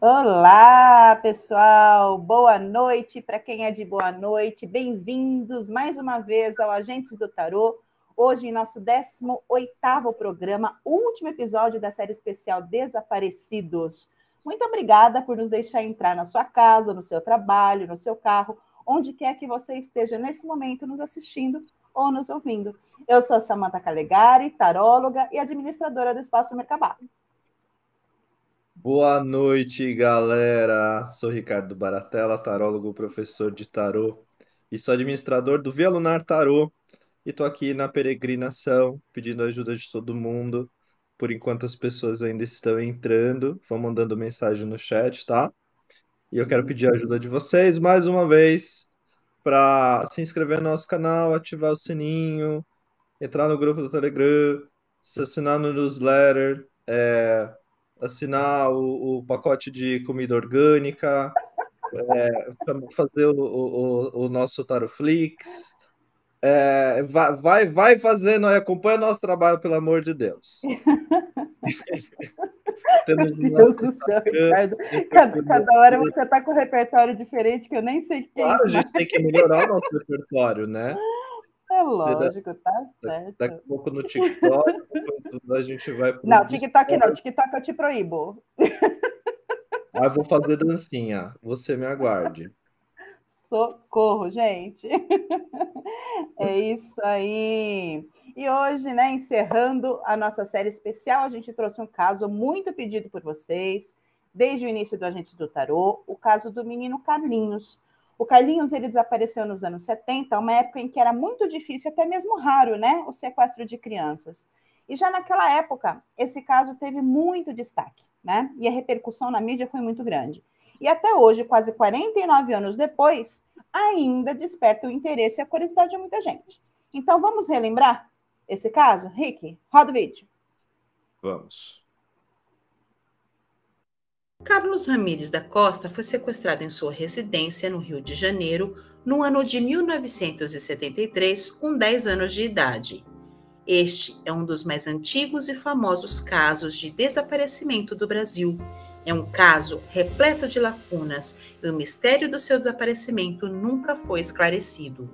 Olá, pessoal. Boa noite para quem é de boa noite. Bem-vindos mais uma vez ao Agentes do Tarô. Hoje, em nosso 18º programa, último episódio da série especial Desaparecidos. Muito obrigada por nos deixar entrar na sua casa, no seu trabalho, no seu carro, onde quer que você esteja nesse momento nos assistindo ou nos ouvindo. Eu sou Samanta Calegari, taróloga e administradora do Espaço Mercabá. Boa noite, galera. Sou Ricardo Baratella, tarólogo, professor de tarô e sou administrador do Via Lunar Tarô. E estou aqui na peregrinação, pedindo ajuda de todo mundo. Por enquanto as pessoas ainda estão entrando, vão mandando mensagem no chat, tá? E eu quero pedir a ajuda de vocês mais uma vez para se inscrever no nosso canal, ativar o sininho, entrar no grupo do Telegram, se assinar no newsletter, é, assinar o, o, pacote de comida orgânica, é, fazer o, o, o nosso Taroflix. É, vai, vai, vai fazendo, acompanha nosso trabalho, pelo amor de Deus. Meu Deus do céu, Ricardo. Cada, cada hora você está com um repertório diferente que eu nem sei o que é claro, é isso. A gente tem que melhorar o nosso repertório, né? É lógico, tá certo. Daqui a pouco no TikTok, a gente vai. Pro não, TikTok não, TikTok eu te proíbo. Ah, vou fazer dancinha. Você me aguarde. Socorro, gente. É isso aí. E hoje, né, encerrando a nossa série especial, a gente trouxe um caso muito pedido por vocês, desde o início do Agente do Tarô, o caso do menino Carlinhos. O Carlinhos ele desapareceu nos anos 70, uma época em que era muito difícil, até mesmo raro, né, o sequestro de crianças. E já naquela época, esse caso teve muito destaque, né? E a repercussão na mídia foi muito grande. E até hoje, quase 49 anos depois, ainda desperta o interesse e a curiosidade de muita gente. Então, vamos relembrar esse caso? Rick, roda o vídeo. Vamos. Carlos Ramires da Costa foi sequestrado em sua residência no Rio de Janeiro no ano de 1973, com 10 anos de idade. Este é um dos mais antigos e famosos casos de desaparecimento do Brasil. É um caso repleto de lacunas e o mistério do seu desaparecimento nunca foi esclarecido.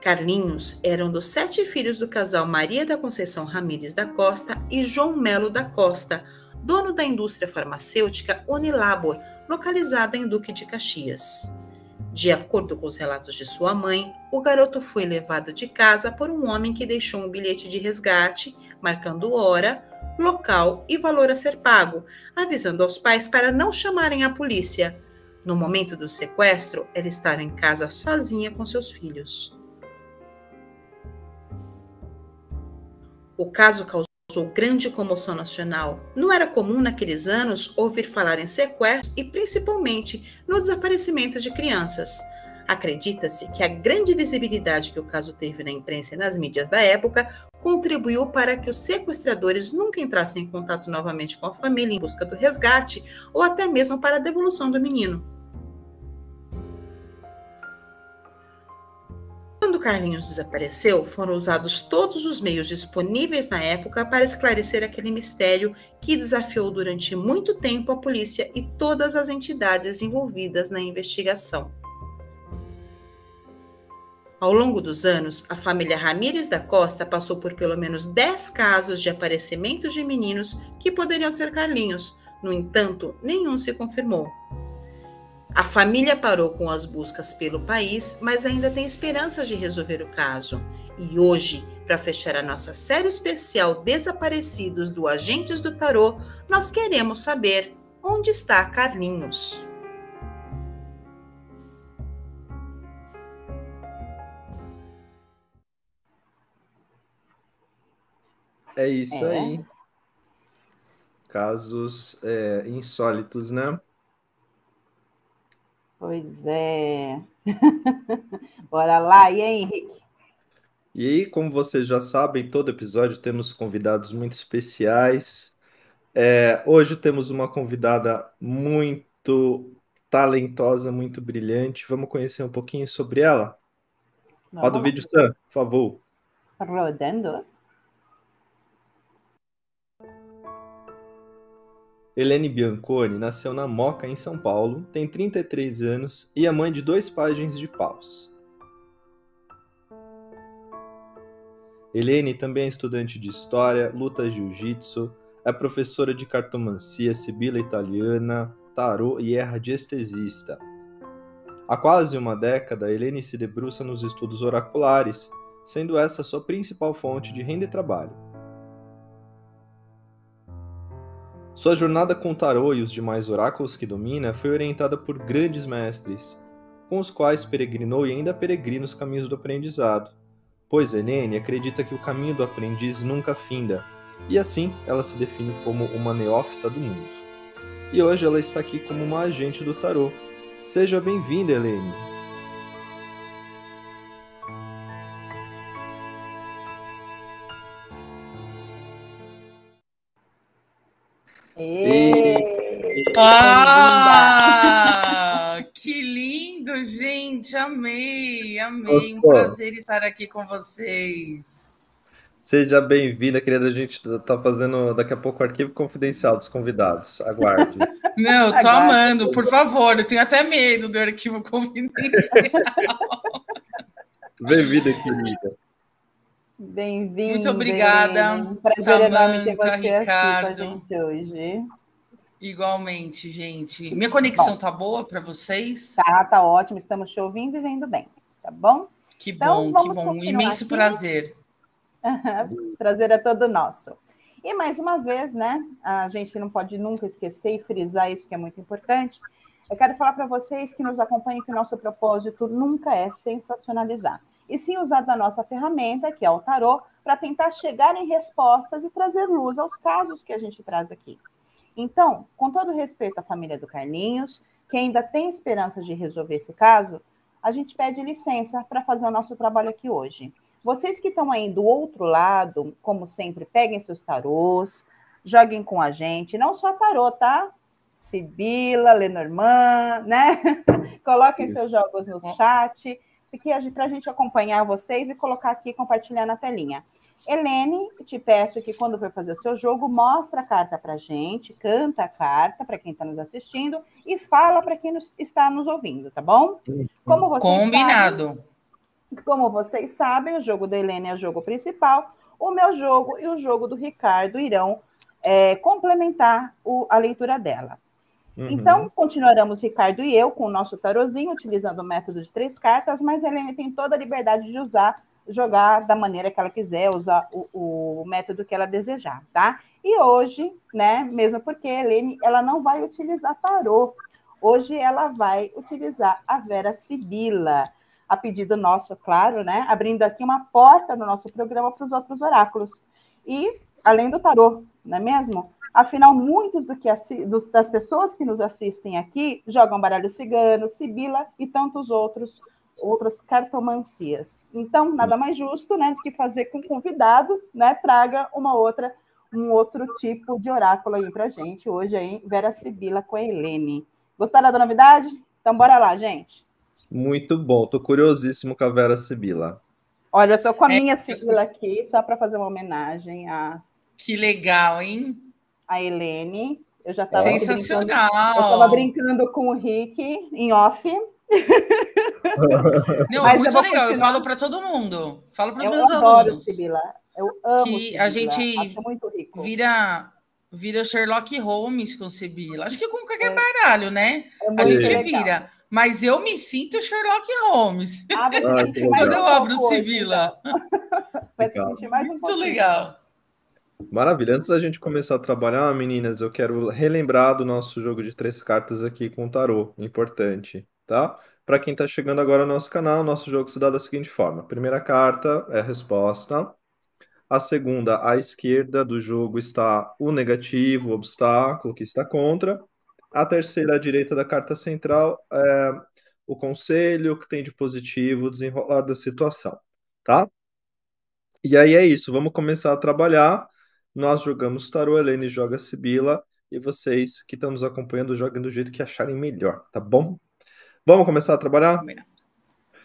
Carlinhos era um dos sete filhos do casal Maria da Conceição Ramires da Costa e João Melo da Costa, dono da indústria farmacêutica Unilabor, localizada em Duque de Caxias. De acordo com os relatos de sua mãe, o garoto foi levado de casa por um homem que deixou um bilhete de resgate, marcando hora, local e valor a ser pago, avisando aos pais para não chamarem a polícia. No momento do sequestro, ela estava em casa sozinha com seus filhos. O caso causou causou grande comoção nacional. Não era comum naqueles anos ouvir falar em sequestro e principalmente no desaparecimento de crianças. Acredita-se que a grande visibilidade que o caso teve na imprensa e nas mídias da época contribuiu para que os sequestradores nunca entrassem em contato novamente com a família em busca do resgate ou até mesmo para a devolução do menino. Carlinhos desapareceu, foram usados todos os meios disponíveis na época para esclarecer aquele mistério que desafiou durante muito tempo a polícia e todas as entidades envolvidas na investigação. Ao longo dos anos, a família Ramírez da Costa passou por pelo menos 10 casos de aparecimento de meninos que poderiam ser Carlinhos. No entanto, nenhum se confirmou. A família parou com as buscas pelo país, mas ainda tem esperanças de resolver o caso. E hoje, para fechar a nossa série especial Desaparecidos do Agentes do Tarô, nós queremos saber onde está Carlinhos. É isso é. aí. Casos é, insólitos, né? Pois é. Bora lá. E aí, Henrique? E aí, como vocês já sabem, todo episódio temos convidados muito especiais. É, hoje temos uma convidada muito talentosa, muito brilhante. Vamos conhecer um pouquinho sobre ela? Roda o vídeo, Sam, por favor. Rodando. Helene Bianconi nasceu na Moca, em São Paulo, tem 33 anos e é mãe de dois páginas de paus. Helene também é estudante de História, luta Jiu-Jitsu, é professora de cartomancia, sibila italiana, tarô e é radiestesista. Há quase uma década, Helene se debruça nos estudos oraculares, sendo essa sua principal fonte de renda e trabalho. Sua jornada com tarô e os demais oráculos que domina foi orientada por grandes mestres, com os quais peregrinou e ainda peregrina os caminhos do aprendizado, pois Helene acredita que o caminho do aprendiz nunca finda, e assim ela se define como uma neófita do mundo. E hoje ela está aqui como uma agente do tarô. Seja bem-vinda, Helene! Ah, que lindo, gente! Amei, amei. Um prazer estar aqui com vocês. Seja bem-vinda, querida. A gente está fazendo daqui a pouco o arquivo confidencial dos convidados. Aguarde. Não, tô Aguarde. amando, por favor. Eu tenho até medo do arquivo confidencial. Bem-vinda, querida. Bem-vinda. Muito obrigada. Um prazer enorme ter você Ricardo. aqui com a gente hoje. Igualmente, gente. Minha conexão bom, tá boa para vocês? Tá, tá ótimo. Estamos te ouvindo e vendo bem, tá bom? Que então, bom, que bom. Um imenso aqui. prazer. prazer é todo nosso. E mais uma vez, né? A gente não pode nunca esquecer e frisar isso que é muito importante. Eu quero falar para vocês que nos acompanhem que o nosso propósito nunca é sensacionalizar, e sim usar da nossa ferramenta, que é o tarô, para tentar chegar em respostas e trazer luz aos casos que a gente traz aqui. Então, com todo respeito à família do Carlinhos, que ainda tem esperança de resolver esse caso, a gente pede licença para fazer o nosso trabalho aqui hoje. Vocês que estão aí do outro lado, como sempre, peguem seus tarôs, joguem com a gente, não só tarô, tá? Sibila, Lenormand, né? Coloquem seus jogos no chat, para a gente acompanhar vocês e colocar aqui, compartilhar na telinha. Helene, te peço que quando for fazer o seu jogo, mostra a carta para gente, canta a carta para quem está nos assistindo e fala para quem nos, está nos ouvindo, tá bom? Como vocês Combinado. Sabem, como vocês sabem, o jogo da Helene é o jogo principal. O meu jogo e o jogo do Ricardo irão é, complementar o, a leitura dela. Uhum. Então, continuaremos Ricardo e eu com o nosso tarozinho, utilizando o método de três cartas, mas a Helene tem toda a liberdade de usar jogar da maneira que ela quiser, usar o, o, método que ela desejar, tá? E hoje, né, mesmo porque a Helene, ela não vai utilizar tarô, hoje ela vai utilizar a Vera Sibila, a pedido nosso, claro, né, abrindo aqui uma porta no nosso programa para os outros oráculos. E, além do tarô, não é mesmo? Afinal, muitos do que dos, das pessoas que nos assistem aqui jogam baralho cigano, Sibila e tantos outros outras cartomancias. Então, nada mais justo, né, do que fazer com o convidado, né, traga uma outra, um outro tipo de oráculo aí para gente hoje aí, Vera Sibila com a Helene. Gostaram da novidade? Então, bora lá, gente. Muito bom, tô curiosíssimo com a Vera Sibila. Olha, eu tô com a é... minha Sibila aqui, só para fazer uma homenagem a. Que legal, hein? A Helene. Eu já estava Sensacional. Brincando, eu estava brincando com o Rick em off. Não, Mas muito legal. Continuar. Eu falo para todo mundo. Falo para os meus adoro, alunos. Sibila. Eu amo. Que Sibila. a gente vira vira Sherlock Holmes com Sibila. Acho que com qualquer é. baralho, né? É a gente legal. vira. Mas eu me sinto Sherlock Holmes. Ah, se Quando eu abro Sibila. Vai se sentir mais um Muito legal. Maravilha. Antes da gente começar a trabalhar, meninas, eu quero relembrar do nosso jogo de três cartas aqui com o tarô. Importante, tá? Para quem está chegando agora no nosso canal, nosso jogo se dá da seguinte forma: primeira carta é a resposta. A segunda, à esquerda do jogo, está o negativo, o obstáculo que está contra. A terceira, à direita da carta central, é o conselho que tem de positivo, o desenrolar da situação, tá? E aí é isso, vamos começar a trabalhar. Nós jogamos tarô, Helene joga Sibila, e vocês que estão nos acompanhando joguem do jeito que acharem melhor, tá bom? Vamos começar a trabalhar?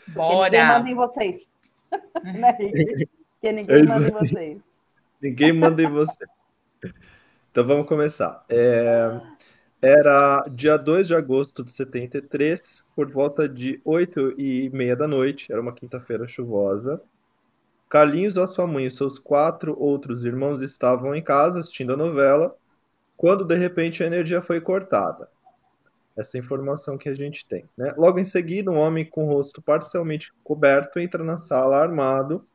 Bora! Ninguém manda em vocês. né, Porque ninguém manda em vocês. Ninguém manda em você. Então vamos começar. É, era dia 2 de agosto de 73, por volta de 8 e meia da noite, era uma quinta-feira chuvosa. Carlinhos, a sua mãe e seus quatro outros irmãos estavam em casa assistindo a novela, quando de repente a energia foi cortada. Essa informação que a gente tem. Né? Logo em seguida, um homem com o rosto parcialmente coberto entra na sala armado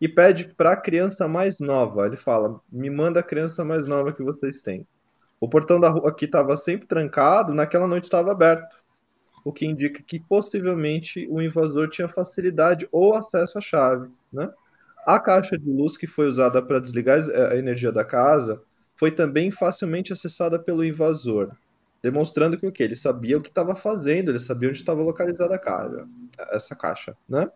e pede para a criança mais nova. Ele fala: Me manda a criança mais nova que vocês têm. O portão da rua aqui estava sempre trancado, naquela noite estava aberto, o que indica que possivelmente o invasor tinha facilidade ou acesso à chave. Né? A caixa de luz que foi usada para desligar a energia da casa foi também facilmente acessada pelo invasor demonstrando que o que ele sabia o que estava fazendo, ele sabia onde estava localizada a caixa, essa caixa, né?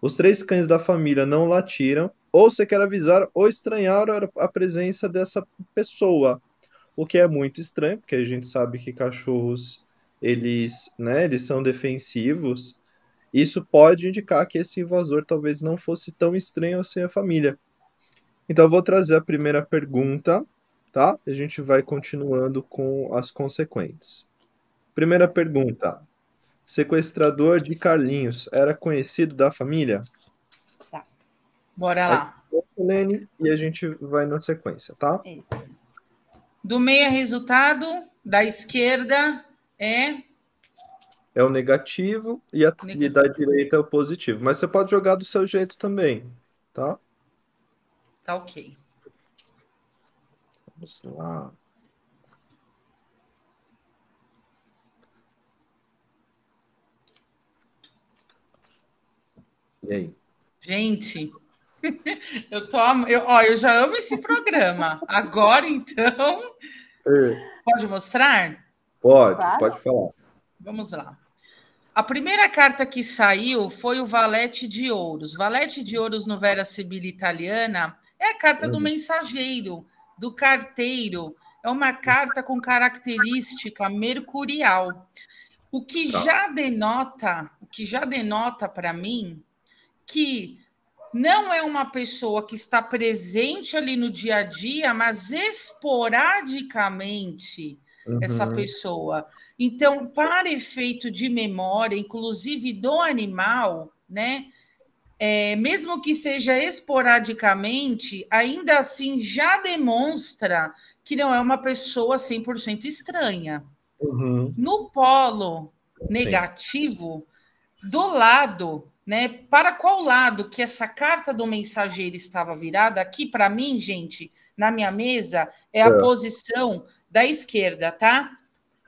Os três cães da família não latiram, ou sequer avisaram ou estranharam a presença dessa pessoa, o que é muito estranho, porque a gente sabe que cachorros eles, né, eles são defensivos. Isso pode indicar que esse invasor talvez não fosse tão estranho assim a família. Então eu vou trazer a primeira pergunta tá? A gente vai continuando com as consequentes. Primeira pergunta. Sequestrador de Carlinhos era conhecido da família? Tá. Bora lá. Helene, e a gente vai na sequência, tá? Isso. Do meio resultado, da esquerda é. É o negativo e, a, negativo. e da direita é o positivo. Mas você pode jogar do seu jeito também, tá? Tá ok. Vamos lá. E aí? Gente, eu tô, eu, ó, eu já amo esse programa. Agora, então, é. pode mostrar? Pode, claro. pode falar. Vamos lá. A primeira carta que saiu foi o Valete de Ouros. Valete de Ouros no Vera Sibila Italiana é a carta do uhum. mensageiro, do carteiro é uma carta com característica mercurial. O que tá. já denota, o que já denota para mim que não é uma pessoa que está presente ali no dia a dia, mas esporadicamente uhum. essa pessoa. Então, para efeito de memória, inclusive do animal, né? é, mesmo que seja esporadicamente, ainda assim já demonstra que não é uma pessoa 100% estranha. Uhum. No polo negativo, Sim. do lado, né? Para qual lado que essa carta do mensageiro estava virada? Aqui, para mim, gente, na minha mesa, é a é. posição da esquerda, tá?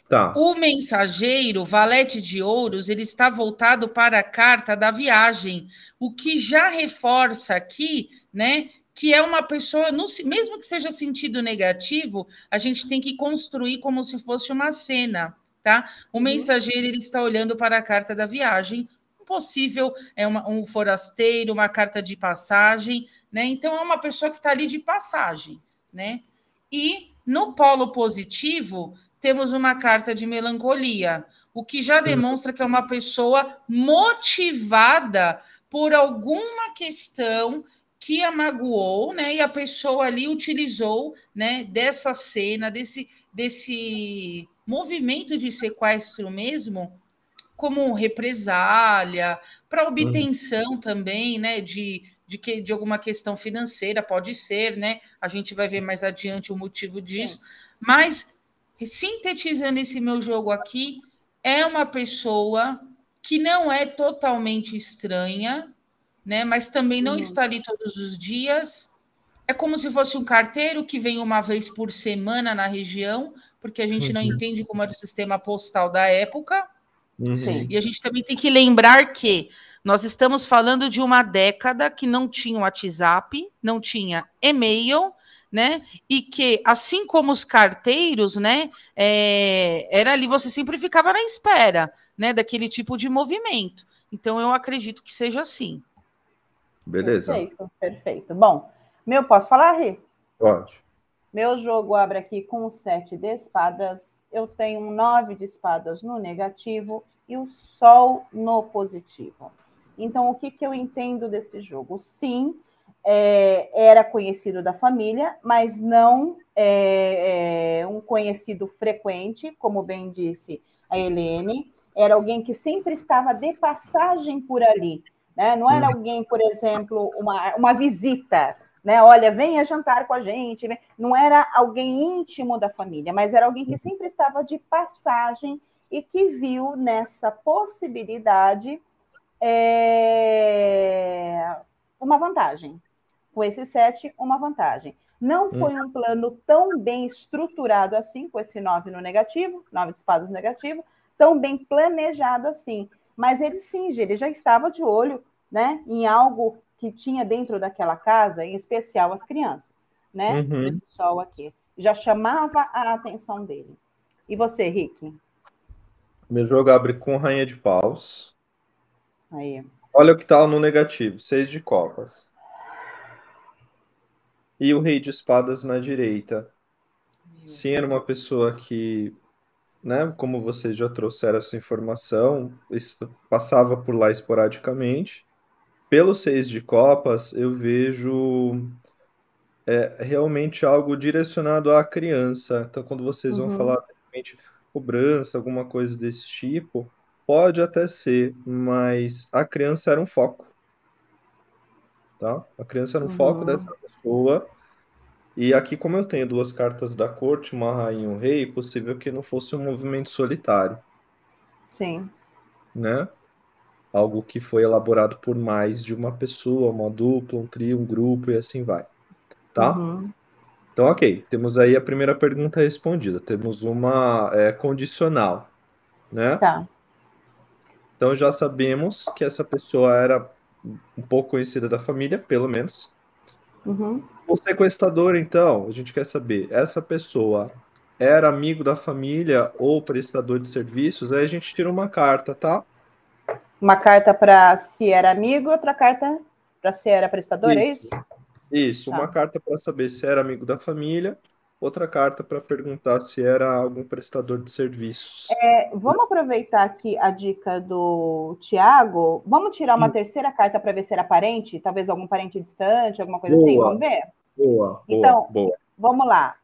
Tá. O mensageiro, valete de ouros, ele está voltado para a carta da viagem, o que já reforça aqui, né, que é uma pessoa, mesmo que seja sentido negativo, a gente tem que construir como se fosse uma cena, tá? O uhum. mensageiro ele está olhando para a carta da viagem, possível é uma, um forasteiro, uma carta de passagem, né? Então é uma pessoa que está ali de passagem, né? E no polo positivo, temos uma carta de melancolia, o que já demonstra que é uma pessoa motivada por alguma questão que a magoou, né? E a pessoa ali utilizou, né, dessa cena, desse, desse movimento de sequestro mesmo, como represália, para obtenção uhum. também, né, de, de, que, de alguma questão financeira, pode ser, né? A gente vai ver mais adiante o motivo disso, Sim. mas sintetizando esse meu jogo aqui, é uma pessoa que não é totalmente estranha, né? Mas também não uhum. está ali todos os dias. É como se fosse um carteiro que vem uma vez por semana na região, porque a gente uhum. não entende como era o sistema postal da época. Uhum. E a gente também tem que lembrar que nós estamos falando de uma década que não tinha WhatsApp, não tinha e-mail, né? E que, assim como os carteiros, né? É, era ali, você sempre ficava na espera, né? Daquele tipo de movimento. Então, eu acredito que seja assim. Beleza. Perfeito, perfeito. Bom, meu, posso falar, Rê? Pode. Meu jogo abre aqui com o sete de espadas. Eu tenho um nove de espadas no negativo e o sol no positivo. Então, o que, que eu entendo desse jogo? Sim, é, era conhecido da família, mas não é, é, um conhecido frequente, como bem disse a Helene. Era alguém que sempre estava de passagem por ali. Né? Não era alguém, por exemplo, uma, uma visita, né? Olha, venha jantar com a gente. Não era alguém íntimo da família, mas era alguém que sempre estava de passagem e que viu nessa possibilidade é, uma vantagem. Com esse sete, uma vantagem. Não foi um plano tão bem estruturado assim, com esse nove no negativo, nove de espadas no negativo, tão bem planejado assim. Mas ele sim, ele já estava de olho né, em algo que tinha dentro daquela casa, em especial as crianças, né? Uhum. Esse sol aqui. Já chamava a atenção dele. E você, Rick? Meu jogo abre com rainha de paus. Aí. Olha o que tá no negativo, seis de copas. E o rei de espadas na direita. Sim, era uma pessoa que né, como vocês já trouxeram essa informação, passava por lá esporadicamente. Pelo seis de copas, eu vejo é, realmente algo direcionado à criança. Então, quando vocês vão Uhum. falar de cobrança, alguma coisa desse tipo, pode até ser, mas a criança era um foco. Tá? A criança era um foco Uhum. dessa pessoa. E aqui, como eu tenho duas cartas da corte, uma rainha e um rei, possível que não fosse um movimento solitário, Sim. né? Algo que foi elaborado por mais de uma pessoa, uma dupla, um trio, um grupo e assim vai. Tá? Uhum. Então, ok. Temos aí a primeira pergunta respondida. Temos uma é, condicional, né? Tá. Então já sabemos que essa pessoa era um pouco conhecida da família, pelo menos. Uhum. O sequestrador, então, a gente quer saber, essa pessoa era amigo da família ou prestador de serviços? Aí a gente tira uma carta, tá? Uma carta para se era amigo, outra carta para se era prestador, é isso? Isso, Tá. uma carta para saber se era amigo da família, outra carta para perguntar se era algum prestador de serviços. É, vamos aproveitar aqui a dica do Tiago. Vamos tirar uma Sim. terceira carta para ver se era parente, talvez algum parente distante, alguma coisa assim. Boa. Vamos ver? Boa, boa, Então, boa. Vamos lá.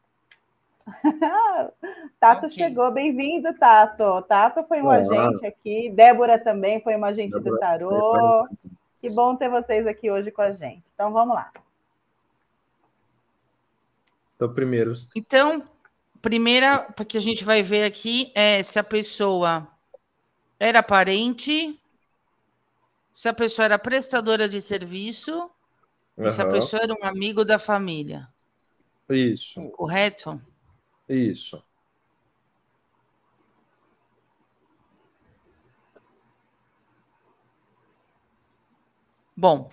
Tato chegou, bem-vindo, Tato. Tato foi um Olá. agente aqui, Débora também foi uma agente do Débora tarô. Que bom ter vocês aqui hoje com a gente. Então vamos lá. Então, primeiro, Então, primeira, porque a gente vai ver aqui é se a pessoa era parente, se a pessoa era prestadora de serviço e se a pessoa era um amigo da família, isso, correto? Isso. Bom,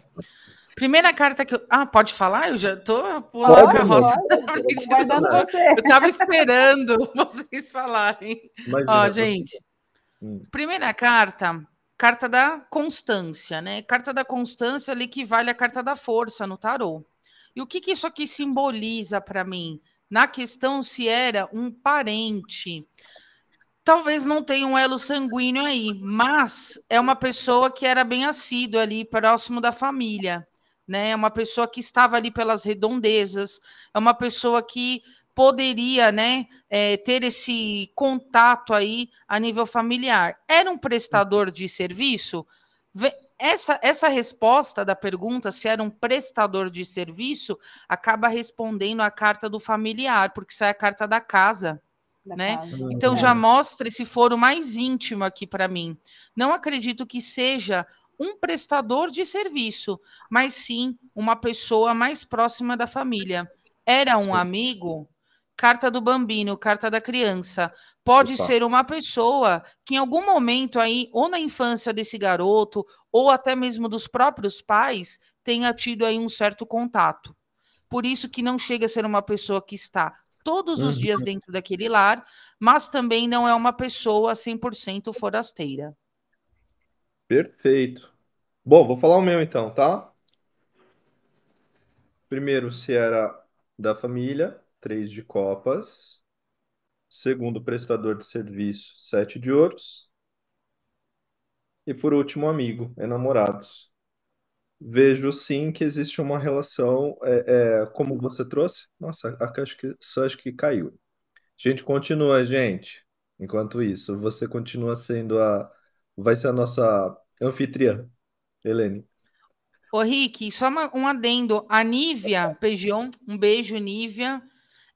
primeira carta que eu. Ah, pode falar? Eu já tô Pode, a carroça. Você. Eu tava esperando vocês falarem. Imagina, Ó, você- gente, Hum, primeira carta, carta da constância, né? Carta da constância ali equivale à carta da força no tarô. E o que, que isso aqui simboliza para mim? Na questão se era um parente. Talvez não tenha um elo sanguíneo aí, mas é uma pessoa que era bem assídua ali, próximo da família, né? É uma pessoa que estava ali pelas redondezas, é uma pessoa que poderia, né, eh, ter esse contato aí a nível familiar. Era um prestador de serviço? Essa, essa resposta da pergunta, se era um prestador de serviço, acaba respondendo a carta do familiar, porque isso é a carta da casa. Da né? casa. Então já mostra esse foro mais íntimo aqui para mim. Não acredito que seja um prestador de serviço, mas sim uma pessoa mais próxima da família. Era um Sim. amigo? Carta do bambino, carta da criança. Pode Opa. ser uma pessoa que em algum momento aí, ou na infância desse garoto, ou até mesmo dos próprios pais, tenha tido aí um certo contato. Por isso que não chega a ser uma pessoa que está todos os Uhum. dias dentro daquele lar, mas também não é uma pessoa 100% forasteira. Perfeito. Bom, vou falar o meu então, tá? Primeiro, se era da família, três de copas. Segundo, prestador de serviço, sete de ouros. E por último, amigo, enamorados. vejo sim que existe uma relação, é, é, como você trouxe. Nossa, acho que acho que caiu. A gente continua, gente. Enquanto isso, você continua sendo a, vai ser a nossa anfitriã, Helene. Ô, Rick, só uma, um adendo. A Nívia Pegion, um beijo, Nívia.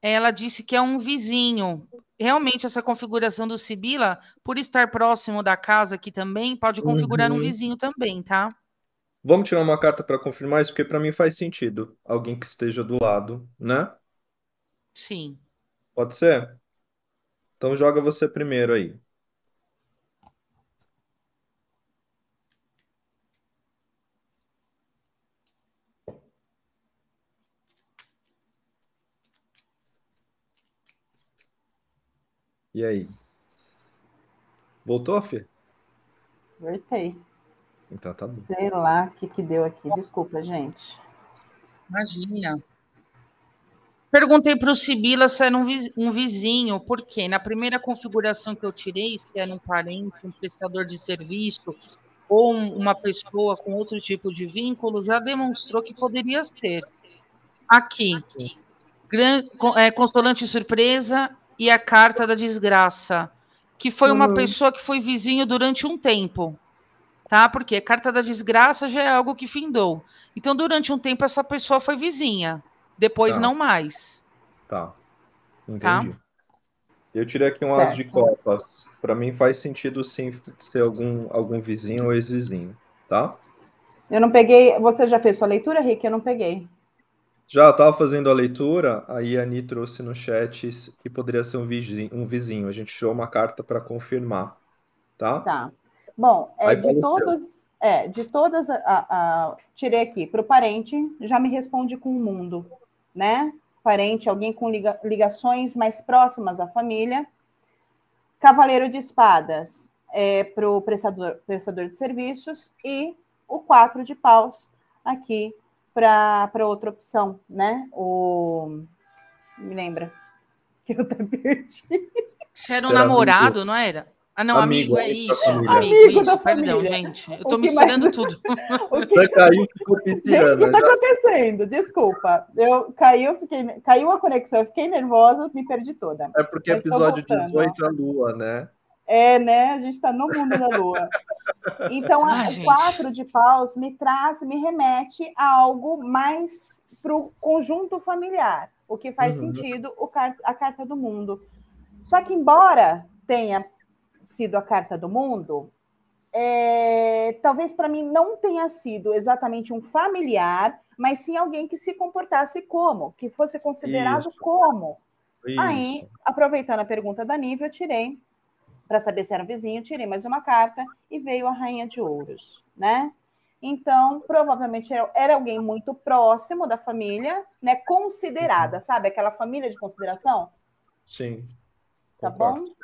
Ela disse que é um vizinho. Realmente, essa configuração do Sibila, por estar próximo da casa aqui também, pode configurar Uhum. um vizinho também, tá? Vamos tirar uma carta para confirmar isso, porque para mim faz sentido. Alguém que esteja do lado, né? Sim. Pode ser? Então joga você primeiro aí. E aí? Voltou, Fê? Voltei. Então tá bom. Sei lá o que, que deu aqui. Desculpa, gente. Imagina. Perguntei para o Sibila se era um, vi- um vizinho, porque na primeira configuração que eu tirei, se era um parente, um prestador de serviço ou um- uma pessoa com outro tipo de vínculo, já demonstrou que poderia ser. Aqui, gran- é, consolante surpresa e a carta da desgraça, que foi uma Uhum. pessoa que foi vizinho durante um tempo. Tá? Porque a carta da desgraça já é algo que findou. Então, durante um tempo, essa pessoa foi vizinha. Depois, Tá. não mais. Tá. Tá. Entendi. Eu tirei aqui um as de Certo. copas. Para mim faz sentido sim ser algum, algum vizinho ou ex-vizinho, tá? Eu não peguei. Você já fez sua leitura, Rick? Eu não peguei. Já estava fazendo a leitura, aí a Ani trouxe no chat que poderia ser um vizinho, um vizinho. A gente tirou uma carta para confirmar, tá? Tá. Bom, é, de todos. É, de todas. A, a- tirei aqui. Para o parente, já me responde com o mundo, né? Parente, alguém com liga- ligações mais próximas à família. Cavaleiro de espadas é, para o prestador, prestador de serviços. E o quatro de paus aqui para outra opção, né? O. Me lembra? Que eu até perdi. Você era um Será namorado, não era? Ah, não, amigo, Amigo, é amigo da isso. Amigo, Amigo isso. Perdão, família. gente. Eu O tô misturando mais- tudo. O que- caiu, ficou Gente, o pisciana. que tá já. acontecendo? Desculpa. Eu caí, eu fiquei, caiu a conexão, eu fiquei nervosa, me perdi toda. É porque Mas episódio voltando, 18 a lua, né? É, né? A gente tá no mundo da lua. Então, a- Ai, o quatro de paus me traz, me remete a algo mais pro conjunto familiar, o que faz Uhum. sentido o a carta do mundo. Só que, embora tenha sido a carta do mundo, é, talvez para mim não tenha sido exatamente um familiar, mas sim alguém que se comportasse como, que fosse considerado Isso. como. Isso. Aí, aproveitando a pergunta da Nívia, eu tirei, para saber se era um vizinho, tirei mais uma carta e veio a Rainha de Ouros, né? Então, provavelmente era- era alguém muito próximo da família, né? Considerada, sabe? Aquela família de consideração, Sim. tá concordo. bom?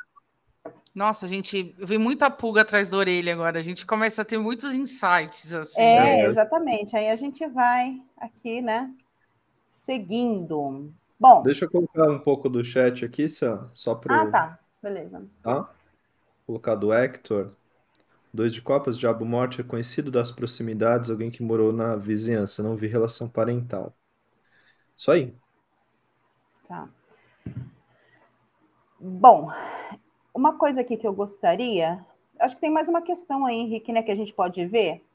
Nossa, gente, eu vi muita pulga atrás da orelha agora. A gente começa a ter muitos insights, assim. É, É. exatamente. Aí a gente vai aqui, né? Seguindo. Bom, Deixa eu colocar um pouco do chat aqui, Sam, só para ah, tá. Beleza. tá? Colocar do Hector. Dois de copas, Diabo Morte é conhecido das proximidades, alguém que morou na vizinhança, não vi relação parental. Isso aí. Tá. Bom, uma coisa aqui que eu gostaria. Acho que tem mais uma questão aí, Henrique, né, que a gente pode ver.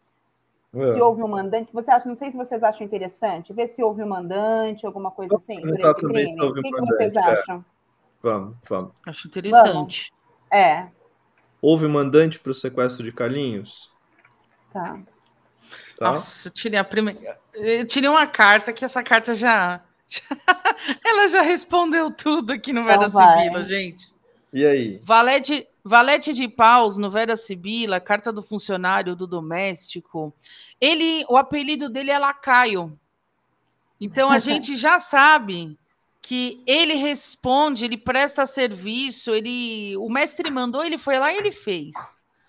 Se É. houve um mandante, você acha, não sei se vocês acham interessante, ver se houve um mandante, alguma coisa Vamos assim, por esse também se crime. O houve um que, que vocês mandante, é. acham? Vamos, vamos. Acho interessante. É, Houve mandante para o sequestro de Carlinhos? tá. Tá? Nossa, eu tirei a primeira. Eu tirei uma carta que essa carta já. Ela já respondeu tudo aqui no Vera vai. Sibila, gente. E aí? Valete, Valete de Paus, no Vera Sibila, carta do funcionário do doméstico. Ele, o apelido dele é Lacaio. Então a gente já sabe que ele responde, ele presta serviço, ele, o mestre mandou, ele foi lá e ele fez.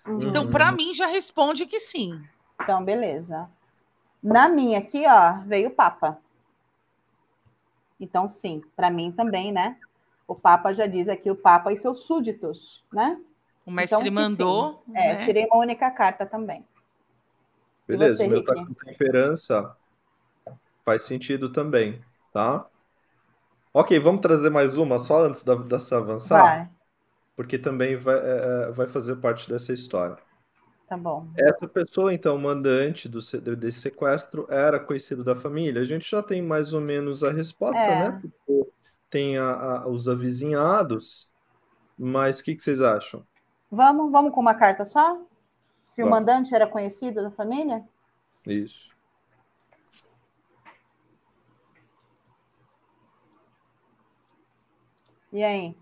Uhum. Então, para mim, já responde que sim. Então, beleza. Na minha aqui, ó, veio o Papa. Então, sim, para mim também, né? O Papa já diz aqui o Papa e seus súditos, né? O mestre que sim. mandou. É, né? tirei uma única carta também. Beleza, você, o meu tá com temperança. Faz sentido também, tá? Ok, vamos trazer mais uma só antes da, dessa avançar? Vai, Porque também vai, é, é, vai fazer parte dessa história. tá bom. Essa pessoa, então, mandante do, se- desse sequestro, era conhecido da família. A gente já tem mais ou menos a resposta, É. né? Porque tem a- a- os avizinhados, mas o que, que vocês acham? Vamos, vamos com uma carta só? Se o Vamos. mandante era conhecido da família? Isso. E aí?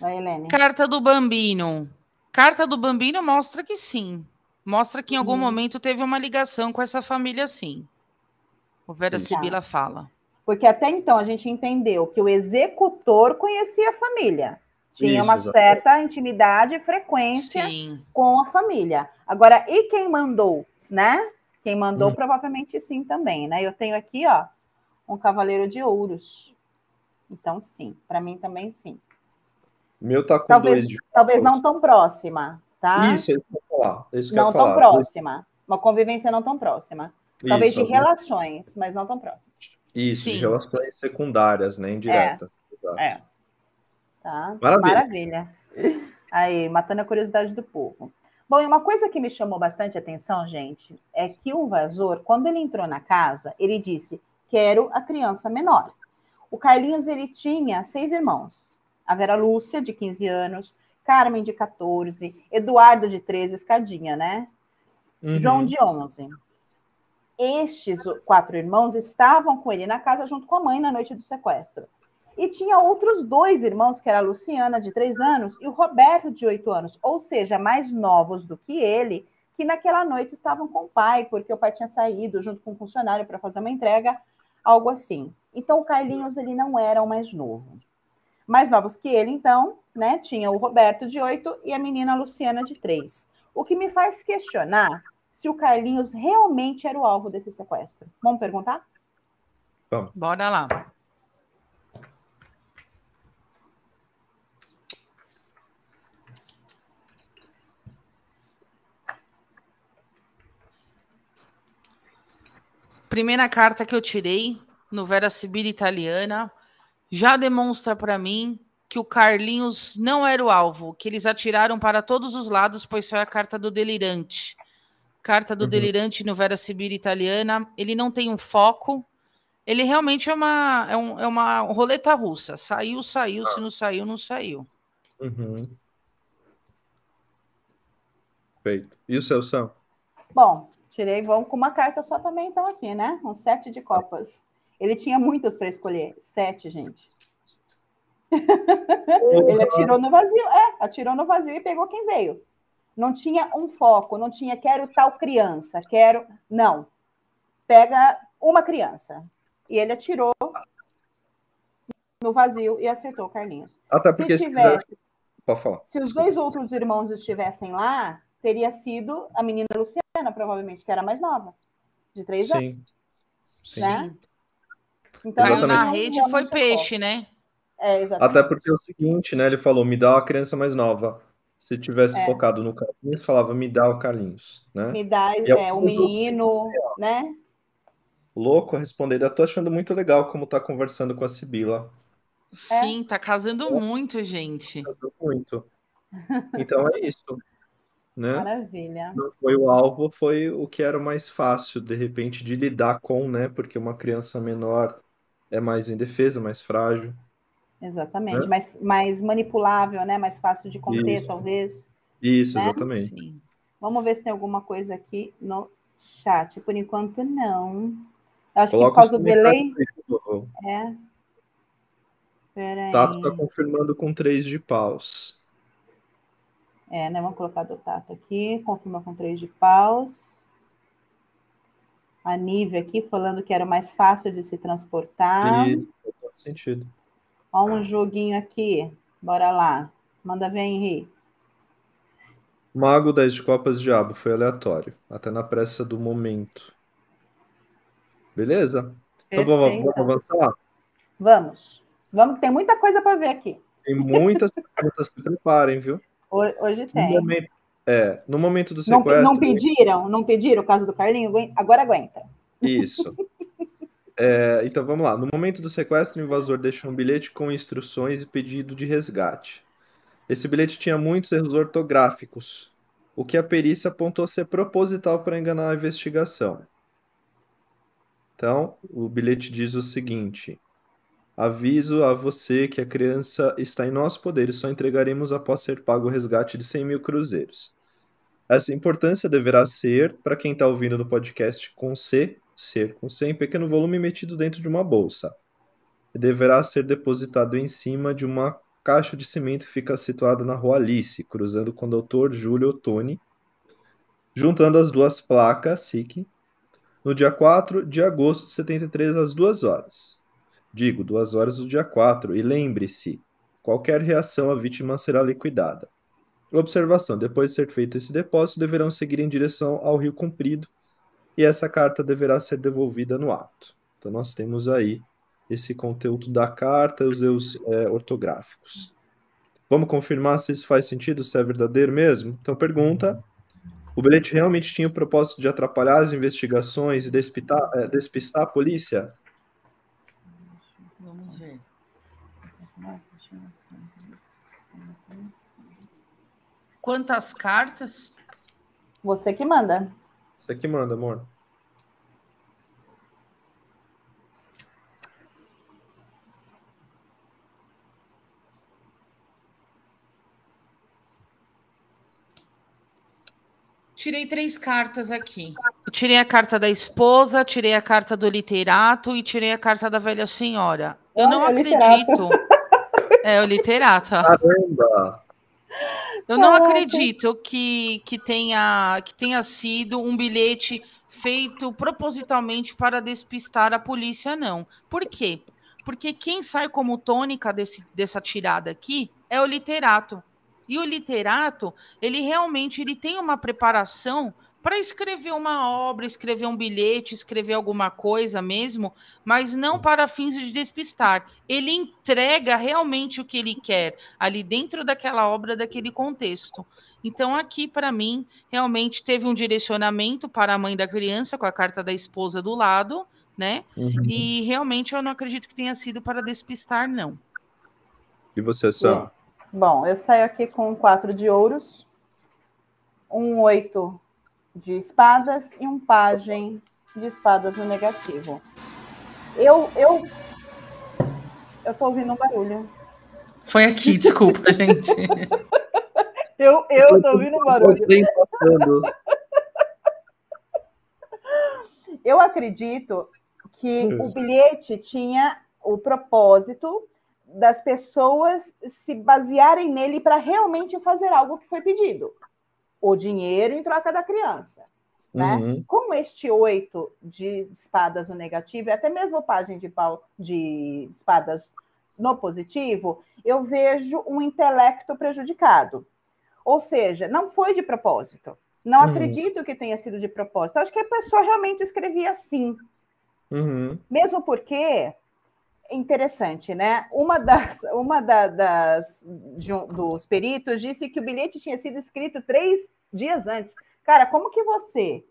Vai, Helene. Carta do Bambino. Carta do Bambino mostra que sim. Mostra que em algum Uhum. momento teve uma ligação com essa família, sim. O Vera Isso. Sibila fala. Porque até então a gente entendeu que o executor conhecia a família. Tinha Isso, uma exatamente. certa intimidade e frequência Sim. com a família. Agora, e quem mandou, né? Quem mandou Hum. provavelmente sim também, né? Eu tenho aqui, ó, um cavaleiro de ouros. Então, sim, para mim também sim. Meu tá com Talvez, dois de talvez não tão próxima, tá? Isso, é isso que eu ia falar. é isso não tão falar. próxima. Uma convivência não tão próxima. Talvez Isso, de relações, mas não tão próxima. Isso, de Sim. relações secundárias, né? Indiretas. Exato. É. Tá? Maravilha. Maravilha. Aí, matando a curiosidade do povo. Bom, e uma coisa que me chamou bastante atenção, gente, é que o invasor, quando ele entrou na casa, ele disse: Quero a criança menor. O Carlinhos, ele tinha seis irmãos. A Vera Lúcia, de 15 anos, Carmen, de 14, Eduardo, de 13, escadinha, né? Uhum. João, de 11. Estes quatro irmãos estavam com ele na casa junto com a mãe na noite do sequestro. E tinha outros dois irmãos, que era a Luciana, de três anos, e o Roberto, de oito anos, ou seja, mais novos do que ele, que naquela noite estavam com o pai, porque o pai tinha saído junto com um funcionário para fazer uma entrega, algo assim. Então, o Carlinhos, ele não era o mais novo. Mais novos que ele, então, né, tinha o Roberto, de oito, e a menina Luciana, de três. O que me faz questionar se o Carlinhos realmente era o alvo desse sequestro. Vamos perguntar? Bora lá. Primeira carta que eu tirei no Vera Sibila Italiana já demonstra para mim que o Carlinhos não era o alvo, que eles atiraram para todos os lados, pois foi a carta do delirante. Carta do Uhum. delirante no Vera Sibila Italiana, ele não tem um foco, ele realmente é uma, é, um- é uma roleta russa. Saiu, saiu, se não saiu, não saiu. Uhum. Feito. E o seu Sam? Bom, tirei, vamos com uma carta só também, então, aqui, né? Um sete de copas. Ele tinha muitas para escolher. Sete, gente. Ele atirou no vazio, é, atirou no vazio e pegou quem veio. Não tinha um foco, não tinha quero tal criança, quero. Não. Pega uma criança. E ele atirou no vazio e acertou o Carlinhos. Até Se porque se tivesse, quisesse... Pode falar. se os dois outros irmãos estivessem lá, teria sido a menina Luciana, provavelmente, que era mais nova, de três anos. Sim. Sim. Né? Então, ele na rede, foi é peixe, né? É, exatamente. Até porque é o seguinte, né? Ele falou, me dá uma criança mais nova. Se tivesse É. focado no Carlinhos, falava, me dá o Carlinhos, né? Me dá E é é, o o menino, né? Louco a responder. Eu tô achando muito legal como tá conversando com a Sibila. Sim, tá casando muito, gente. Muito. Então é isso, né? Maravilha. Não foi o alvo, foi o que era mais fácil, de repente, de lidar com, né? Porque uma criança menor é mais indefesa, mais frágil. Exatamente. Né? Mais, mais manipulável, né? Mais fácil de conter, Isso. talvez. Isso, Né? exatamente. Sim. Vamos ver se tem alguma coisa aqui no chat. Por enquanto, não. Eu acho que por Coloca causa do delay. É. Peraí. Tato tá confirmando com três de paus. É, né? Vamos colocar do Tato aqui. Confirma com três de paus. A Nívia aqui falando que era mais fácil de se transportar. E faz sentido. Ó, um joguinho aqui. Bora lá. Manda ver, Henri. Mago 10 de copas diabo, foi aleatório. Até na pressa do momento. Beleza? Então vamos, vamos avançar? Vamos. Vamos, que tem muita coisa para ver aqui. Tem muitas perguntas, se preparem, viu? Ho- Hoje tem. momento, É, no momento do Não, sequestro. não pediram? Não pediram o caso do Carlinho? Agora aguenta. Isso. É, então vamos lá. No momento do sequestro, o invasor deixou um bilhete com instruções e pedido de resgate. Esse bilhete tinha muitos erros ortográficos, o que a perícia apontou ser proposital para enganar a investigação. Então, o bilhete diz o seguinte: Aviso a você que a criança está em nosso poder e só entregaremos após ser pago o resgate de 100 mil cruzeiros. Essa importância deverá ser, para quem está ouvindo no podcast com C, ser com C em pequeno volume metido dentro de uma bolsa. Deverá ser depositado em cima de uma caixa de cimento que fica situada na rua Alice, cruzando com o Dr. Júlio Ottoni, juntando as duas placas SIC, no dia 4 de agosto de 73 às 2 horas. Digo, 2 horas do dia 4, e lembre-se, qualquer reação a vítima será liquidada. Observação: depois de ser feito esse depósito, deverão seguir em direção ao Rio Comprido e essa carta deverá ser devolvida no ato. Então, nós temos aí esse conteúdo da carta e os erros é, ortográficos. Vamos confirmar se isso faz sentido, se é verdadeiro mesmo? Então, pergunta: o bilhete realmente tinha o propósito de atrapalhar as investigações e despistar, é, despistar a polícia? Vamos ver. Quantas cartas? Você que manda. Você que manda, amor. Tirei três cartas aqui. Eu tirei a carta da esposa, tirei a carta do literato e tirei a carta da velha senhora. Eu não Olha, acredito. É, o literato. Caramba! Eu não acredito que, que, tenha, que tenha sido um bilhete feito propositalmente para despistar a polícia, não. Por quê? Porque quem sai como tônica desse, dessa tirada aqui é o literato. E o literato, ele realmente ele tem uma preparação para escrever uma obra, escrever um bilhete, escrever alguma coisa mesmo, mas não para fins de despistar. Ele entrega realmente o que ele quer ali dentro daquela obra, daquele contexto. Então, aqui, para mim, realmente teve um direcionamento para a mãe da criança, com a carta da esposa do lado, né? Uhum. E realmente eu não acredito que tenha sido para despistar, não. E você, Sam? Bom, eu saio aqui com quatro de ouros, um oito de espadas e um pajem de espadas no negativo. Eu, eu, eu tô ouvindo um barulho. Foi aqui, desculpa, gente. Eu, eu tô ouvindo um barulho. Passando. Eu acredito que Hum. o bilhete tinha o propósito das pessoas se basearem nele para realmente fazer algo que foi pedido. O dinheiro em troca da criança. Né? Uhum. Com este oito de espadas no negativo, e até mesmo pajem de, pau, de espadas no positivo, eu vejo um intelecto prejudicado. Ou seja, não foi de propósito. Não Uhum. acredito que tenha sido de propósito. Acho que a pessoa realmente escrevia assim. Uhum. Mesmo porque, interessante, né? Uma das, uma da- das um- dos peritos disse que o bilhete tinha sido escrito três dias antes. Cara, como que você,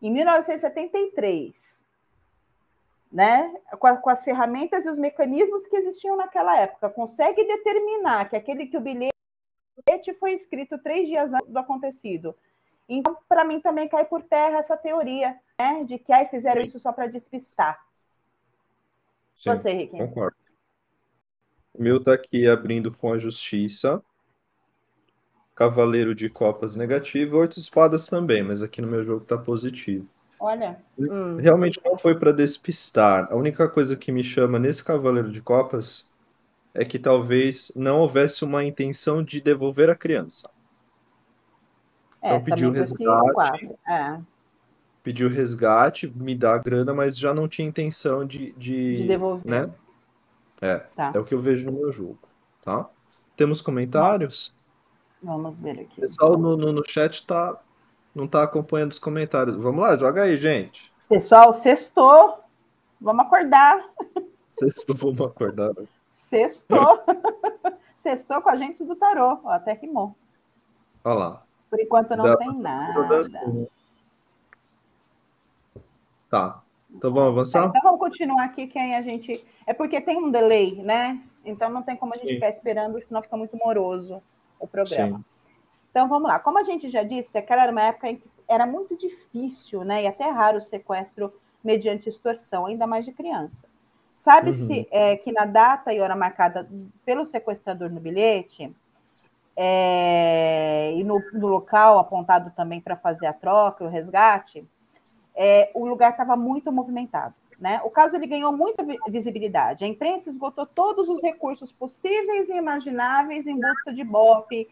em 1973, né, com, a- com as ferramentas e os mecanismos que existiam naquela época, consegue determinar que aquele que o bilhete foi escrito três dias antes do acontecido? Então, para mim, também cai por terra essa teoria, né, de que aí fizeram isso só para despistar. Sim, Você, Riquinho. concordo. O meu tá aqui abrindo com a justiça. Cavaleiro de copas negativo, oito espadas também, mas aqui no meu jogo tá positivo. Olha. hum, Realmente não foi para despistar. A única coisa que me chama nesse Cavaleiro de Copas é que talvez não houvesse uma intenção de devolver a criança. é, então pediu resgate. É, Pediu resgate, me dá a grana, mas já não tinha intenção de, de, de devolver. né? É, Tá, é o que eu vejo no meu jogo, tá? Temos comentários? vamos ver O aqui. pessoal no, no, no chat tá, não tá acompanhando os comentários. Vamos lá, joga aí, gente. Pessoal, sextou. Vamos acordar. Não vão acordar. Sextou. sextou com a gente do tarô. Ó, até rimou. Olha lá. Por enquanto não da, tem nada. Tá. Então vamos avançar? Então vamos continuar aqui, que aí a gente. É porque tem um delay, né? Então não tem como a gente Sim. ficar esperando, senão fica muito moroso o programa. Sim. Então vamos lá. Como a gente já disse, aquela era uma época em que era muito difícil, né? E até raro o sequestro mediante extorsão, ainda mais de criança. Sabe-se uhum. é, que na data e hora marcada pelo sequestrador no bilhete, é, e no, no, local apontado também para fazer a troca, o resgate, é, o lugar estava muito movimentado. Né? O caso ele ganhou muita visibilidade. A imprensa esgotou todos os recursos possíveis e imagináveis em busca de BOP,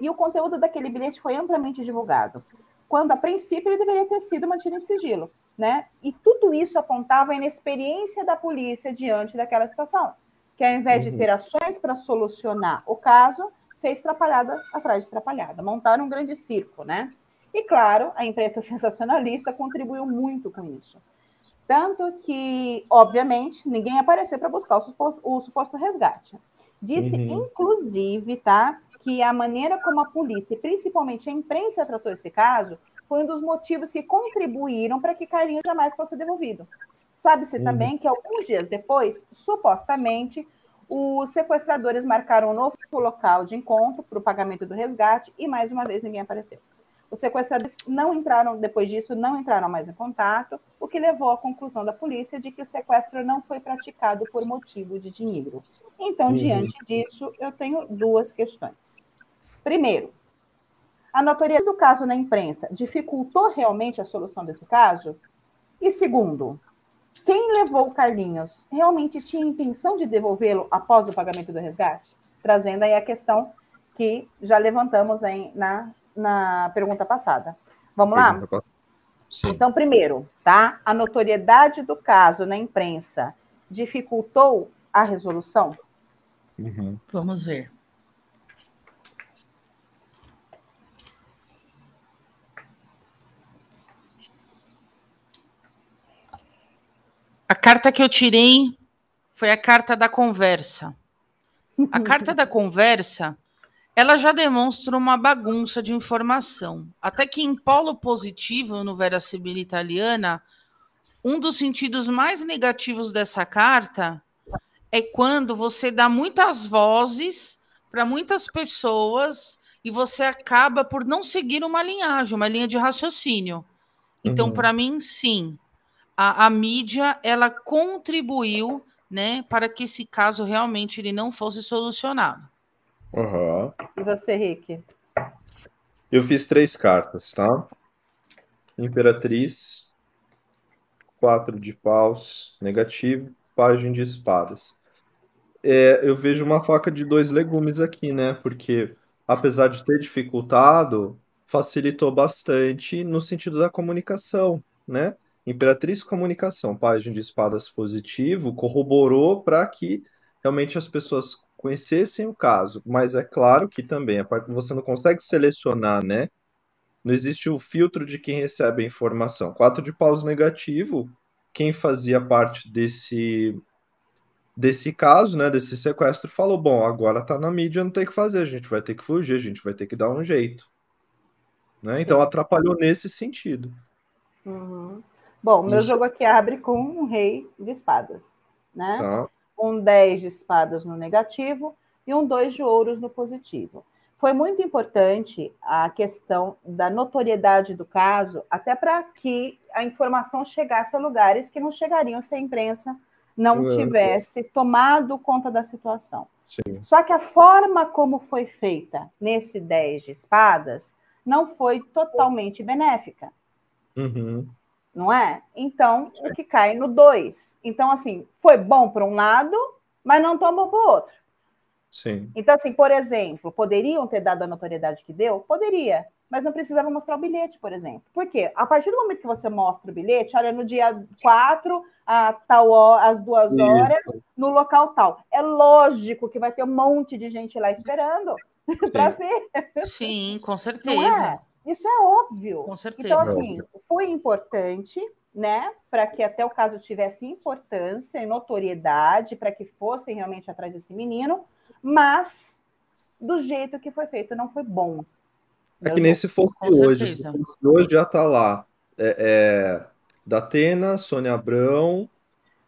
e o conteúdo daquele bilhete foi amplamente divulgado, quando a princípio ele deveria ter sido mantido em sigilo. Né? E tudo isso apontava a inexperiência da polícia diante daquela situação, que ao invés uhum. de ter ações para solucionar o caso, fez trapalhada atrás de trapalhada, montaram um grande circo, né? E claro, a imprensa sensacionalista contribuiu muito com isso. Tanto que, obviamente, ninguém apareceu para buscar o suposto, o suposto, resgate. Disse, uhum. inclusive, tá, que a maneira como a polícia, e principalmente a imprensa, tratou esse caso, foi um dos motivos que contribuíram para que Carlinhos jamais fosse devolvido. Sabe-se uhum. também que alguns dias depois, supostamente, os sequestradores marcaram um novo local de encontro para o pagamento do resgate e mais uma vez ninguém apareceu. Os sequestradores não entraram, depois disso, não entraram mais em contato, o que levou à conclusão da polícia de que o sequestro não foi praticado por motivo de dinheiro. Então, uhum. diante disso, eu tenho duas questões. Primeiro, a notoriedade do caso na imprensa dificultou realmente a solução desse caso? E segundo, quem levou o Carlinhos realmente tinha intenção de devolvê-lo após o pagamento do resgate? Trazendo aí a questão que já levantamos aí na na pergunta passada. Vamos lá? Sim. Então, primeiro, tá? A notoriedade do caso na imprensa dificultou a resolução? Uhum. Vamos ver. A carta que eu tirei foi a carta da conversa. A carta da conversa ela já demonstra uma bagunça de informação. Até que em polo positivo, no Vera Sibila italiana, um dos sentidos mais negativos dessa carta é quando você dá muitas vozes para muitas pessoas e você acaba por não seguir uma linhagem, uma linha de raciocínio. Então, uhum. para mim, sim, a, a, mídia ela contribuiu, né, para que esse caso realmente ele não fosse solucionado. Uhum. E você, Rick? Eu fiz três cartas, tá? Imperatriz, quatro de paus, negativo, página de espadas. É, eu vejo uma faca de dois legumes aqui, né? Porque apesar de ter dificultado, facilitou bastante no sentido da comunicação, né? Imperatriz Comunicação, página de espadas positivo, corroborou para que realmente as pessoas conhecessem o caso, mas é claro que também a parte você não consegue selecionar, né? Não existe o filtro de quem recebe a informação. Quatro de paus negativo, quem fazia parte desse desse caso, né, desse sequestro, falou: bom, agora tá na mídia, não tem o que fazer, a gente vai ter que fugir, a gente vai ter que dar um jeito. Né? Então atrapalhou nesse sentido. Uhum. Bom, meu Isso. jogo aqui abre com um rei de espadas, né? Tá um 10 de espadas no negativo e um 2 de ouros no positivo. Foi muito importante a questão da notoriedade do caso, até para que a informação chegasse a lugares que não chegariam se a imprensa não tivesse tomado conta da situação. Sim. Só que a forma como foi feita nesse 10 de espadas não foi totalmente benéfica. Uhum não é? Então, o que cai no 2. Então, assim, foi bom para um lado, mas não tão bom para o outro. Sim. Então, assim, por exemplo, poderiam ter dado a notoriedade que deu? Poderia, mas não precisava mostrar o bilhete, por exemplo. Por quê? A partir do momento que você mostra o bilhete, olha, no dia 4, a tal hora, às duas horas, no local tal. É lógico que vai ter um monte de gente lá esperando para ver. Sim, com certeza. Isso é óbvio. Com certeza. Então, assim, foi importante, né, para que até o caso tivesse importância e notoriedade, para que fossem realmente atrás desse menino, mas do jeito que foi feito não foi bom. É que nem se fosse Com hoje. certeza. Se fosse hoje já tá lá. É, é, Datena, Sônia Abrão,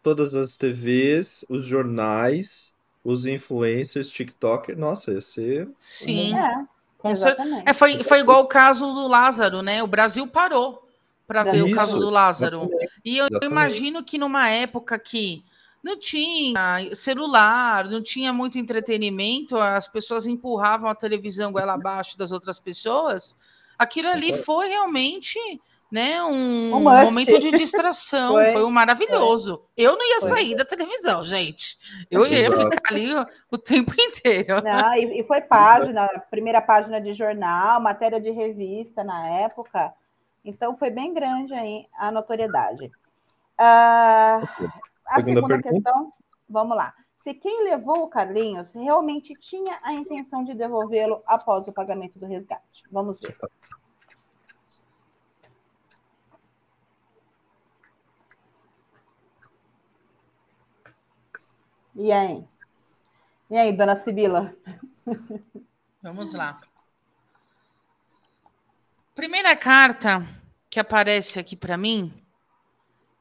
todas as TVs, os jornais, os influencers, TikTok. Nossa, ia ser. Sim, É, com exatamente. É, foi, foi igual o caso do Lázaro, né? O Brasil parou para ver o Isso, caso do Lázaro. exatamente, E eu exatamente. imagino que numa época que não tinha celular, não tinha muito entretenimento, as pessoas empurravam a televisão goela abaixo das outras pessoas. Aquilo ali foi realmente né, um Um momento de distração, Foi, foi, um maravilhoso. Eu não ia Foi. sair da televisão, gente. Eu ia ficar ali o, o tempo inteiro. Não, e, e foi página, primeira página de jornal, matéria de revista na época. Então foi bem grande aí a notoriedade. Ah, a Segunda segunda questão, vamos lá. Se quem levou o Carlinhos realmente tinha a intenção de devolvê-lo após o pagamento do resgate. Vamos ver. E aí? E aí, dona Sibila? Vamos lá. Primeira carta que aparece aqui para mim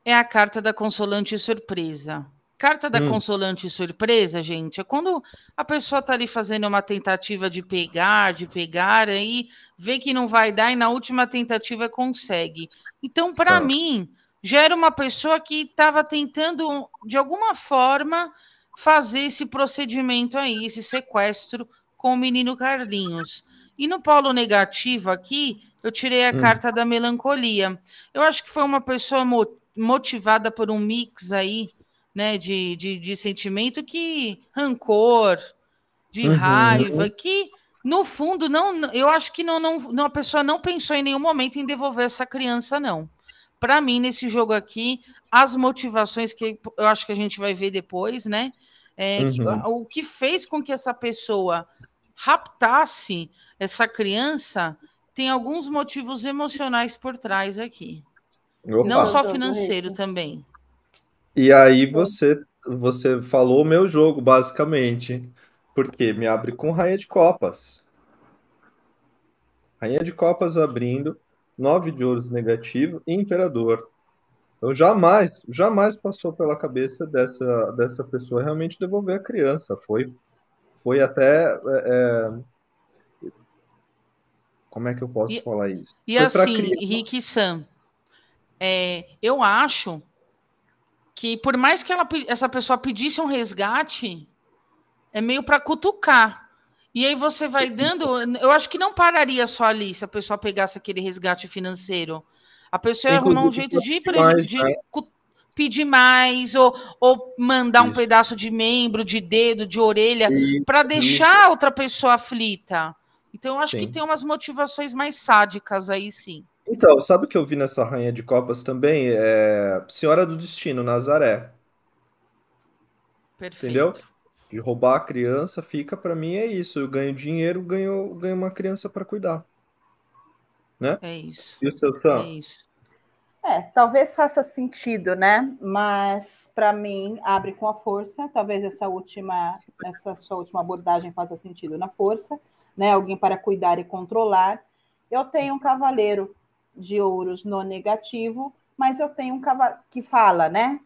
é a carta da consolante surpresa. Carta da Hum. consolante surpresa, gente, é quando a pessoa tá ali fazendo uma tentativa de pegar, de pegar, aí vê que não vai dar e na última tentativa consegue. Então, para Tá. mim, já era uma pessoa que estava tentando, de alguma forma, fazer esse procedimento aí, esse sequestro com o menino Carlinhos. E no polo negativo aqui, eu tirei a Hum. carta da melancolia. Eu acho que foi uma pessoa mo- motivada por um mix aí, né, de, de, de sentimento que rancor, de Uhum. raiva, que no fundo não, eu acho que não, não, não- a pessoa não pensou em nenhum momento em devolver essa criança, não. Para mim, nesse jogo aqui, as motivações que eu acho que a gente vai ver depois, né? é, que- Uhum. o que fez com que essa pessoa raptasse essa criança tem alguns motivos emocionais por trás aqui. Opa. Não só financeiro também. E aí você, você falou o meu jogo, basicamente. Porque me abre com Rainha de Copas. Rainha de Copas abrindo, nove de ouros negativo e Imperador. Então jamais, jamais passou pela cabeça dessa, dessa pessoa realmente devolver a criança. Foi, foi até. é, é, como é que eu posso E- falar isso? E Foi assim, Rick e Sam, é, eu acho que por mais que ela, essa pessoa pedisse um resgate, é meio para cutucar. E aí você vai dando. Eu acho que não pararia só ali se a pessoa pegasse aquele resgate financeiro. A pessoa ia arrumar um jeito de, mais, de né? pedir mais, ou, ou mandar um Isso. pedaço de membro, de dedo, de orelha, para deixar a outra pessoa aflita. Então, eu acho que Sim. tem umas motivações mais sádicas aí, sim. Então, sabe o que eu vi nessa Rainha de Copas também? É Senhora do Destino, Nazaré. Perfeito. Entendeu? De roubar a criança, fica pra mim é isso. Eu ganho dinheiro, ganho, ganho uma criança pra cuidar. É isso. E o seu É isso. É, talvez faça sentido, né? Mas para mim abre com a força. Talvez essa última, essa sua última abordagem faça sentido na força, né? Alguém para cuidar e controlar. Eu tenho um cavaleiro de ouros no negativo, mas eu tenho um cavaleiro que fala, né?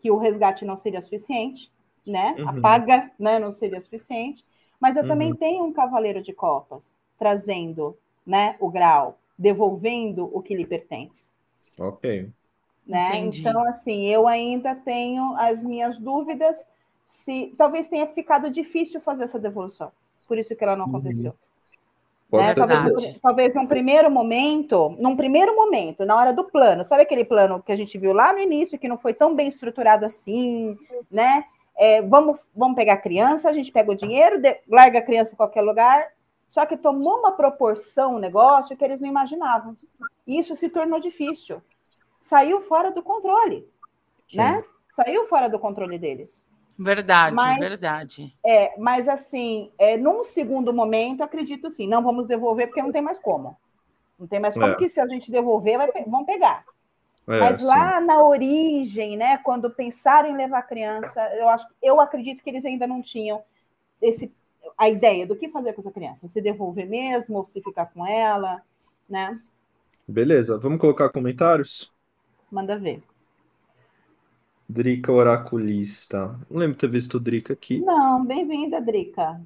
Que o resgate não seria suficiente, né? A Uhum. paga, né? Não seria suficiente. Mas eu também Uhum. tenho um cavaleiro de copas trazendo, né? O grau, devolvendo o que lhe pertence Ok. né? Então, assim, eu ainda tenho as minhas dúvidas se talvez tenha ficado difícil fazer essa devolução. Por isso que ela não Uhum. aconteceu. Pode Né? Talvez, talvez num primeiro momento, num primeiro momento, na hora do plano, sabe aquele plano que a gente viu lá no início, que não foi tão bem estruturado assim, né? É, vamos, vamos pegar a criança, a gente pega o dinheiro, de- larga a criança em qualquer lugar, só que tomou uma proporção o negócio que eles não imaginavam. E isso se tornou difícil. Saiu fora do controle, Sim. né? Saiu fora do controle deles. Verdade, Mas- verdade. É, mas assim, é, num segundo momento, acredito sim, não vamos devolver porque não tem mais como. Não tem mais como, É. porque se a gente devolver, vai, vão pegar. É, mas sim. lá na origem, né, quando pensaram em levar a criança, eu acho, eu acredito que eles ainda não tinham esse a ideia do que fazer com essa criança? Se devolver mesmo ou se ficar com ela, né? Beleza, vamos colocar comentários? Manda ver. Drica Oraculista. Não lembro de ter visto o Drica aqui. Não, bem-vinda, Drica.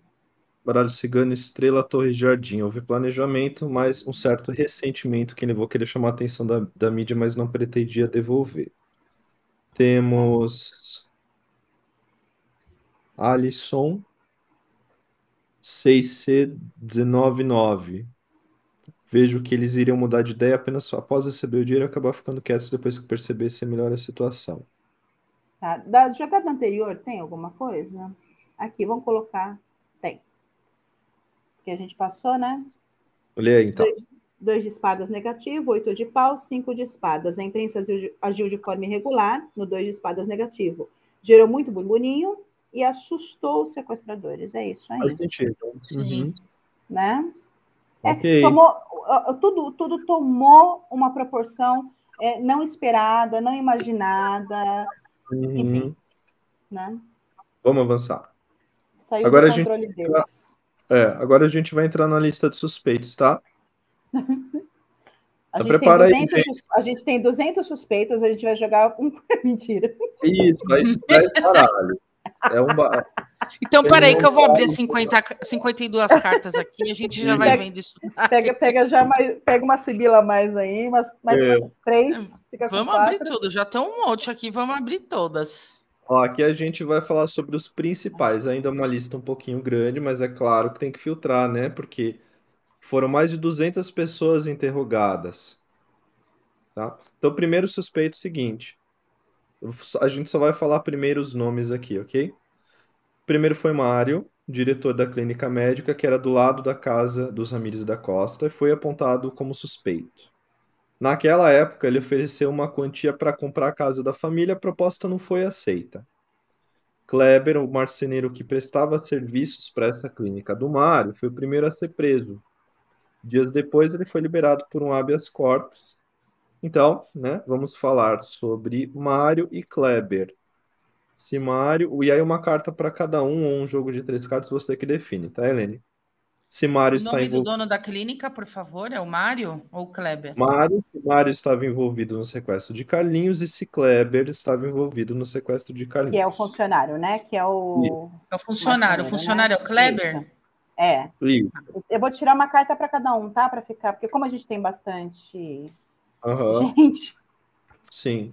Baralho Cigano, Estrela, Torre Jardim. Houve planejamento, mas um certo ressentimento que levou a querer chamar a atenção da, da mídia, mas não pretendia devolver. Temos Alisson 6C199. Vejo que eles iriam mudar de ideia apenas após receber o dinheiro e acabar ficando quietos depois que percebesse melhor a situação. Tá. Da jogada anterior, tem alguma coisa? Aqui, vamos colocar. Tem. Que a gente passou, né? Olha aí, então. Dois, dois de espadas negativo, oito de pau, cinco de espadas. A imprensa agiu de forma irregular no dois de espadas negativo. Gerou muito burburinho e assustou os sequestradores. É isso aí. Faz sentido. Uhum. Né? É, okay. tomou, tudo, tudo tomou uma proporção é, não esperada, não imaginada. Uhum. Enfim. Né? Vamos avançar. Saiu agora do controle a gente, deles. É, agora a gente vai entrar na lista de suspeitos, tá? A, gente 200, aí, a gente tem 200 suspeitos, a gente vai jogar um. Mentira. Isso, vai, vai baralho. É um bar... Então, peraí, que eu vou abrir 50, 52 cartas aqui e a gente já vai pega, vendo isso. Pega, pega, já mais, pega uma sibila mais aí, mais, mais é. três. vamos abrir tudo, já tem um monte aqui, vamos abrir todas. Ó, aqui a gente vai falar sobre os principais, ainda uma lista um pouquinho grande, mas é claro que tem que filtrar, né? Porque foram mais de 200 pessoas interrogadas. Tá? Então, primeiro suspeito é o seguinte, a gente só vai falar primeiro os nomes aqui, ok? Primeiro foi Mário, diretor da clínica médica, que era do lado da casa dos Ramírez da Costa, e foi apontado como suspeito. Naquela época, ele ofereceu uma quantia para comprar a casa da família, a proposta não foi aceita. Kleber, o marceneiro que prestava serviços para essa clínica do Mário, foi o primeiro a ser preso. Dias depois, ele foi liberado por um habeas corpus. Então, né, vamos falar sobre Mário e Kleber. Simário, e aí uma carta para cada um, ou um jogo de três cartas, você que define, tá, Helene? Simário está envolvido. O nome do dono da clínica, por favor, é o Mário ou o Kleber? Mário, Mário estava envolvido no sequestro de Carlinhos e se Kleber estava envolvido no sequestro de Carlinhos. Que é o funcionário, né? Que é o. É o funcionário. O funcionário né? é o Kleber? Isso. É. Isso. Eu vou tirar uma carta para cada um, tá? Para ficar, porque como a gente tem bastante uhum. gente. Sim.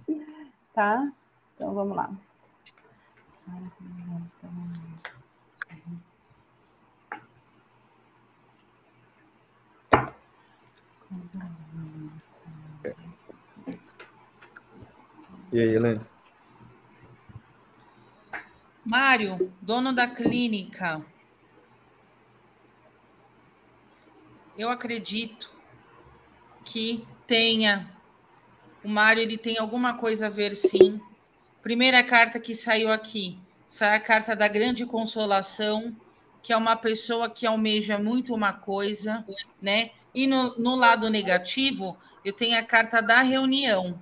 Tá? Então vamos lá. E aí, Helene? Mário, dono da clínica. Eu acredito que tenha. O Mário ele tem alguma coisa a ver, sim, Primeira carta que saiu aqui, sai a carta da grande consolação, que é uma pessoa que almeja muito uma coisa, né? E no, no lado negativo, eu tenho a carta da reunião.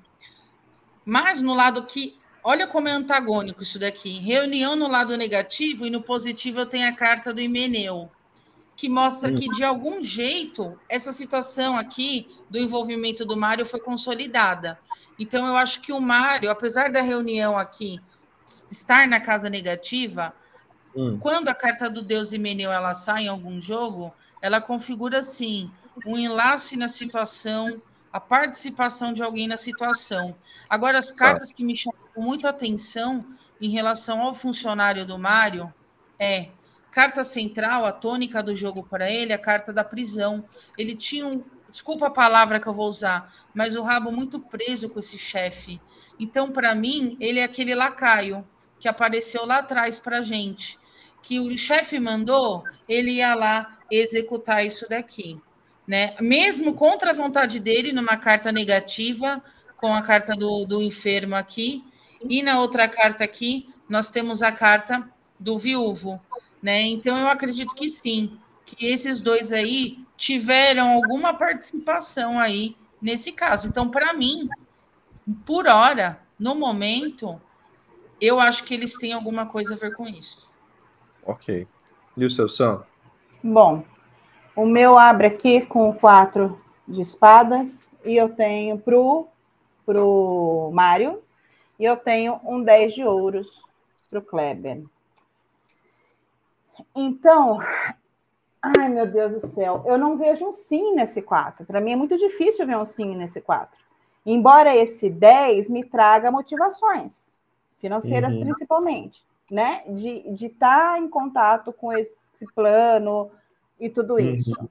Mas no lado que olha como é antagônico isso daqui. Reunião no lado negativo e no positivo eu tenho a carta do Himeneu, que mostra que de algum jeito essa situação aqui do envolvimento do Mário foi consolidada. Então, eu acho que o Mário, apesar da reunião aqui estar na casa negativa, hum. quando a carta do Deus Himeneu ela sai em algum jogo, ela configura assim um enlace na situação, a participação de alguém na situação. Agora, as tá. cartas que me chamam muito a atenção em relação ao funcionário do Mário é carta central, a tônica do jogo para ele, a carta da prisão. Ele tinha um, desculpa a palavra que eu vou usar, mas o rabo muito preso com esse chefe. Então, para mim, ele é aquele lacaio que apareceu lá atrás para gente, que o chefe mandou, ele ia lá executar isso daqui, né? Mesmo contra a vontade dele, numa carta negativa, com a carta do, do enfermo aqui, e na outra carta aqui, nós temos a carta do viúvo, né? Então, eu acredito que sim, que esses dois aí tiveram alguma participação aí nesse caso. Então, para mim, por hora, no momento, eu acho que eles têm alguma coisa a ver com isso. Ok. E o seu Sam? Bom, o meu abre aqui com quatro de espadas e eu tenho pro, pro Mário e eu tenho um 10 de ouros pro Kleber. Então, ai meu Deus do céu, eu não vejo um sim nesse 4. Para mim é muito difícil ver um sim nesse 4. Embora esse 10 me traga motivações, financeiras uhum. principalmente, né? De estar de tá em contato com esse plano e tudo uhum. isso. Uhum.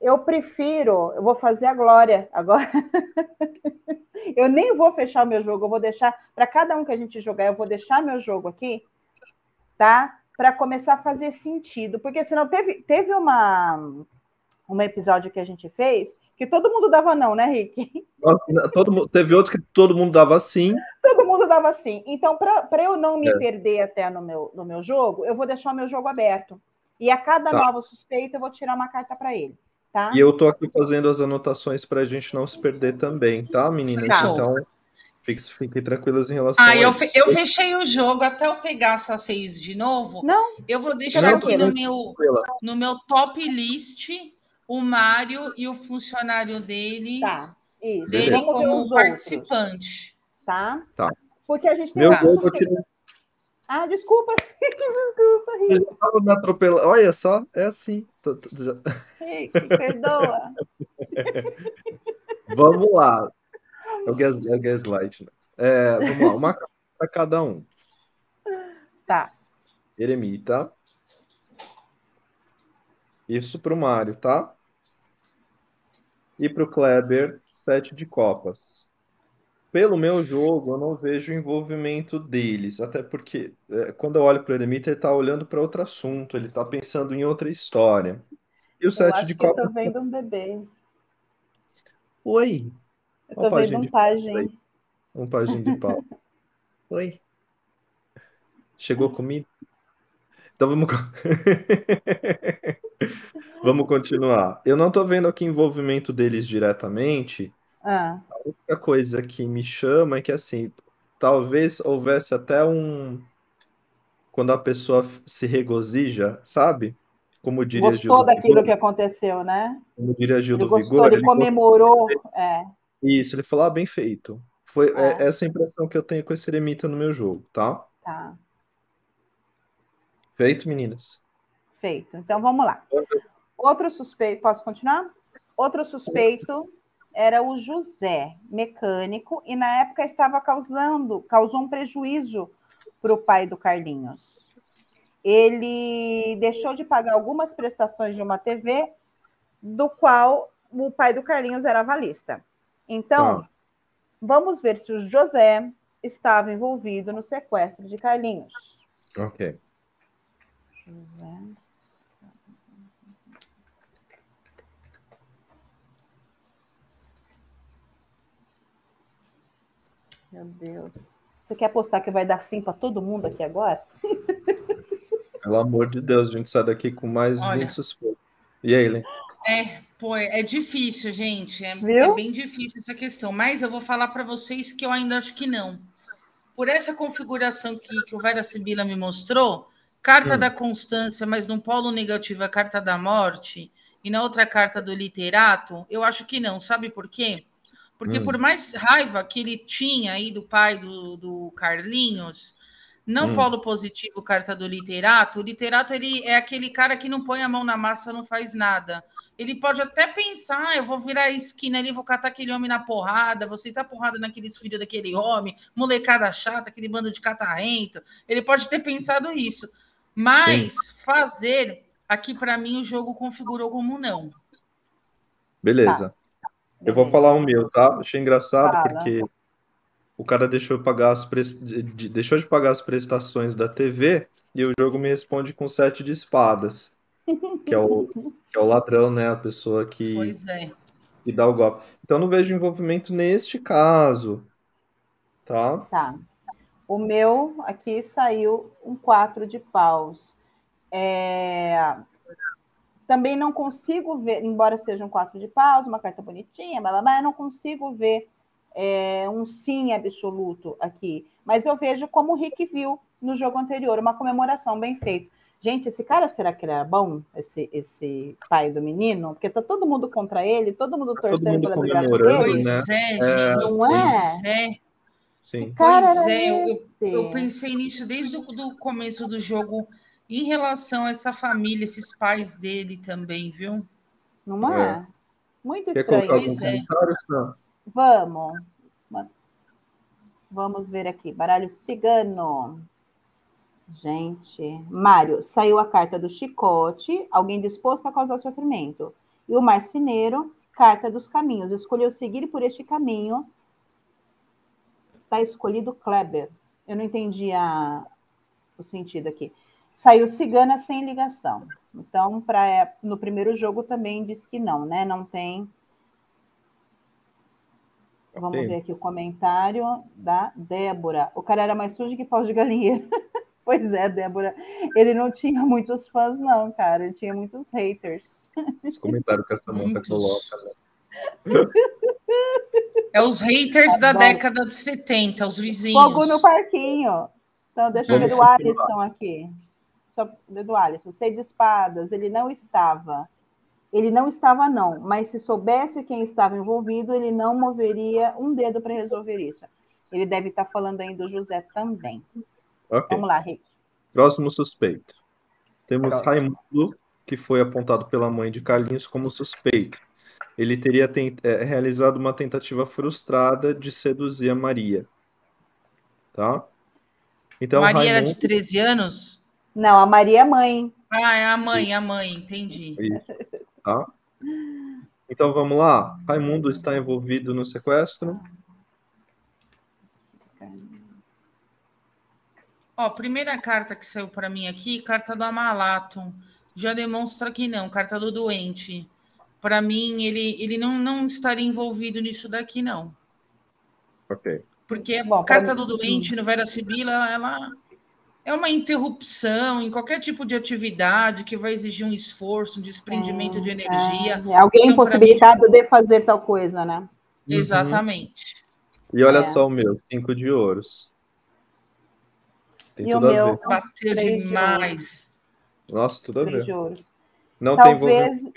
Eu prefiro, eu vou fazer a glória agora. eu nem vou fechar o meu jogo, eu vou deixar para cada um que a gente jogar, eu vou deixar meu jogo aqui, tá? Para começar a fazer sentido, porque senão teve teve uma um episódio que a gente fez que todo mundo dava não, né, Rick? Nossa, todo, teve outro que todo mundo dava sim. Todo mundo dava sim. Então, para eu não me é. perder até no meu, no meu jogo, eu vou deixar o meu jogo aberto. E a cada tá. novo suspeito, eu vou tirar uma carta para ele. Tá? E eu tô aqui fazendo as anotações para a gente não se perder também, tá, meninas? Tá. Então, fiquem, tranquilas em relação ah, a eu, isso. eu fechei o jogo até eu pegar essas seis de novo. Não. Eu vou deixar não, aqui no meu, no meu top list o Mário e o funcionário deles, tá, isso. dele como participante. Tá? Tá. Porque a gente tem Meu gol eu tirei... Ah, desculpa. desculpa, Você já tava me atropelando. Olha só, é assim. Já... perdoa. vamos lá. É o, gas, é o gaslight. Né? É, vamos lá, uma para cada um. Tá. Eremita. Isso para o Mário, tá? E para o Kleber, sete de copas. Pelo meu jogo, eu não vejo o envolvimento deles, até porque é, quando eu olho para o Eremita, ele está olhando para outro assunto, ele está pensando em outra história. E o eu sete de copas. Eu tô vendo um bebê. Oi. Eu tô vendo um pajem. Um pajem de pau. Oi. Chegou comida? Então vamos. vamos continuar. Eu não estou vendo aqui envolvimento deles diretamente. Ah. A única coisa que me chama é que assim, talvez houvesse até um. Quando a pessoa se regozija, sabe? Como diria Gostou Gil daquilo Vigor. que aconteceu, né? Como diria Gil ele do gostou, Vigor. Ele, ele comemorou. É. Isso, ele falou, ah, bem feito. Foi é. É essa impressão que eu tenho com esse eremita no meu jogo, tá? Tá. Feito, meninas? Feito. Então vamos lá. Outro suspeito, posso continuar? Outro suspeito era o José, mecânico, e na época estava causando, causou um prejuízo para o pai do Carlinhos. Ele deixou de pagar algumas prestações de uma TV, do qual o pai do Carlinhos era avalista. Então, ah. vamos ver se o José estava envolvido no sequestro de Carlinhos. Ok. José. Meu Deus. Você quer apostar que vai dar sim para todo mundo aqui agora? Pelo amor de Deus, a gente sai daqui com mais Olha, 20 suspeitos. E aí, Len? É, pô, é difícil, gente. É, é, bem difícil essa questão. Mas eu vou falar para vocês que eu ainda acho que não. Por essa configuração que, que o Vera Sibila me mostrou, Carta hum. da constância, mas num polo negativo a carta da morte, e na outra carta do literato, eu acho que não. Sabe por quê? Porque hum. por mais raiva que ele tinha aí do pai do, do Carlinhos, não hum. polo positivo, carta do literato, o literato ele é aquele cara que não põe a mão na massa, não faz nada. Ele pode até pensar, ah, eu vou virar a esquina ali, vou catar aquele homem na porrada, vou sentar porrada naqueles filhos daquele homem, molecada chata, aquele bando de catarrento. Ele pode ter pensado isso. Mas Sim. fazer, aqui para mim, o jogo configurou como não. Beleza. Tá. Eu vou falar o meu, tá? Achei engraçado Fala. porque o cara deixou, pagar as pre... deixou de pagar as prestações da TV e o jogo me responde com sete de espadas. Que é o, que é o ladrão, né? A pessoa que, pois é. que dá o golpe. Então não vejo envolvimento neste caso. Tá? Tá. O meu aqui saiu um quatro de paus. É... Também não consigo ver, embora seja um quatro de paus, uma carta bonitinha, mas não consigo ver é, um sim absoluto aqui. Mas eu vejo como o Rick viu no jogo anterior, uma comemoração bem feita. Gente, esse cara, será que ele era bom? Esse, esse pai do menino? Porque tá todo mundo contra ele, todo mundo torcendo todo mundo pela desgraça comemorando, dele. né? Pois é, É, gente. Não é? Pois é. Sim. Cara, Pois é, eu-? Eu pensei nisso desde o do começo do jogo em relação a essa família, esses pais dele também, viu? Não é? Muito Quer estranho colocar algum é. comentário? Vamos. Vamos ver aqui. Baralho cigano. Gente, Mário, saiu a carta do chicote, alguém disposto a causar sofrimento. E o marceneiro, carta dos caminhos, escolheu seguir por este caminho. Está escolhido Kleber. Eu não entendi a- o sentido aqui. Saiu cigana sem ligação. Então, pra, no primeiro jogo também diz que não, né? Não tem Vamos Ok. ver aqui o comentário da Débora. O cara era mais sujo que pau de galinheiro. pois é, Débora. Ele não tinha muitos fãs, não, cara. Ele tinha muitos haters. Esse comentário que a Samanta Muitos. coloca. Né? É os haters da bom. década de 70, os vizinhos. Fogo no parquinho. Então, deixa eu ver do Alisson aqui. Só ver do Alisson. Sei de espadas, ele não estava. Ele não estava, não. Mas se soubesse quem estava envolvido, ele não moveria um dedo para resolver isso. Ele deve estar falando aí do José também. Ok. Vamos lá, Rick. Próximo suspeito. Temos Próximo. Raimundo, que foi apontado pela mãe de Carlinhos como suspeito. Ele teria ten- eh, realizado uma tentativa frustrada de seduzir a Maria. Tá? Então, Maria era Raimundo... de 13 anos? Não, a Maria é mãe. Ah, é a mãe, a mãe, entendi. Isso, tá? Então vamos lá. Raimundo está envolvido no sequestro. Ó, primeira carta que saiu para mim aqui, carta do Amalato. Já demonstra que não, carta do doente. Para mim, ele, ele não, não estaria envolvido nisso daqui, não. Ok. Porque a Bom, carta mim- do doente no Vera Sibila, ela é uma interrupção em qualquer tipo de atividade que vai exigir um esforço, um desprendimento de energia. É, alguém Então, impossibilitado de fazer tal coisa, né? Exatamente. E olha É. só o meu, cinco de ouros. Tem E tudo o a meu? ver. Bateu Três de demais. Nossa, tudo a Três de ver. ouros. Não tem. Talvez.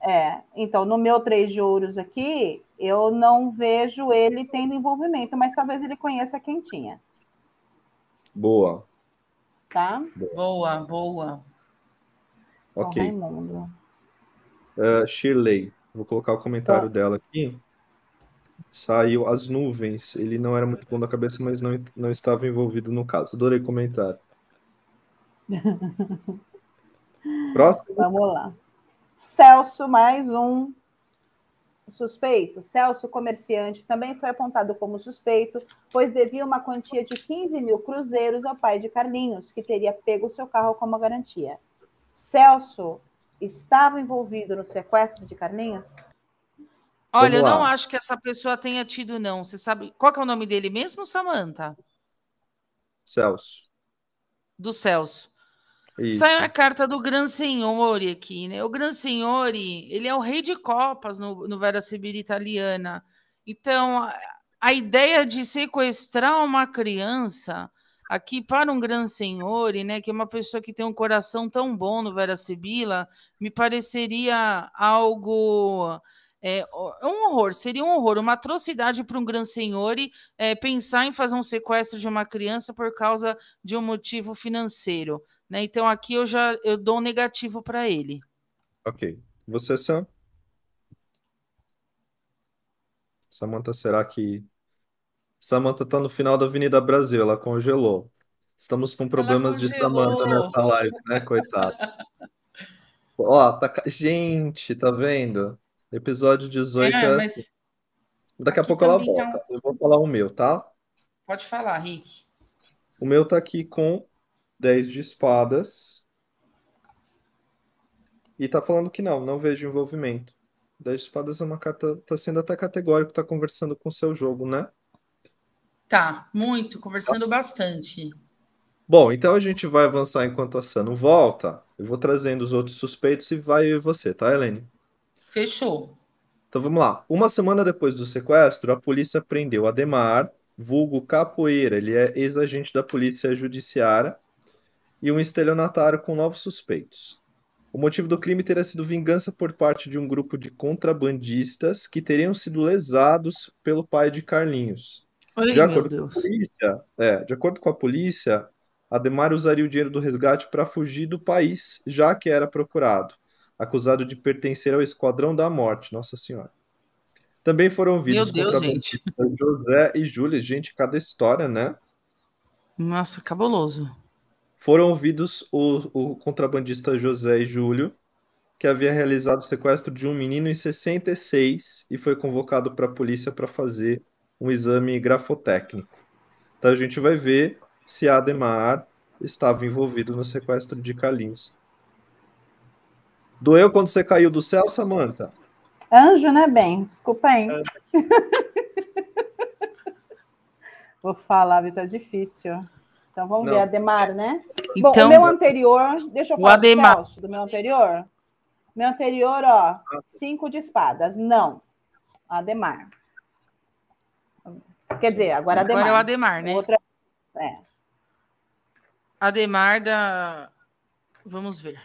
É, então, no meu três de ouros aqui, eu não vejo ele tendo envolvimento, mas talvez ele conheça quem tinha, Boa. Tá? Boa, boa. O Ok. Raimundo. Uh, Shirley, vou colocar o Tá. comentário dela aqui. Saiu as nuvens. Ele não era muito bom da cabeça, mas não, não estava envolvido no caso. Adorei o comentário. Próximo. Vamos lá. Celso, mais um suspeito. Celso, comerciante, também foi apontado como suspeito, pois devia uma quantia de 15 mil cruzeiros ao pai de Carlinhos, que teria pego o seu carro como garantia. Celso estava envolvido no sequestro de Carlinhos? Olha, eu não acho que essa pessoa tenha tido, não. Você sabe qual que é o nome dele mesmo, Samantha? Celso. Do Celso. Isso. Saiu a carta do Gran Signore aqui, né? O Gran Signore, ele é o rei de copas no, no Vera Sibila italiana. Então, a, ideia de sequestrar uma criança aqui para um Gran Signore, né? Que é uma pessoa que tem um coração tão bom no Vera Sibila, me pareceria algo... É é um horror, seria um horror, uma atrocidade para um Gran Signore é, pensar em fazer um sequestro de uma criança por causa de um motivo financeiro. Né? Então aqui eu já eu dou um negativo para ele. Ok. Você, Sam? Samantha, será que. Samantha tá no final da Avenida Brasil, ela congelou. Estamos com problemas de. Samantha nessa live, né, coitada? Ó, tá... gente, tá vendo? Episódio 18 é, É, assim. Daqui a pouco ela também tá volta. Eu vou falar o meu, tá? pode falar, Rick. O meu tá aqui com 10 de espadas. E tá falando que não, não vejo envolvimento. 10 de espadas é uma carta, tá sendo até categórico, tá conversando com o seu jogo, né? Tá, muito, conversando bastante. Bom, então a gente vai avançar enquanto a Sam não volta. Eu vou trazendo os outros suspeitos e vai eu e você, tá, Helene? Fechou. Então vamos lá. Uma semana depois do sequestro, a polícia prendeu Ademar, vulgo Capoeira. Ele é ex-agente da polícia judiciária. E um estelionatário com novos suspeitos. O motivo do crime teria sido vingança por parte de um grupo de contrabandistas que teriam sido lesados pelo pai de Carlinhos. Ai, De acordo com a Deus. polícia, é, de acordo com a polícia, Ademar usaria o dinheiro do resgate para fugir do país, já que era procurado, acusado de pertencer ao Esquadrão da Morte, Nossa Senhora. Também foram ouvidos Meu Deus, contrabandistas José e Júlia, gente, cada história, né? Nossa, cabuloso. Foram ouvidos o, o contrabandista José e Júlio, que havia realizado o sequestro de um menino em 66 e foi convocado para a polícia para fazer um exame grafotécnico. Então a gente vai ver se Ademar estava envolvido no sequestro de Carlinhos. Doeu quando você caiu do céu, Samantha? Anjo, né, bem? Desculpa aí. Vou falar, é difícil. Então vamos Não. ver, Ademar, né? Bom, Então, o meu anterior, deixa eu o falar do Ademar. Celso, do meu anterior. Meu anterior, ó, cinco de espadas. Não. Ademar. Quer dizer, agora Ademar. agora é o Ademar, né? O outro é- é. Ademar da. Vamos ver.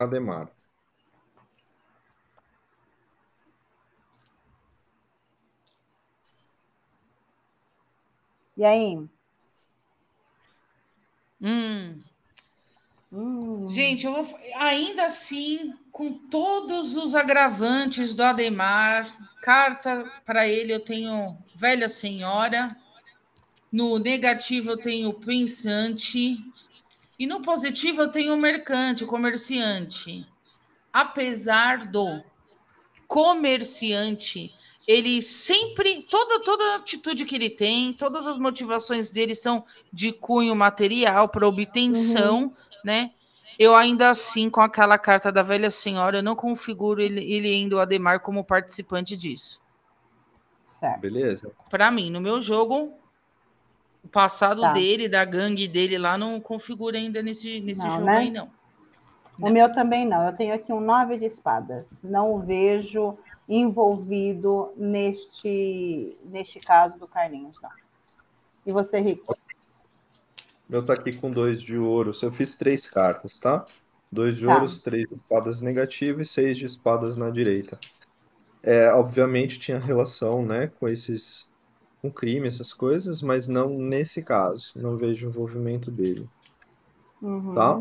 Ademar. E aí? Hum. Hum, Gente, eu vou. Ainda assim, com todos os agravantes do Ademar, carta para ele eu tenho velha senhora. No negativo eu tenho pensante. E no positivo eu tenho mercante, comerciante. Apesar do comerciante, ele sempre, toda, toda atitude que ele tem, todas as motivações dele são de cunho material para obtenção, né? Eu ainda assim, com aquela carta da velha senhora, eu não configuro ele, ele ainda o Ademar como participante disso. certo. Beleza. Para mim, no meu jogo, o passado Tá. dele, da gangue dele lá, não configura ainda nesse, nesse Não, jogo né? aí, não. O meu também não. Eu tenho aqui um nove de espadas. Não o vejo envolvido neste, neste caso do Carlinhos, não. E você, Rick? Meu tá aqui com dois de ouro. Eu fiz três cartas, tá? Dois de Tá. ouros, três de espadas negativas e seis de espadas na direita. É, obviamente tinha relação, né, com esses, com crime, essas coisas, mas não nesse caso. Não vejo envolvimento dele. Uhum. Tá.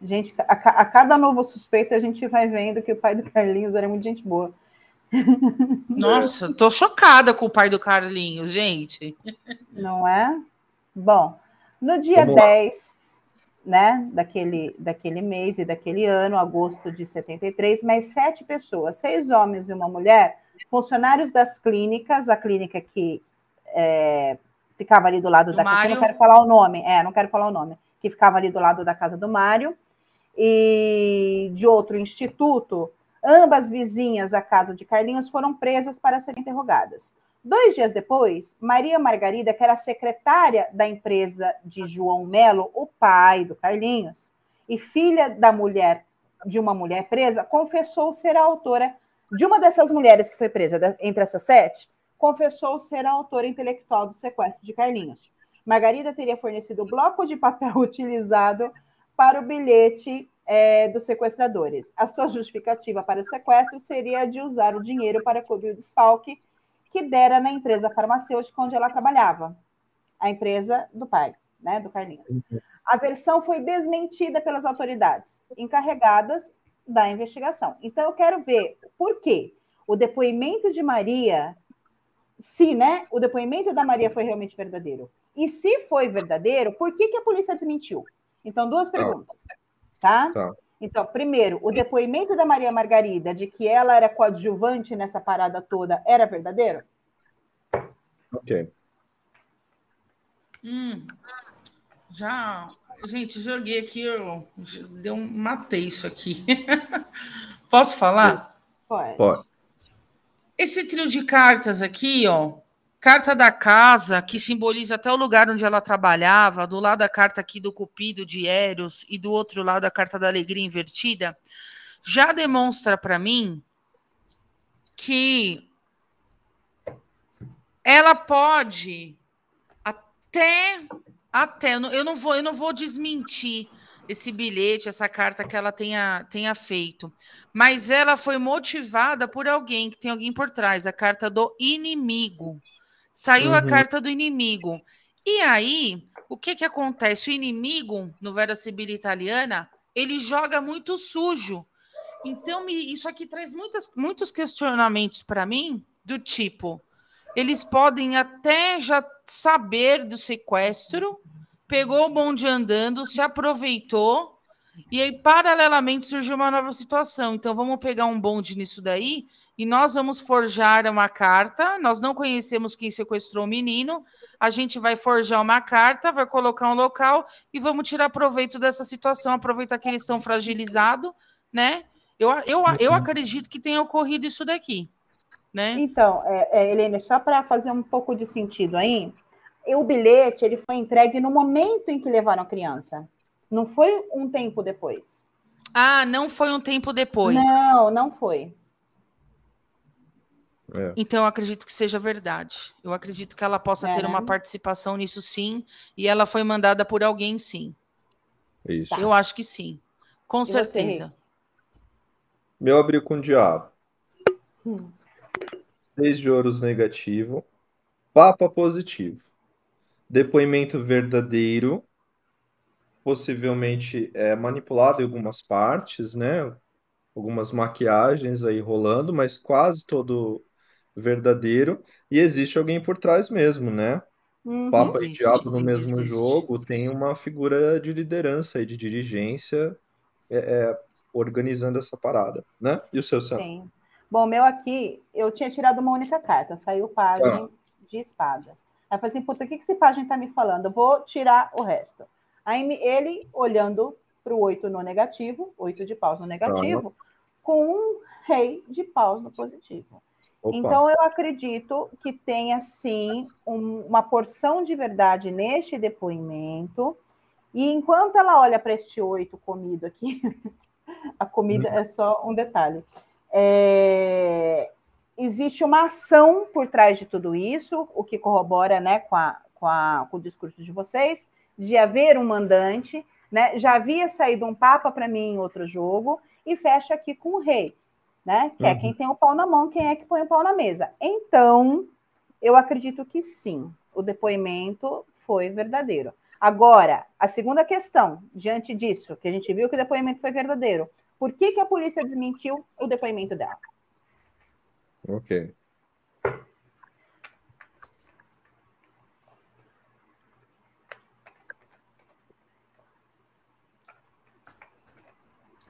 Gente, a, a cada novo suspeito a gente vai vendo que o pai do Carlinhos era muito gente boa. Nossa, tô chocada com o pai do Carlinhos, gente. Não é? Bom, no dia Vamos lá. 10, né, daquele, daquele mês e daquele ano, agosto de 73, mais sete pessoas, seis homens e uma mulher, funcionários das clínicas, a clínica que é, ficava ali do lado Do da casa, eu Mário. não quero falar o nome, é, não quero falar o nome, que ficava ali do lado da casa do Mário, e de outro instituto, ambas vizinhas à casa de Carlinhos foram presas para serem interrogadas. Dois dias depois, Maria Margarida, que era secretária da empresa de João Melo, o pai do Carlinhos, e filha da mulher de uma mulher presa, confessou ser a autora de uma dessas mulheres que foi presa, entre essas sete, confessou ser a autora intelectual do sequestro de Carlinhos. Margarida teria fornecido o bloco de papel utilizado para o bilhete eh, dos sequestradores. A sua justificativa para o sequestro seria de usar o dinheiro para cobrir o desfalque que dera na empresa farmacêutica onde ela trabalhava, a empresa do pai, né, do Carlinhos. A versão foi desmentida pelas autoridades encarregadas da investigação. Então eu quero ver por quê o depoimento de Maria, se, né, o depoimento da Maria foi realmente verdadeiro. E se foi verdadeiro, por que, que a polícia desmentiu? Então, duas perguntas, tá? Tá. Então, primeiro, o depoimento da Maria Margarida de que ela era coadjuvante nessa parada toda era verdadeiro? Ok. Hum, já, gente, joguei aqui, eu deu um matei isso aqui. Posso falar? Pode. Pode. Esse trio de cartas aqui, ó, carta da casa, que simboliza até o lugar onde ela trabalhava, do lado da carta aqui do Cupido de Eros e do outro lado a carta da alegria invertida, já demonstra para mim que ela pode até Até, eu não vou, eu não vou desmentir esse bilhete, essa carta que ela tenha, tenha feito. Mas ela foi motivada por alguém, que tem alguém por trás, a carta do inimigo. Saiu uhum. a carta do inimigo. E aí, o que que acontece? O inimigo, no Vera Sibila italiana, ele joga muito sujo. Então, me, isso aqui traz muitas, muitos questionamentos para mim, do tipo, eles podem até já saber do sequestro, pegou o bonde andando, se aproveitou, e aí, paralelamente, surgiu uma nova situação. Então, vamos pegar um bonde nisso daí e nós vamos forjar uma carta. Nós não conhecemos quem sequestrou o menino. A gente vai forjar uma carta, vai colocar um local e vamos tirar proveito dessa situação, aproveitar que eles estão fragilizados, né? Eu, eu, eu uhum. acredito que tenha ocorrido isso daqui. Né? Então, é, é, Helene, só para fazer um pouco de sentido aí, o bilhete ele foi entregue no momento em que levaram a criança. Não foi um tempo depois. Ah, não foi um tempo depois. Não, não foi. É. Então, eu acredito que seja verdade. Eu acredito que ela possa é. ter uma participação nisso, sim. E ela foi mandada por alguém, sim. Isso. Eu acho que sim. Com e certeza. Você, Meu abriu com o diabo. Hum. Seis de ouros negativo. Papa positivo. Depoimento verdadeiro. Possivelmente é manipulado em algumas partes, né? Algumas maquiagens aí rolando, mas quase todo verdadeiro. E existe alguém por trás mesmo, né? Uhum. Papa existe, e Diabo no mesmo existe. jogo tem uma figura de liderança e de dirigência é, é, organizando essa parada, né? E o seu Sam? Sim. Bom, meu aqui, eu tinha tirado uma única carta, saiu página ah. de espadas. Aí eu falei assim, puta, o que, que esse página tá me falando? Eu vou tirar o resto. Aí ele, olhando para o oito no negativo, oito de paus no negativo, ah. com um rei de paus no positivo. Então, eu acredito que tenha, sim, um, uma porção de verdade neste depoimento. E enquanto ela olha para este oito comido aqui, a comida é só um detalhe. É, existe uma ação por trás de tudo isso, o que corrobora né, com, a, com, a, com o discurso de vocês, de haver um mandante. Né? Já havia saído um papa para mim em outro jogo, e fecha aqui com o rei, né? Que é uhum. é quem tem o pau na mão, quem é que põe o pau na mesa. Então, eu acredito que sim, o depoimento foi verdadeiro. Agora, a segunda questão, diante disso, que a gente viu que o depoimento foi verdadeiro, por que, que a polícia desmentiu o depoimento dela? Ok.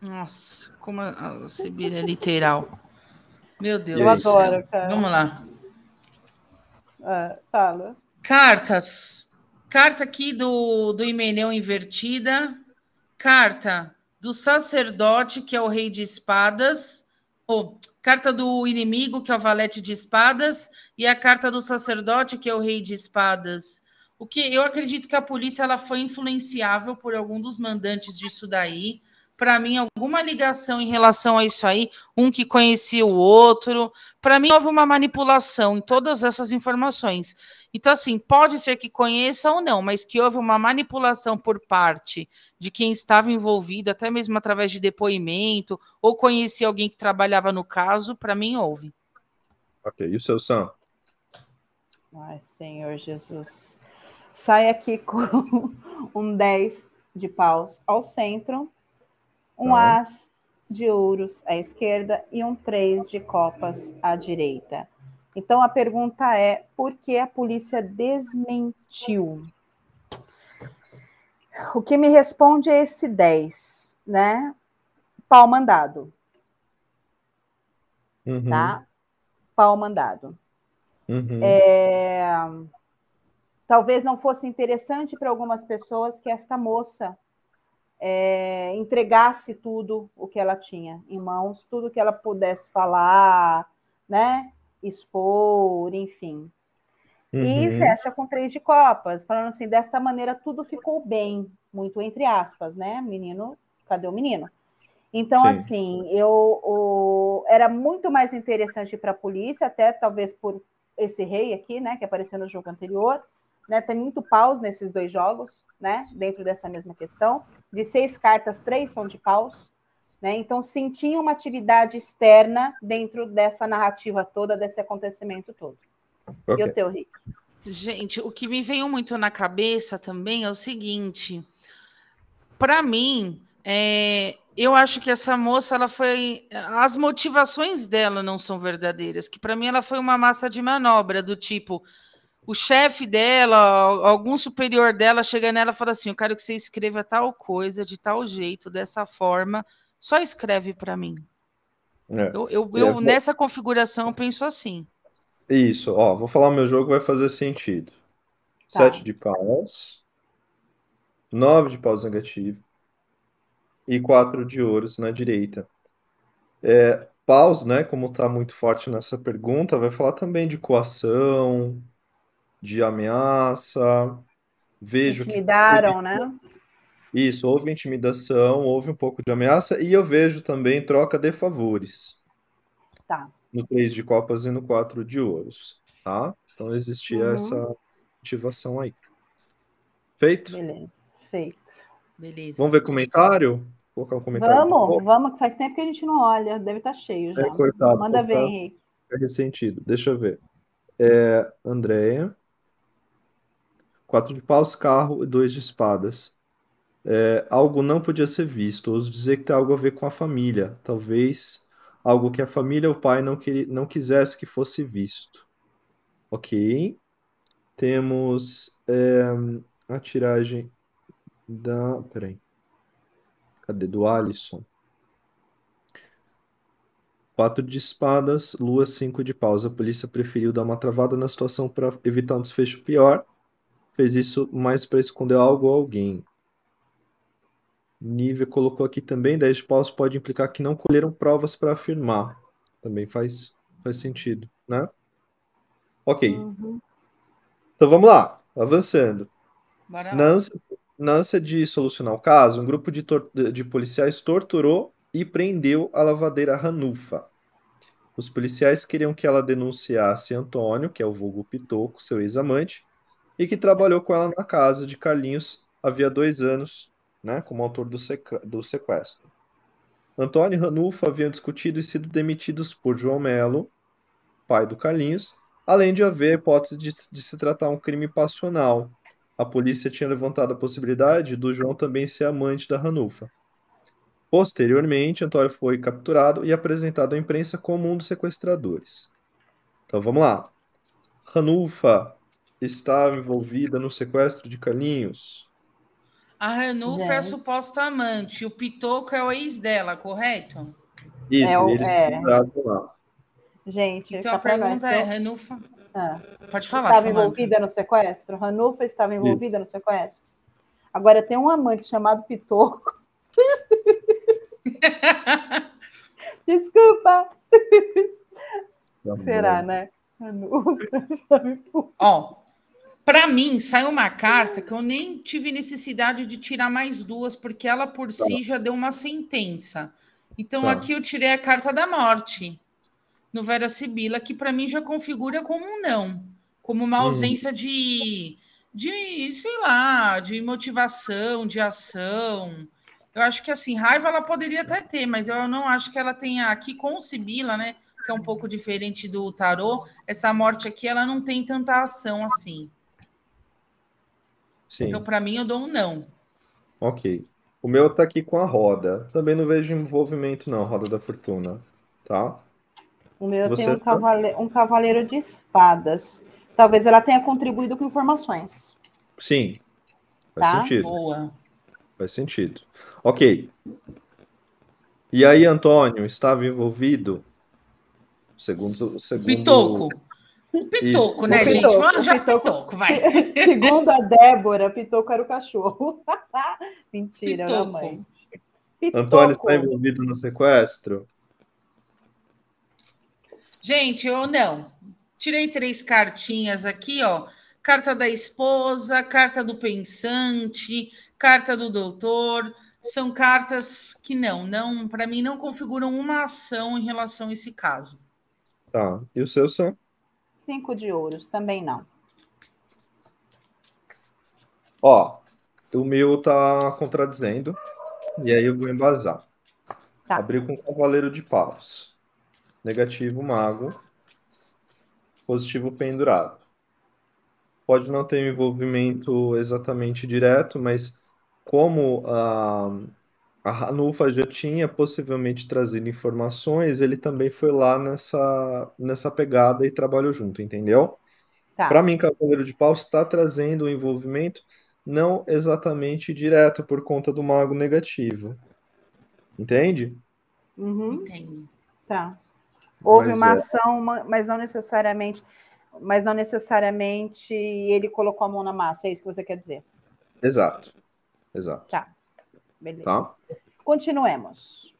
Nossa, como a Sibília é literal. Meu Deus. Eu adoro, cara. Vamos lá. É, fala. Cartas. Carta aqui do, do Himeneu invertida. Carta do sacerdote, que é o rei de espadas, ou carta do inimigo, que é o valete de espadas, e a carta do sacerdote, que é o rei de espadas. O que eu acredito que a polícia ela foi influenciável por algum dos mandantes disso daí. Para mim, alguma ligação em relação a isso aí, um que conhecia o outro. Para mim, houve uma manipulação em todas essas informações. Então, assim, pode ser que conheça ou não, mas que houve uma manipulação por parte de quem estava envolvido, até mesmo através de depoimento, ou conhecia alguém que trabalhava no caso, para mim houve. Ok, e o seu Sam? Ai, Senhor Jesus. Sai aqui com um 10 de paus ao centro, um ah. as de ouros à esquerda e um 3 de copas à direita. Então a pergunta é: por que a polícia desmentiu? O que me responde é esse 10, né? Pau mandado. Uhum. Tá? Pau mandado. Uhum. É... Talvez não fosse interessante para algumas pessoas que esta moça é, entregasse tudo o que ela tinha em mãos, tudo que ela pudesse falar, né? expor, enfim. Uhum. E fecha com três de copas, falando assim, desta maneira tudo ficou bem, muito entre aspas, né? Menino, cadê o menino? Então, Sim. assim, eu o, era muito mais interessante para a polícia, até talvez por esse rei aqui, né, que apareceu no jogo anterior, né? Tem muito paus nesses dois jogos, né? Dentro dessa mesma questão. De seis cartas, três são de paus. Né? Então, sim, tinha uma atividade externa dentro dessa narrativa toda, desse acontecimento todo. Okay. E o teu, Rick? Gente, o que me veio muito na cabeça também é o seguinte: para mim, é, eu acho que essa moça, ela foi. As motivações dela não são verdadeiras, que para mim ela foi uma massa de manobra, do tipo, o chefe dela, algum superior dela chega nela e fala assim: Eu quero que você escreva tal coisa, de tal jeito, dessa forma só escreve para mim. É. Eu, eu, eu é, nessa configuração eu penso assim. Isso, ó, vou falar o meu jogo vai fazer sentido. Tá. Sete de paus, nove de paus negativo e quatro de ouros na direita. É, paus, né, como está muito forte nessa pergunta, vai falar também de coação, de ameaça. Vejo Intimidaram, que... né? Isso, houve intimidação, houve um pouco de ameaça, e eu vejo também troca de favores. Tá. No 3 de copas e no 4 de ouros, tá? Então existia uhum. essa ativação aí. Feito? Beleza, feito. Beleza. Vamos ver comentário? Vou colocar um comentário. Vamos, vamos, que faz tempo que a gente não olha, deve estar tá cheio já. É cortado, Manda ver, Henrique. É ressentido, deixa eu ver. É, Andréia. Quatro de paus, carro e dois de espadas é, algo não podia ser visto, ouso dizer que tem algo a ver com a família, talvez algo que a família ou o pai não, queria, não quisesse que fosse visto. Ok. Temos é, a tiragem da. Peraí. Cadê? Do Alisson. Quatro de espadas, lua, cinco de paus. A polícia preferiu dar uma travada na situação para evitar um desfecho pior. Fez isso mais para esconder algo ou alguém. Nívia colocou aqui também, 10 de paus pode implicar que não colheram provas para afirmar. Também faz, faz sentido, né? Ok. Uhum. Então vamos lá, avançando. Na ânsia, de solucionar o caso, um grupo de, de policiais torturou e prendeu a lavadeira Ranufa. Os policiais queriam que ela denunciasse Antônio, que é o vulgo Pitoco, seu ex-amante, e que trabalhou com ela na casa de Carlinhos havia dois anos né, como autor do, do sequestro. Antônio e Ranulfo haviam discutido e sido demitidos por João Melo, pai do Carlinhos, além de haver a hipótese de, de se tratar um crime passional. A polícia tinha levantado a possibilidade do João também ser amante da Ranulfa. Posteriormente, Antônio foi capturado e apresentado à imprensa como um dos sequestradores. Então vamos lá. Ranulfa estava envolvida no sequestro de Carlinhos? A Ranulfa é a suposta amante, o Pitoco é o ex dela, correto? Isso, é o, eles é. lá. Gente, então a pergunta é, Ranulfa... Ah. Pode falar, Estava Samantha. envolvida no sequestro? Ranulfa estava envolvida Isso. no sequestro? Agora, tem um amante chamado Pitoco. Desculpa. Será, né? Ranulfa Ó, para mim, saiu uma carta que eu nem tive necessidade de tirar mais duas, porque ela por tá. si já deu uma sentença. Então, tá. aqui eu tirei a carta da morte no Vera Sibila, que para mim já configura como um não, como uma hum. ausência hum. de, de, sei lá, de motivação, de ação. Eu acho que assim, raiva ela poderia até ter, mas eu não acho que ela tenha aqui com Sibila, né? Que é um pouco diferente do tarô. Essa morte aqui, ela não tem tanta ação assim. Sim. Então, para mim, eu dou um não. Ok. O meu tá aqui com a roda. Também não vejo envolvimento, não, roda da fortuna. Tá? O meu Você tem um, cavale... um cavaleiro de espadas. Talvez ela tenha contribuído com informações. Sim. Faz tá? sentido. Boa. Faz sentido. Ok. E aí, Antônio, estava envolvido? Segundo. segundo... Pitoco. Pitoco, né, gente? Pitoco, Vamos já pitoco, pitoco, vai. Segundo a Débora, Pitoco era o cachorro. Mentira, a mãe. Pitoco. Antônio está envolvido no sequestro? Gente, eu não. Tirei três cartinhas aqui, ó. Carta da esposa, carta do pensante, carta do doutor. São cartas que não, não, para mim não configuram uma ação em relação a esse caso. Tá. E o seu são? Cinco de ouros, também não. Ó, o meu tá contradizendo, e aí eu vou embasar. Tá. Abriu com Cavaleiro de Paus. Negativo, Mago. Positivo, Pendurado. Pode não ter um envolvimento exatamente direto, mas como a, a Ranulfa já tinha possivelmente trazido informações, ele também foi lá nessa, nessa pegada e trabalhou junto, entendeu? Tá. Para mim, Cavaleiro de Paus está trazendo um envolvimento não exatamente direto por conta do mago negativo. Entende? Uhum, Entendo. tá. Houve Mas uma é- ação, mas não necessariamente, mas não necessariamente ele colocou a mão na massa, é isso que você quer dizer. Exato. Exato. Tá. Beleza. Tá? Continuemos.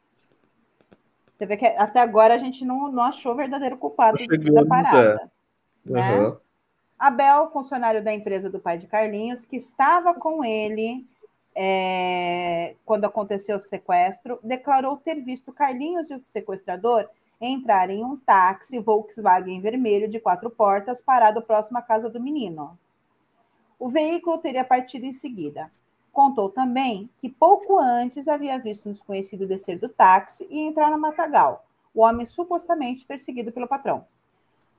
Você vê que até agora a gente não, não achou o verdadeiro culpado da chegamos, parada. né? Aham. Abel, funcionário da empresa do pai de Carlinhos, que estava com ele é, quando aconteceu o sequestro, declarou ter visto Carlinhos e o sequestrador entrarem em um táxi Volkswagen vermelho de quatro portas parado próximo à casa do menino. O veículo teria partido em seguida. Contou também que pouco antes havia visto um desconhecido descer do táxi e entrar no matagal, o homem supostamente perseguido pelo patrão.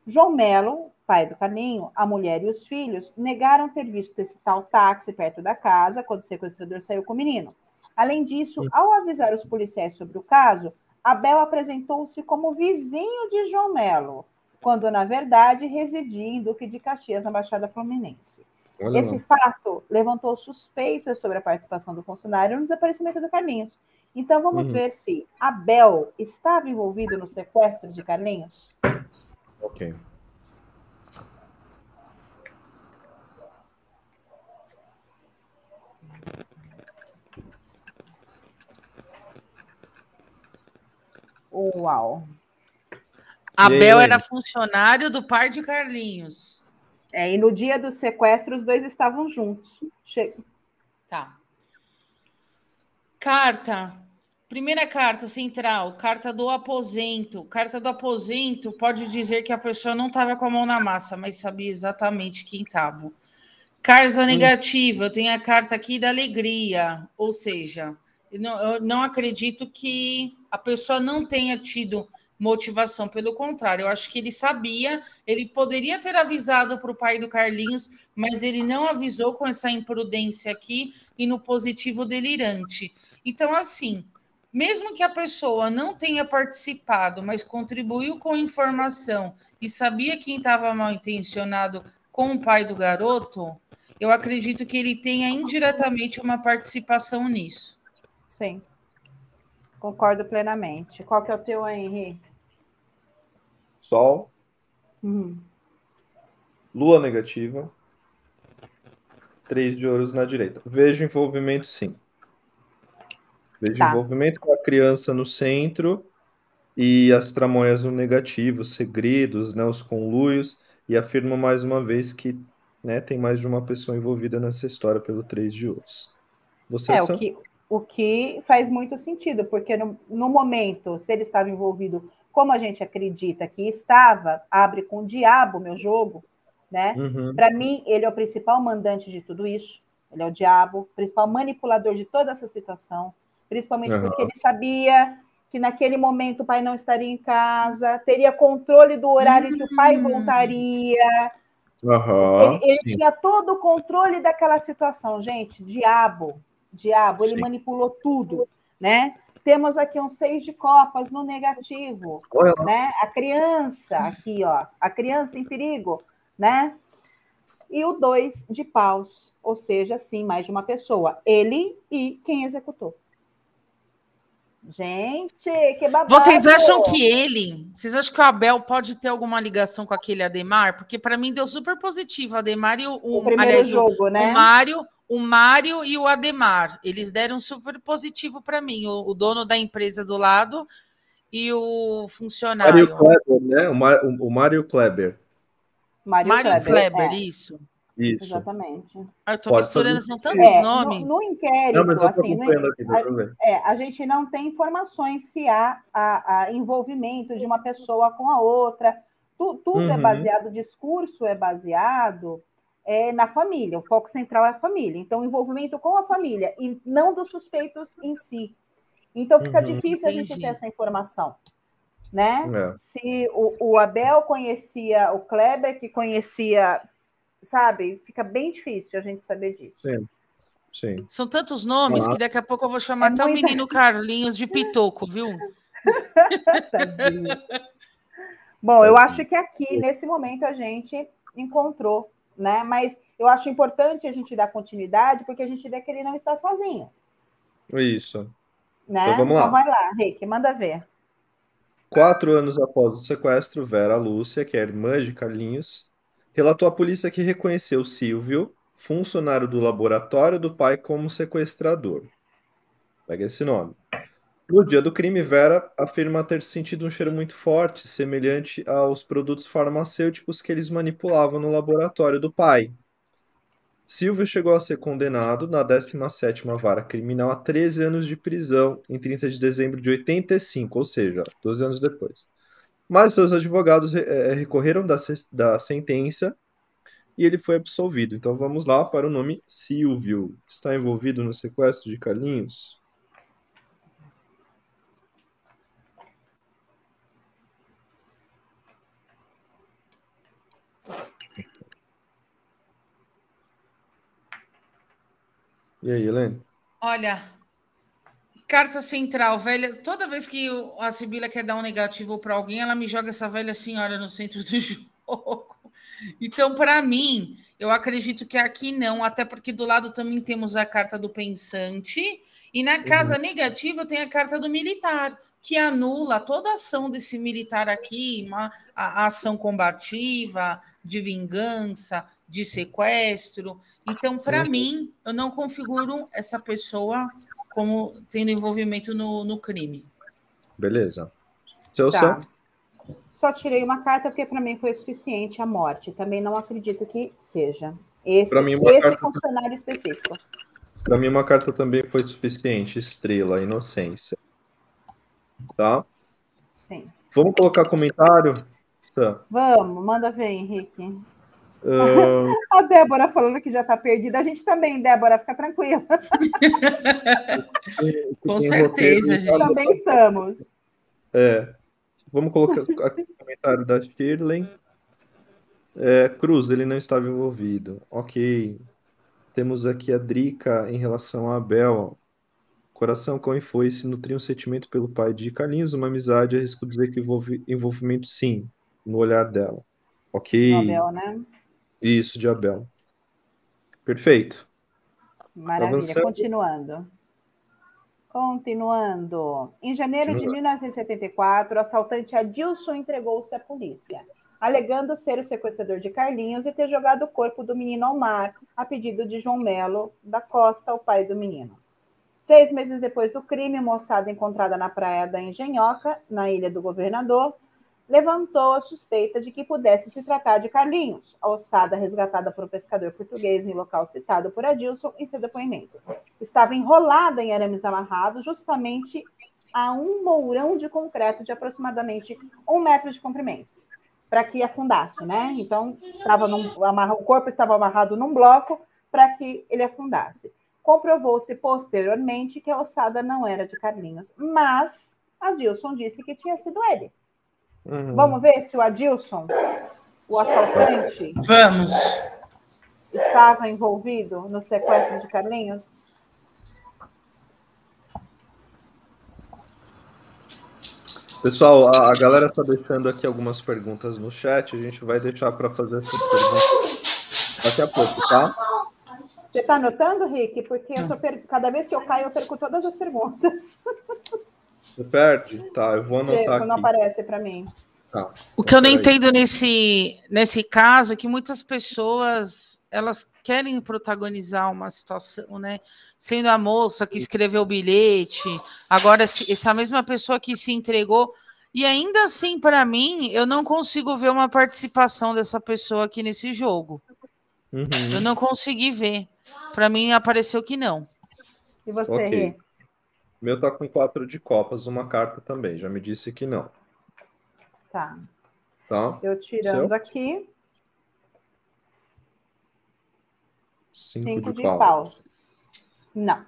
João Melo, pai do Carlinho, a mulher e os filhos negaram ter visto esse tal táxi perto da casa quando o sequestrador saiu com o menino. Além disso, ao avisar os policiais sobre o caso, Abel apresentou-se como vizinho de João Melo, quando na verdade residia em Duque de Caxias, na Baixada Fluminense. Olha Esse lá. fato levantou suspeitas sobre a participação do funcionário no desaparecimento do Carlinhos. Então vamos Uhum. ver se Abel estava envolvido no sequestro de Carlinhos. Ok. Uau! Abel era funcionário do pai de Carlinhos. É, e no dia do sequestro, os dois estavam juntos. Che- Tá. Carta. Primeira carta central, carta do aposento. Carta do aposento pode dizer que a pessoa não estava com a mão na massa, mas sabia exatamente quem estava. Carta negativa, eu tenho a carta aqui da alegria, ou seja, eu não, eu não acredito que a pessoa não tenha tido motivação, pelo contrário, eu acho que ele sabia, ele poderia ter avisado para o pai do Carlinhos, mas ele não avisou com essa imprudência aqui e no positivo delirante. Então, assim, mesmo que a pessoa não tenha participado, mas contribuiu com informação e sabia quem estava mal intencionado com o pai do garoto, eu acredito que ele tenha indiretamente uma participação nisso. Sim. Concordo plenamente. Qual que é o teu, Henri? Sol, Uhum. lua negativa, três de ouros na direita. Vejo envolvimento, sim. Vejo Tá. envolvimento com a criança no centro e as tramóias no negativo, segredos, né, os conluios, e afirmo mais uma vez que né, tem mais de uma pessoa envolvida nessa história pelo três de ouros. Você É, são? o que, o que faz muito sentido, porque no, no momento, se ele estava envolvido, como a gente acredita que estava, abre com o diabo meu jogo, né? Uhum. Para mim, ele é o principal mandante de tudo isso. Ele é o diabo, principal manipulador de toda essa situação, principalmente Aham. porque ele sabia que naquele momento o pai não estaria em casa, teria controle do horário em que o pai Hum. voltaria. Aham, Ele, ele tinha todo o controle daquela situação, gente. Diabo, diabo, ele Sim. manipulou tudo, né? Temos aqui um seis de copas no negativo, Olha né? A criança aqui, ó, a criança em perigo, né? E o dois de paus, ou seja, sim, mais de uma pessoa, ele e quem executou. Gente, que babado! Vocês acham que ele, vocês acham que o Abel pode ter alguma ligação com aquele Ademar? Porque para mim deu super positivo. O Ademar e o, o- o primeiro aliás, o- jogo, o né? Mário, o Mário e o Ademar, eles deram super positivo para mim. O, o dono da empresa do lado e o funcionário. Mário Kleber, né? O, Mar, o, o Mário Kleber. Mário, Mário Kleber, é, isso. Isso. exatamente. Ah, Eu tô Pode misturando, fazer são tantos É, nomes. no, no inquérito, Não, mas eu assim, no- acompanhando aqui, a-. É, a gente não tem informações se há a, a envolvimento de uma pessoa com a outra. Tu- tudo é Uhum. baseado, o discurso é baseado é na família, o foco central é a família. Então, o envolvimento com a família e não dos suspeitos em si. Então, fica uhum, difícil entendi. a gente ter essa informação. Né? É. Se o, o, Abel conhecia o Kleber, que conhecia, sabe? Fica bem difícil a gente saber disso. Sim. Sim. São tantos nomes ah. que daqui a pouco eu vou chamar é até muita... o menino Carlinhos de Pitoco, viu? Bom, eu acho que aqui, nesse momento, a gente encontrou né? Mas eu acho importante a gente dar continuidade, porque a gente vê que ele não está sozinho. Isso. Né? Então vamos lá. Então vai lá, Rick, manda ver. Quatro anos após o sequestro, Vera Lúcia, que é irmã de Carlinhos, relatou à polícia que reconheceu Silvio, funcionário do laboratório do pai, como sequestrador. Pega esse nome. No dia do crime, Vera afirma ter sentido um cheiro muito forte, semelhante aos produtos farmacêuticos que eles manipulavam no laboratório do pai. Silvio chegou a ser condenado na 17ª Vara Criminal a 13 anos de prisão em 30 de dezembro de 85, ou seja, 12 anos depois. Mas seus advogados é, recorreram da, da sentença e ele foi absolvido. Então vamos lá para o nome Silvio. Está envolvido no sequestro de Carlinhos? E aí, Helene? Olha, carta central, velha. Toda vez que a Sibila quer dar um negativo para alguém, ela me joga essa velha senhora no centro do jogo. Então, para mim, eu acredito que aqui não, até porque do lado também temos a carta do pensante, e na casa uhum. negativa tem a carta do militar, que anula toda a ação desse militar aqui, uma, a, a ação combativa, de vingança, de sequestro. Então, para mim, eu não configuro essa pessoa como tendo envolvimento no, no crime. Beleza. Seu tá. Só tirei uma carta porque para mim foi suficiente a morte. Também não acredito que seja. Esse, mim, esse carta... funcionário específico. Para mim, uma carta também foi suficiente. Estrela, inocência. Tá? Sim. Vamos colocar comentário? Tá. Vamos, manda ver, Henrique. Uh... A Débora falando que já está perdida. A gente também, Débora, fica tranquila. Com certeza, gente. Também estamos. É. Vamos colocar aqui o comentário da Shirley. É, Cruz, ele não estava envolvido. Ok. Temos aqui a Drica em relação a Abel. Coração, cão e foice nutriam um sentimento pelo pai de Carlinhos, uma amizade, arrisco dizer que envolve, envolvimento sim, no olhar dela. Ok. Abel, né? Isso, de Abel. Perfeito. Maravilha. Avançando. Continuando. Continuando. Em janeiro de 1974, o assaltante Adilson entregou-se à polícia, alegando ser o sequestrador de Carlinhos e ter jogado o corpo do menino ao mar, a pedido de João Melo da Costa, o pai do menino. Seis meses depois do crime, moçada encontrada na praia da Engenhoca, na Ilha do Governador, levantou a suspeita de que pudesse se tratar de Carlinhos, a ossada resgatada por um pescador português em local citado por Adilson em seu depoimento. Estava enrolada em arames amarrados justamente a um mourão de concreto de aproximadamente um metro de comprimento, para que afundasse, né? Então, estava num, o corpo estava amarrado num bloco para que ele afundasse. Comprovou-se posteriormente que a ossada não era de Carlinhos, mas Adilson disse que tinha sido ele. Uhum. Vamos ver se o Adilson, o assaltante, vamos estava envolvido no sequestro de Carlinhos? Pessoal, a, a galera está deixando aqui algumas perguntas no chat. A gente vai deixar para fazer essas perguntas daqui a pouco, tá? Você está anotando, Rick? Porque eu per... cada vez que eu caio, eu perco todas as perguntas. Você perde? Tá, eu vou anotar aqui. Não aparece para mim. Tá, o que eu não entendo nesse, nesse caso é que muitas pessoas elas querem protagonizar uma situação, né? Sendo a moça que escreveu o bilhete, agora essa mesma pessoa que se entregou. E ainda assim, para mim, eu não consigo ver uma participação dessa pessoa aqui nesse jogo. Uhum. Eu não consegui ver. Para mim, apareceu que não. E você, okay. Meu tá com quatro de copas, uma carta também. Já me disse que não. Tá. Tá. Eu tirando Seu? aqui. Cinco, Cinco de, de pau. paus. Não.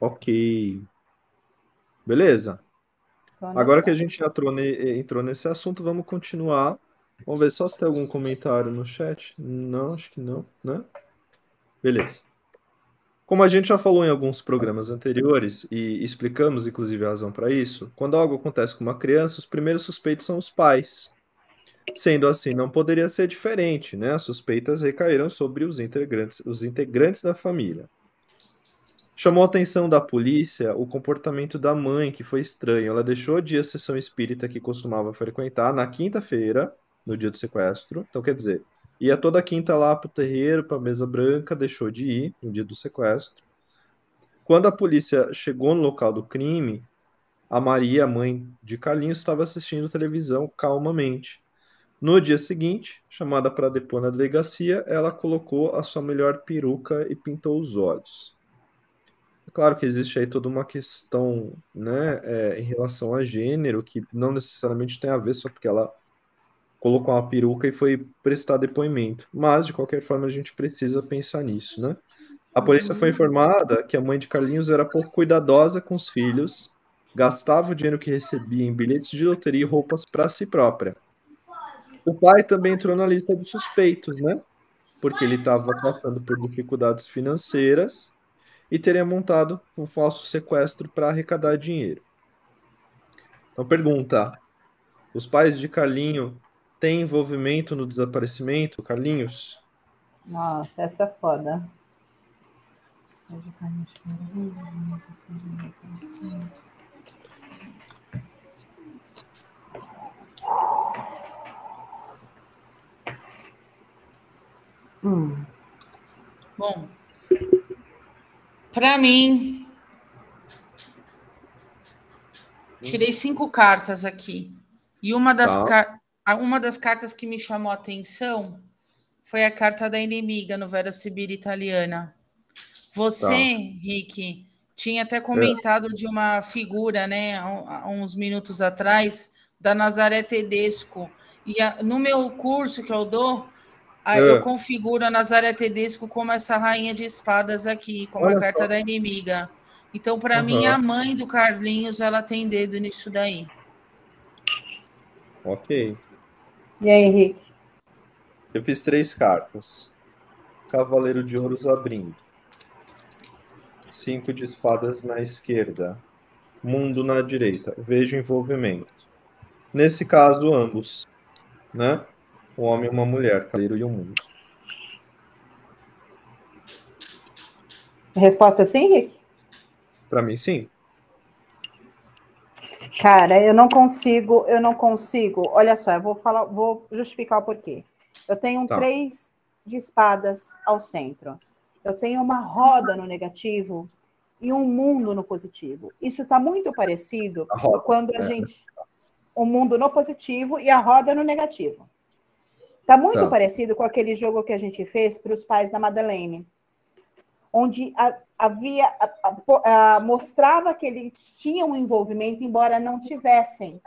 Ok. Beleza. Agora que a gente entrou, ne- entrou nesse assunto, vamos continuar. Vamos ver só se tem algum comentário no chat. Não, acho que não, né? Beleza. Como a gente já falou em alguns programas anteriores e explicamos inclusive a razão para isso, quando algo acontece com uma criança, os primeiros suspeitos são os pais. Sendo assim, não poderia ser diferente, né? As suspeitas recaíram sobre os integrantes, os integrantes da família. Chamou a atenção da polícia o comportamento da mãe, que foi estranho. Ela deixou de ir à sessão espírita que costumava frequentar na quinta-feira, no dia do sequestro. Então, quer dizer, ia toda quinta lá pro terreiro, pra mesa branca, deixou de ir no dia do sequestro. Quando a polícia chegou no local do crime, a Maria, a mãe de Carlinhos, estava assistindo televisão calmamente. No dia seguinte, chamada para depor na delegacia, ela colocou a sua melhor peruca e pintou os olhos. É claro que existe aí toda uma questão, né, é, em relação a gênero, que não necessariamente tem a ver só porque ela colocou uma peruca e foi prestar depoimento. Mas, de qualquer forma, a gente precisa pensar nisso, né? A polícia foi informada que a mãe de Carlinhos era pouco cuidadosa com os filhos, gastava o dinheiro que recebia em bilhetes de loteria e roupas para si própria. O pai também entrou na lista dos suspeitos, né? Porque ele estava passando por dificuldades financeiras e teria montado um falso sequestro para arrecadar dinheiro. Então, pergunta: os pais de Carlinho têm envolvimento no desaparecimento, Carlinhos? Nossa, essa é foda. Hum. Bom, para mim, tirei cinco cartas aqui. E uma das, Tá. car- a- uma das cartas que me chamou a atenção foi a carta da inimiga no Vera Sibira italiana. Você, Tá. Rick, tinha até comentado de uma figura, né, há, uns minutos atrás, da Nazaré Tedesco. E a- no meu curso que eu dou, É. eu configuro a Nazaré Tedesco como essa rainha de espadas aqui, como Olha a carta só. da inimiga. Então, para mim, Aham. a mãe do Carlinhos, ela tem dedo nisso daí. Ok. E aí, Henrique? Eu fiz três cartas. Cavaleiro de Ouros abrindo. Cinco de espadas na esquerda. Mundo na direita. Vejo envolvimento. Nesse caso, ambos. Né? Um homem e uma mulher. Cavaleiro e um mundo. Resposta sim, Henrique? Pra mim, sim. Cara, eu não consigo, eu não consigo. Olha só, eu vou falar, vou justificar o porquê. Eu tenho um Tá. três de espadas ao centro. Eu tenho uma roda no negativo e um mundo no positivo. Isso está muito parecido A roda, quando a é. gente. O mundo no positivo e a roda no negativo. Está muito Tá. parecido com aquele jogo que a gente fez para os pais da Madeleine onde a- havia a- a- mostrava que eles tinham um envolvimento, embora não tivessem.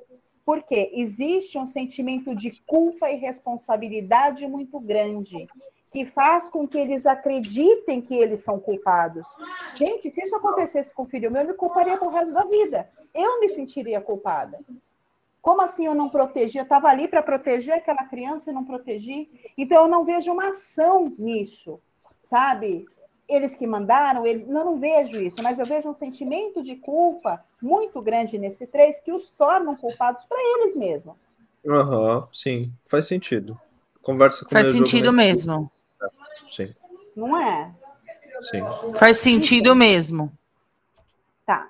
Porque existe um sentimento de culpa e responsabilidade muito grande, que faz com que eles acreditem que eles são culpados. Gente, se isso acontecesse com o filho meu, eu me culparia pro resto da vida. Eu me sentiria culpada. Como assim eu não protegi? Eu estava ali para proteger aquela criança e não protegi. Então eu não vejo uma ação nisso, sabe? Eles que mandaram, eles. Não, não vejo isso, mas eu vejo um sentimento de culpa muito grande nesse três que os tornam culpados para eles mesmos. Aham, sim. Faz sentido. Conversa com Faz sentido mesmo. Sim, Não é? sim. Faz sentido mesmo. Tá,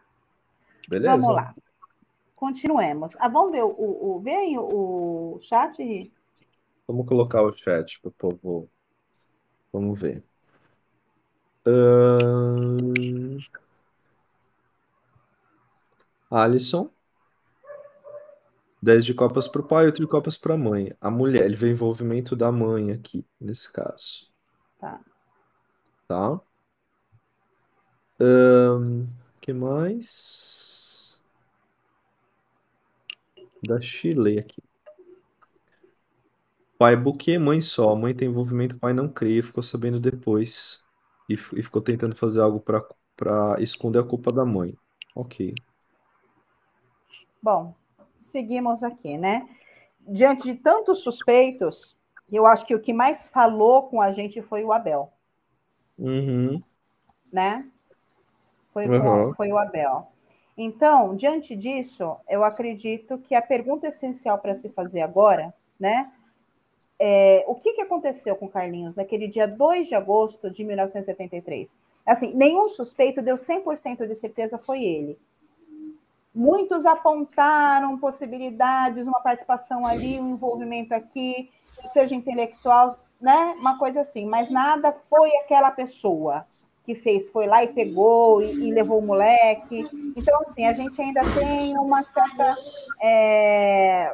Beleza? vamos lá. Continuemos. Ah, vamos ver o. o, o vem o, o chat. Vamos colocar o chat pro povo. Vamos ver. Ahn, Alisson. 10 de copas pro pai, 8 de copas pra mãe. A mulher, ele vê envolvimento da mãe aqui, nesse caso. Tá. Tá? Que mais? Da Chile aqui. Pai buquê, mãe só. Mãe tem envolvimento, pai não cria, ficou sabendo depois. E, e ficou tentando fazer algo para esconder a culpa da mãe. Ok. Bom, seguimos aqui, né? Diante de tantos suspeitos, eu acho que o que mais falou com a gente foi o Abel. Uhum. Né? Foi, Uhum. com, foi o Abel. Então, diante disso, eu acredito que a pergunta essencial para se fazer agora, né? É, o que, que aconteceu com Carlinhos naquele dia 2 de agosto de 1973? Assim, nenhum suspeito deu 100% de certeza foi ele. Muitos apontaram possibilidades, uma participação ali, um envolvimento aqui, seja intelectual, né? Uma coisa assim, mas nada foi aquela pessoa que fez, foi lá e pegou e, e levou o moleque. Então, assim, a gente ainda tem uma certa. É...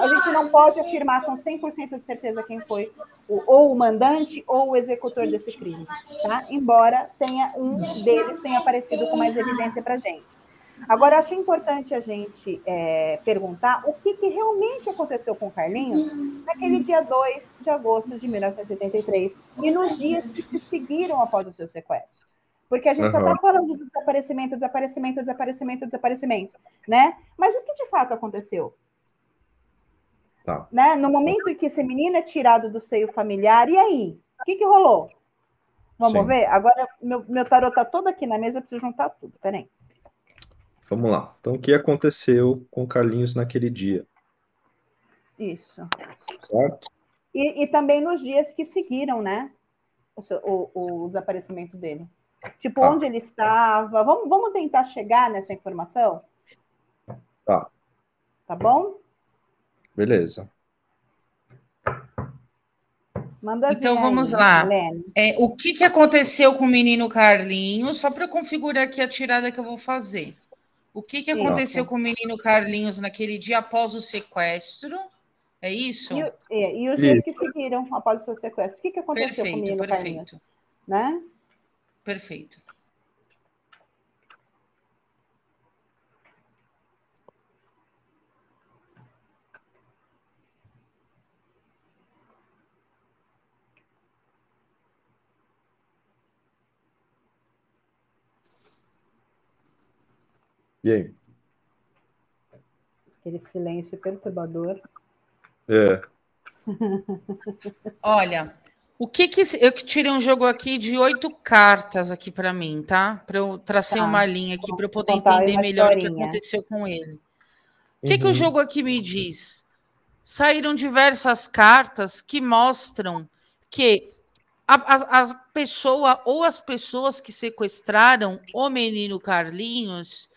A gente não pode afirmar com 100% de certeza quem foi o, ou o mandante ou o executor desse crime, tá? Embora tenha um deles tenha aparecido com mais evidência para a gente. Agora, acho importante a gente é, perguntar o que, que, realmente aconteceu com Carlinhos naquele dia 2 de agosto de 1973 e nos dias que se seguiram após o seu sequestro. Porque a gente uhum. só está falando de desaparecimento, desaparecimento, desaparecimento, desaparecimento, né? Mas o que de fato aconteceu? Tá. Né? No momento em que esse menino é tirado do seio familiar, e aí? O que, que rolou? Vamos Sim. ver? Agora, meu, meu tarot está todo aqui na mesa, eu preciso juntar tudo. Peraí. Vamos lá. Então, o que aconteceu com Carlinhos naquele dia? Isso. Certo? E, e também nos dias que seguiram, né? O, o, o desaparecimento dele. Tipo, Tá. onde ele estava. Vamos, vamos tentar chegar nessa informação? Tá, Tá bom? beleza. Manda Então ver vamos aí, lá. É, o que, que aconteceu com o menino Carlinhos? Só para configurar aqui a tirada que eu vou fazer. O que, que aconteceu com o menino Carlinhos naquele dia após o sequestro? É isso? E, o- é, e os dias que seguiram após o seu sequestro. O que, que aconteceu com o Perfeito, menino Carlinhos? perfeito, Né? perfeito. E aí? Aquele silêncio perturbador. É, Olha, o que que eu que tirei um jogo aqui de oito cartas aqui para mim, tá? Para eu tracei Tá. uma linha aqui para eu poder entender melhor o que aconteceu com ele. O que, que o Uhum. jogo aqui me diz? Saíram diversas cartas que mostram que a, a, a pessoa ou as pessoas que sequestraram o menino Carlinhos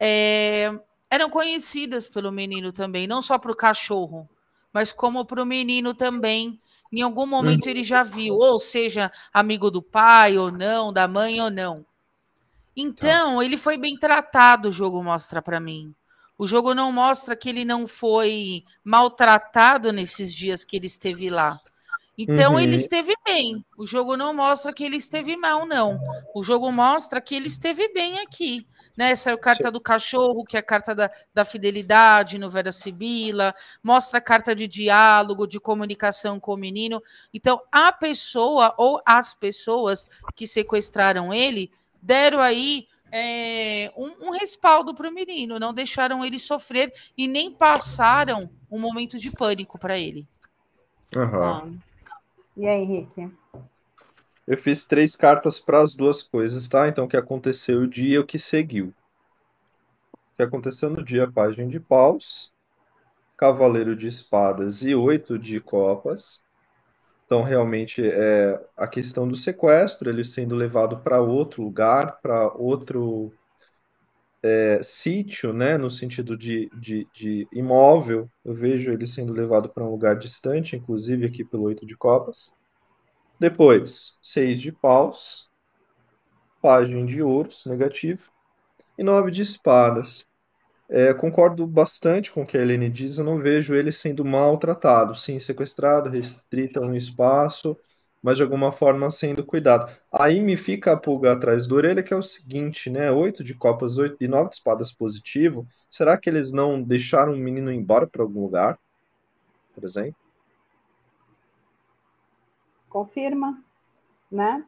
é, eram conhecidas pelo menino também, não só para o cachorro, mas como para o menino também. Em algum momento ele já viu, ou seja, amigo do pai ou não, da mãe ou não. Então, ele foi bem tratado, o jogo mostra para mim. O jogo não mostra que ele não foi maltratado nesses dias que ele esteve lá. Então, Uhum. ele esteve bem. O jogo não mostra que ele esteve mal, não. O jogo mostra que ele esteve bem aqui. Né? Saiu carta do cachorro, que é a carta da, da fidelidade no Vera Sibila, mostra a carta de diálogo, de comunicação com o menino. Então, a pessoa ou as pessoas que sequestraram ele deram aí é, um, um respaldo para o menino, não deixaram ele sofrer e nem passaram um momento de pânico para ele. aham. Ah. E aí, Henrique? Eu fiz três cartas para as duas coisas, tá? Então, o que aconteceu o dia e o que seguiu. O que aconteceu no dia, página de paus, cavaleiro de espadas e oito de copas. Então, realmente, é a questão do sequestro, ele sendo levado para outro lugar, para outro é, sítio, né? No sentido de, de, de imóvel. Eu vejo ele sendo levado para um lugar distante, inclusive aqui pelo oito de copas. Depois, seis de paus, página de ouros, negativo, e nove de espadas. É, concordo bastante com o que a Helene diz, eu não vejo ele sendo maltratado, sim, sequestrado, restrito a um espaço, mas de alguma forma sendo cuidado. Aí me fica a pulga atrás da orelha, que é o seguinte, né? Oito de copas oito e nove de espadas positivo. Será que eles não deixaram o menino embora para algum lugar? Por exemplo? Confirma, né?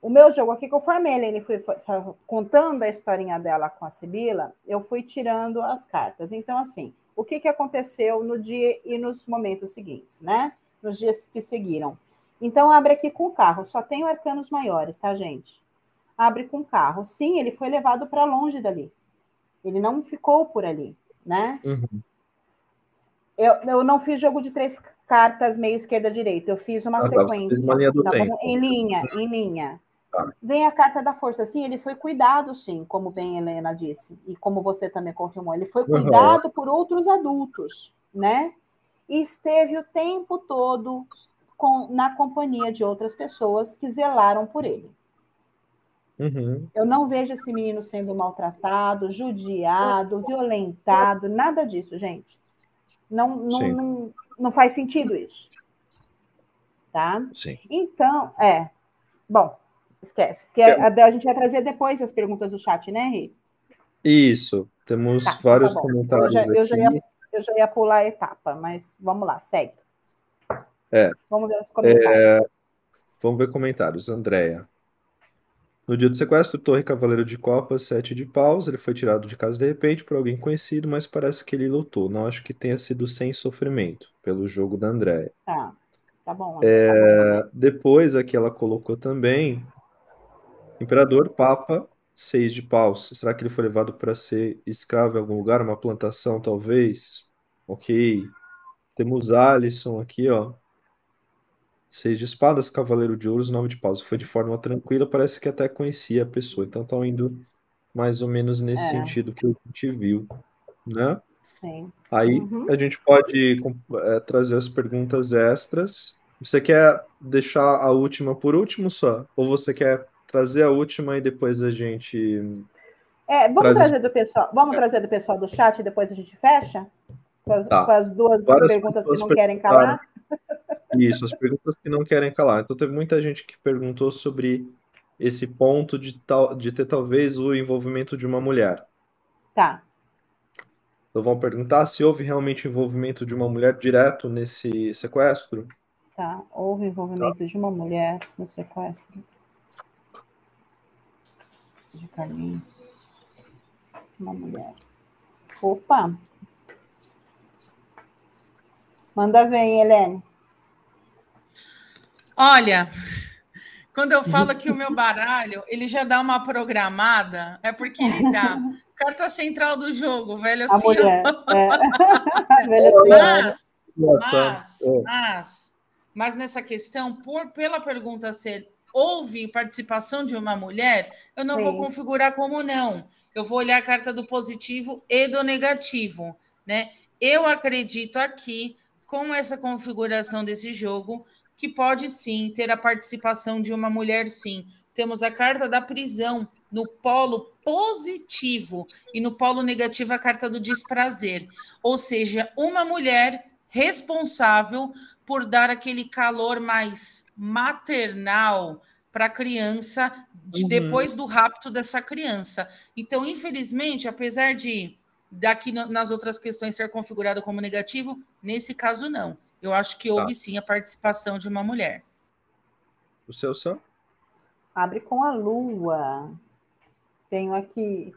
O meu jogo aqui, conforme foi, foi, foi contando a historinha dela com a Sibila, eu fui tirando as cartas. Então, assim, o que, que aconteceu no dia e nos momentos seguintes, né? Nos dias que seguiram. Então, abre aqui com o carro. Só tem arcanos maiores, tá, gente? Abre com o carro. Sim, ele foi levado para longe dali. Ele não ficou por ali, né? Uhum. Eu, eu não fiz jogo de três cartas meio esquerda direita. Eu fiz uma ah, sequência. Tá, uma linha tá em linha, em linha. Tá. Vem a carta da força. Sim, ele foi cuidado, sim, como bem Helena disse, e como você também confirmou. Ele foi cuidado uhum. por outros adultos, né? E esteve o tempo todo com, na companhia de outras pessoas que zelaram por ele. Uhum. Eu não vejo esse menino sendo maltratado, judiado, violentado, nada disso, gente. Não, não, não, não, faz sentido isso. Tá? Sim. Então, é. Bom, esquece. Porque a, a, gente vai trazer depois as perguntas do chat, né, Ri? Isso. Temos tá, vários tá comentários. Eu já, eu já, ia, eu já ia pular a etapa, mas vamos lá, segue. É. Vamos ver os comentários. É, vamos ver comentários. Andréia. No dia do sequestro, Torre Cavaleiro de Copas, sete de paus. Ele foi tirado de casa de repente por alguém conhecido, mas parece que ele lutou. Não acho que tenha sido sem sofrimento, pelo jogo da Andréia. Tá, tá bom. É, tá bom. Depois, aqui ela colocou também Imperador, Papa, seis de paus. Será que ele foi levado para ser escravo em algum lugar? Uma plantação, talvez? Ok. Temos Alisson aqui, ó. Seis de espadas, cavaleiro de ouros, nove de paus. Foi de forma tranquila, parece que até conhecia a pessoa. Então estão indo mais ou menos nesse é. sentido que a gente viu, né? Sim. Aí uhum. a gente pode é, trazer as perguntas extras. Você quer deixar a última por último só? Ou você quer trazer a última e depois a gente. É, vamos trazer do pessoal. Vamos é. trazer do pessoal do chat e depois a gente fecha? Com as, tá. com as duas Várias perguntas que não querem calar? Isso, as perguntas que não querem calar. Então, teve muita gente que perguntou sobre esse ponto de, tal, de ter talvez o envolvimento de uma mulher. Tá. Então, vão perguntar se houve realmente envolvimento de uma mulher direto nesse sequestro. Tá, houve envolvimento tá. de uma mulher no sequestro. De Carlinhos. Uma mulher. Opa! Manda ver, Helene. Olha, quando eu falo que o meu baralho ele já dá uma programada, é porque ele dá carta central do jogo, velho assim. É. velho mas, mas, é. mas, mas nessa questão, por pela pergunta ser houve participação de uma mulher, eu não Sim. vou configurar como não. Eu vou olhar a carta do positivo e do negativo, né? Eu acredito aqui com essa configuração desse jogo que pode sim ter a participação de uma mulher, sim. Temos a carta da prisão no polo positivo e no polo negativo a carta do desprazer. Ou seja, uma mulher responsável por dar aquele calor mais maternal para a criança de, uhum. depois do rapto dessa criança. Então, infelizmente, apesar de daqui nas outras questões ser configurado como negativo, nesse caso não. Eu acho que houve tá. sim a participação de uma mulher. O seu só? Abre com a lua. Tenho aqui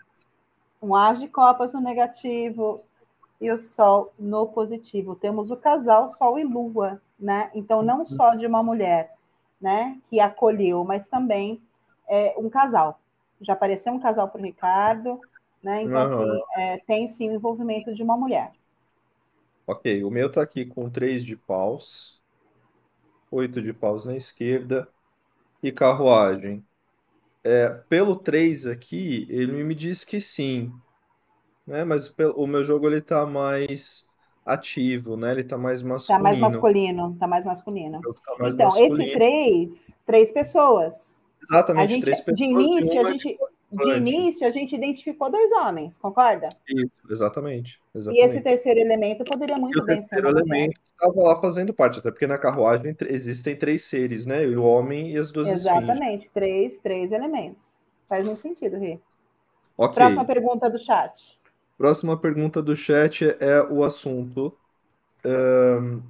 um as de copas no negativo e o sol no positivo. Temos o casal sol e lua, né? Então não só de uma mulher, né, que acolheu, mas também é, um casal. Já apareceu um casal para o Ricardo, né? Então uhum. assim, é, tem sim o envolvimento de uma mulher. Ok, o meu tá aqui com 3 de paus, 8 de paus na esquerda e carruagem. É, pelo 3 aqui, ele me diz que sim, né? Mas o meu jogo ele tá mais ativo, né? Ele tá mais masculino. Tá mais masculino, tá mais masculino. Tá mais então, masculino. esse 3, três pessoas. Exatamente, gente, três pessoas. De início, a gente de início, a gente identificou dois homens, concorda? Isso, exatamente, exatamente. E esse terceiro elemento poderia muito bem ser. O terceiro elemento estava lá fazendo parte, até porque na carruagem existem três seres, né? O homem e as duas Exatamente, três, três elementos. Faz muito sentido, Rê. Okay. Próxima pergunta do chat. Próxima pergunta do chat é o assunto. Um,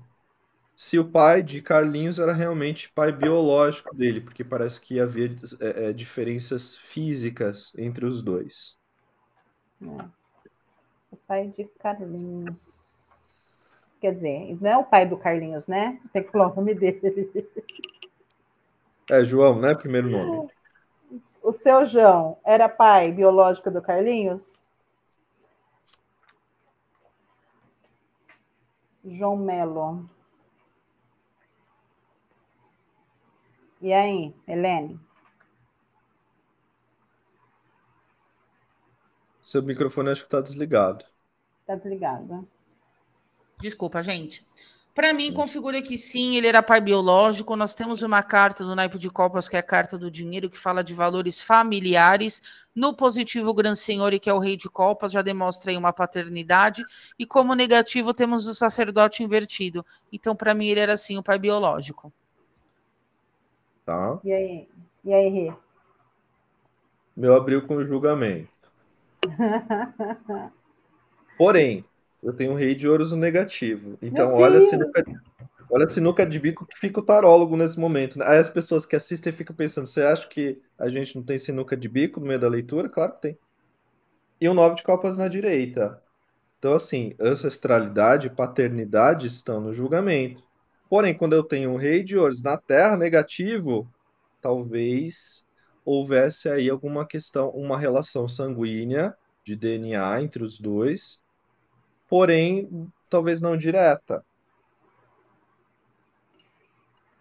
se o pai de Carlinhos era realmente pai biológico dele, porque parece que havia é, é, diferenças físicas entre os dois. É. O pai de Carlinhos. Quer dizer, não é o pai do Carlinhos, né? Tem que falar o nome dele. É, João, né? Primeiro nome. O seu João era pai biológico do Carlinhos? João Melo. E aí, Helene? Seu microfone acho que está desligado. Está desligado. Desculpa, gente. Para mim, configura que sim, ele era pai biológico. Nós temos uma carta do naipe de copas, que é a carta do dinheiro, que fala de valores familiares. No positivo, o Gran Senhor, que é o rei de copas, já demonstra aí uma paternidade. E como negativo, temos o sacerdote invertido. Então, para mim, ele era sim o pai biológico. Tá. E aí, e aí, Rê? Meu abriu com julgamento. Porém, eu tenho um rei de ouros no negativo. Então, olha a, sinuca, olha a sinuca de bico que fica o tarólogo nesse momento. Né? Aí as pessoas que assistem ficam pensando: você acha que a gente não tem sinuca de bico no meio da leitura? Claro que tem. E um nove de copas na direita. Então, assim, ancestralidade e paternidade estão no julgamento. Porém, quando eu tenho um rei de ouros na terra negativo, talvez houvesse aí alguma questão, uma relação sanguínea de DNA entre os dois, porém, talvez não direta.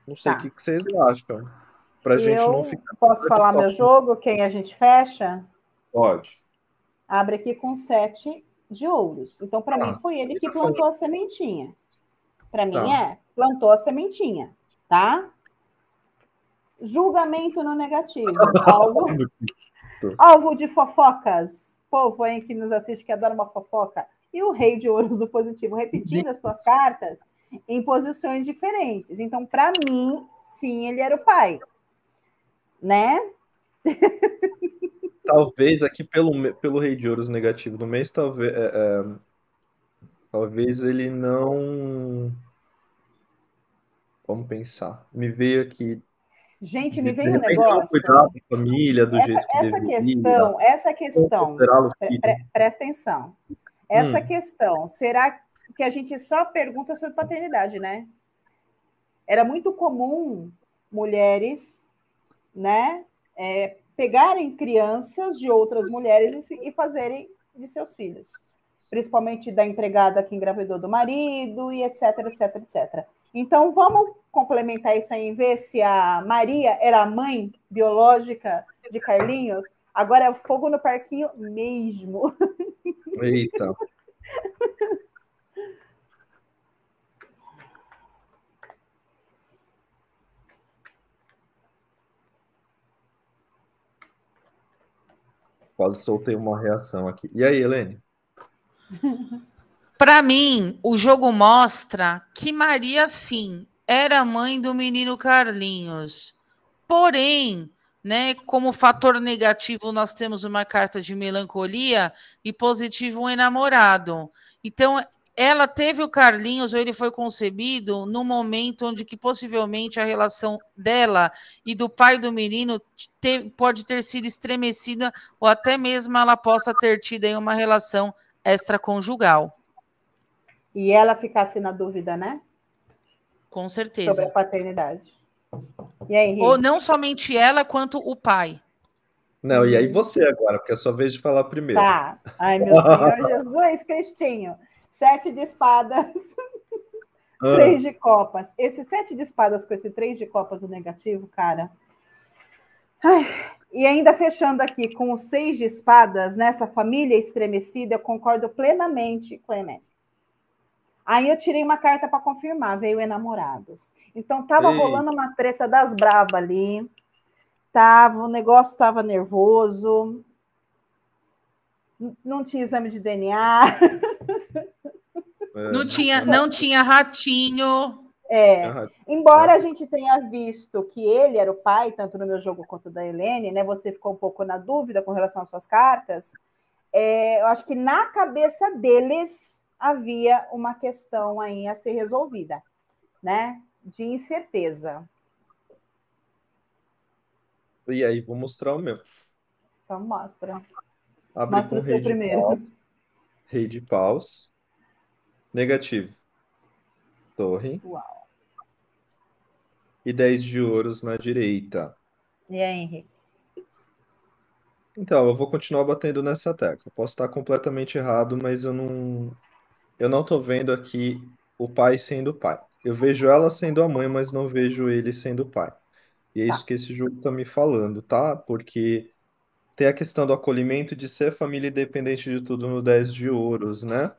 Não sei tá. o que, que vocês acham. Pra gente não ficar. Posso falar meu jogo? Quem a gente fecha? Pode. Abre aqui com sete de ouros. Então, para ah, mim, foi ele que plantou a sementinha. Para mim, tá. é. Plantou a sementinha, tá? Julgamento no negativo. Alvo, alvo de fofocas. Povo aí que nos assiste que adora uma fofoca e o rei de ouros do positivo, repetindo as suas cartas em posições diferentes. Então, para mim, sim, ele era o pai. Né? Talvez aqui pelo, pelo rei de ouros negativo do mês, talvez, é, é, talvez ele não. Vamos pensar. Me veio aqui. Gente, me veio um negócio. Cuidar da família, do essa, jeito que essa questão, essa questão, pre, pre, presta atenção. Essa hum. questão, será que a gente só pergunta sobre paternidade, né? Era muito comum mulheres, né, é, pegarem crianças de outras mulheres e, e fazerem de seus filhos, principalmente da empregada que engravidou do marido e etc, etc, etc. Então vamos complementar isso aí, ver se a Maria era a mãe biológica de Carlinhos Agora é fogo no parquinho mesmo. Eita. Quase soltei uma reação aqui. E aí, Helene? Para mim, o jogo mostra que Maria, sim, era mãe do menino Carlinhos. Porém, né? Como fator negativo, nós temos uma carta de melancolia e positivo um enamorado. Então, ela teve o Carlinhos, ou ele foi concebido no momento onde que possivelmente a relação dela e do pai do menino te, pode ter sido estremecida, ou até mesmo ela possa ter tido aí uma relação extraconjugal. E ela ficasse na dúvida, né? Com certeza. Sobre a paternidade. Aí, Ou não somente ela, quanto o pai. Não, e aí você agora, porque é a sua vez de falar primeiro. Tá. Ai, meu Senhor Jesus, Cristinho. Sete de espadas, ah. três de copas. Esse sete de espadas com esse três de copas o negativo, cara. Ai, e ainda fechando aqui com os seis de espadas, nessa família estremecida, eu concordo plenamente com a Ené. Aí eu tirei uma carta para confirmar, veio enamorados. Então tava Ei. rolando uma treta das bravas ali. Tava, o negócio estava nervoso. Não tinha exame de DNA. É, não tinha, não tinha ratinho. É, embora a gente tenha visto que ele era o pai, tanto no meu jogo quanto da Helene, né? Você ficou um pouco na dúvida com relação às suas cartas. É, eu acho que na cabeça deles havia uma questão aí a ser resolvida. né, de incerteza. E aí, vou mostrar o meu. Então, mostra. Abre Mostra o seu primeiro. paus. Rei de paus. Negativo. Torre. Uau. E 10 de ouros na direita. E aí, Henrique? Então, eu vou continuar batendo nessa tecla. Posso estar completamente errado, mas eu não, eu não tô vendo aqui o pai sendo o pai. Eu vejo ela sendo a mãe, mas não vejo ele sendo o pai. E é Tá. isso que esse jogo tá me falando, tá? Porque tem a questão do acolhimento de ser família independente de tudo no 10 de ouros, né?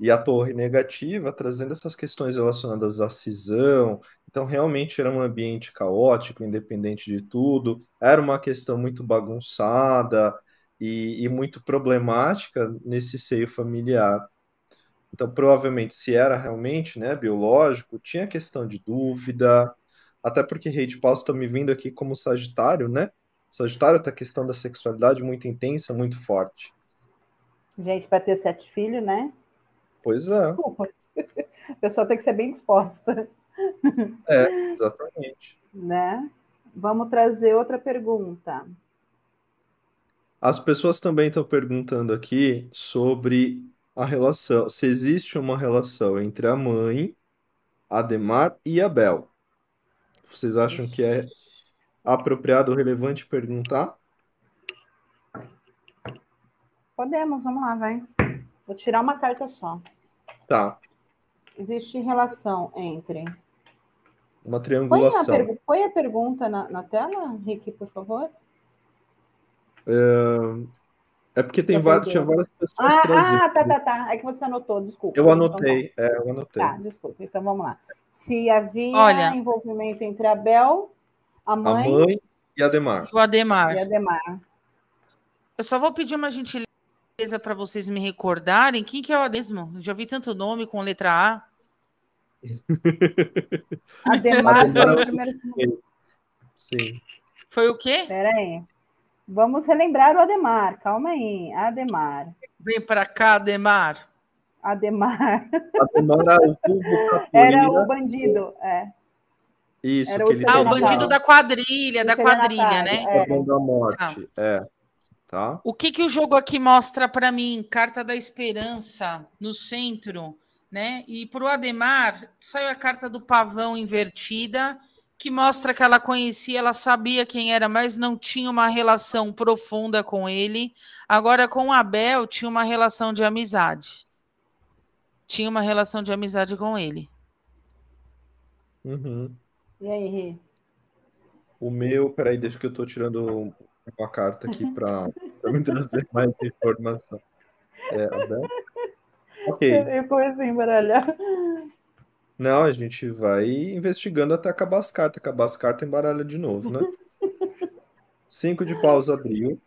E a torre negativa, trazendo essas questões relacionadas à cisão. Então, realmente era um ambiente caótico, independente de tudo. Era uma questão muito bagunçada e, e muito problemática nesse seio familiar. Então, provavelmente, se era realmente, né, biológico, tinha questão de dúvida, até porque Rei de Paus está me vindo aqui como Sagitário, né? Sagitário tem a questão da sexualidade muito intensa, muito forte. Gente, para ter sete filhos, né? Pois é, Desculpa. A pessoa tem que ser bem disposta, é, exatamente. né? Vamos trazer outra pergunta. As pessoas também estão perguntando aqui sobre a relação, se existe uma relação entre a mãe, Ademar e Abel. Vocês acham que é apropriado ou relevante perguntar? Podemos, vamos lá, vai. Vou tirar uma carta só. Tá, Existe relação entre. uma Põe a, triangulação. pergu- põe a pergunta na, na tela, Rick, por favor. É porque tem perdeu. tinha várias pessoas Ah, trazendo. ah, tá, tá, tá. É que você anotou, desculpa. Eu Então, anotei, é, eu anotei. Tá, desculpa. Então vamos lá. Se havia Olha. envolvimento entre a Bel, a A mãe, mãe e Ademar. E o Ademar. e a Demar. Eu só vou pedir uma gentileza para vocês me recordarem quem que é o Adesmo. Já vi tanto nome com letra A. A Demar foi Ademar. o primeiro. segundo. Sim. Foi o quê? Espera aí. Vamos relembrar o Ademar. Calma aí. Ademar. Vem para cá, Ademar. Ademar. Ademar era o vulgo Era o bandido. É. Isso, era que o ele Ah, o bandido da quadrilha, da quadrilha, né? é. a mão da morte. É. Tá? O que, que o jogo aqui mostra para mim? Carta da esperança no centro, né? E para o Ademar saiu a carta do pavão invertida, que mostra que ela conhecia, ela sabia quem era, mas não tinha uma relação profunda com ele. Agora, com o Abel, tinha uma relação de amizade. Tinha uma relação de amizade com ele. Uhum. E aí, Ri? O meu, peraí, deixa que eu tô tirando uma carta aqui para me trazer mais informação. É, Abel? Ok. Eu comecei a embaralhar. Não, a gente vai investigando até acabar as cartas. Acabar as cartas, embaralha de novo, né? Cinco de paus abriu.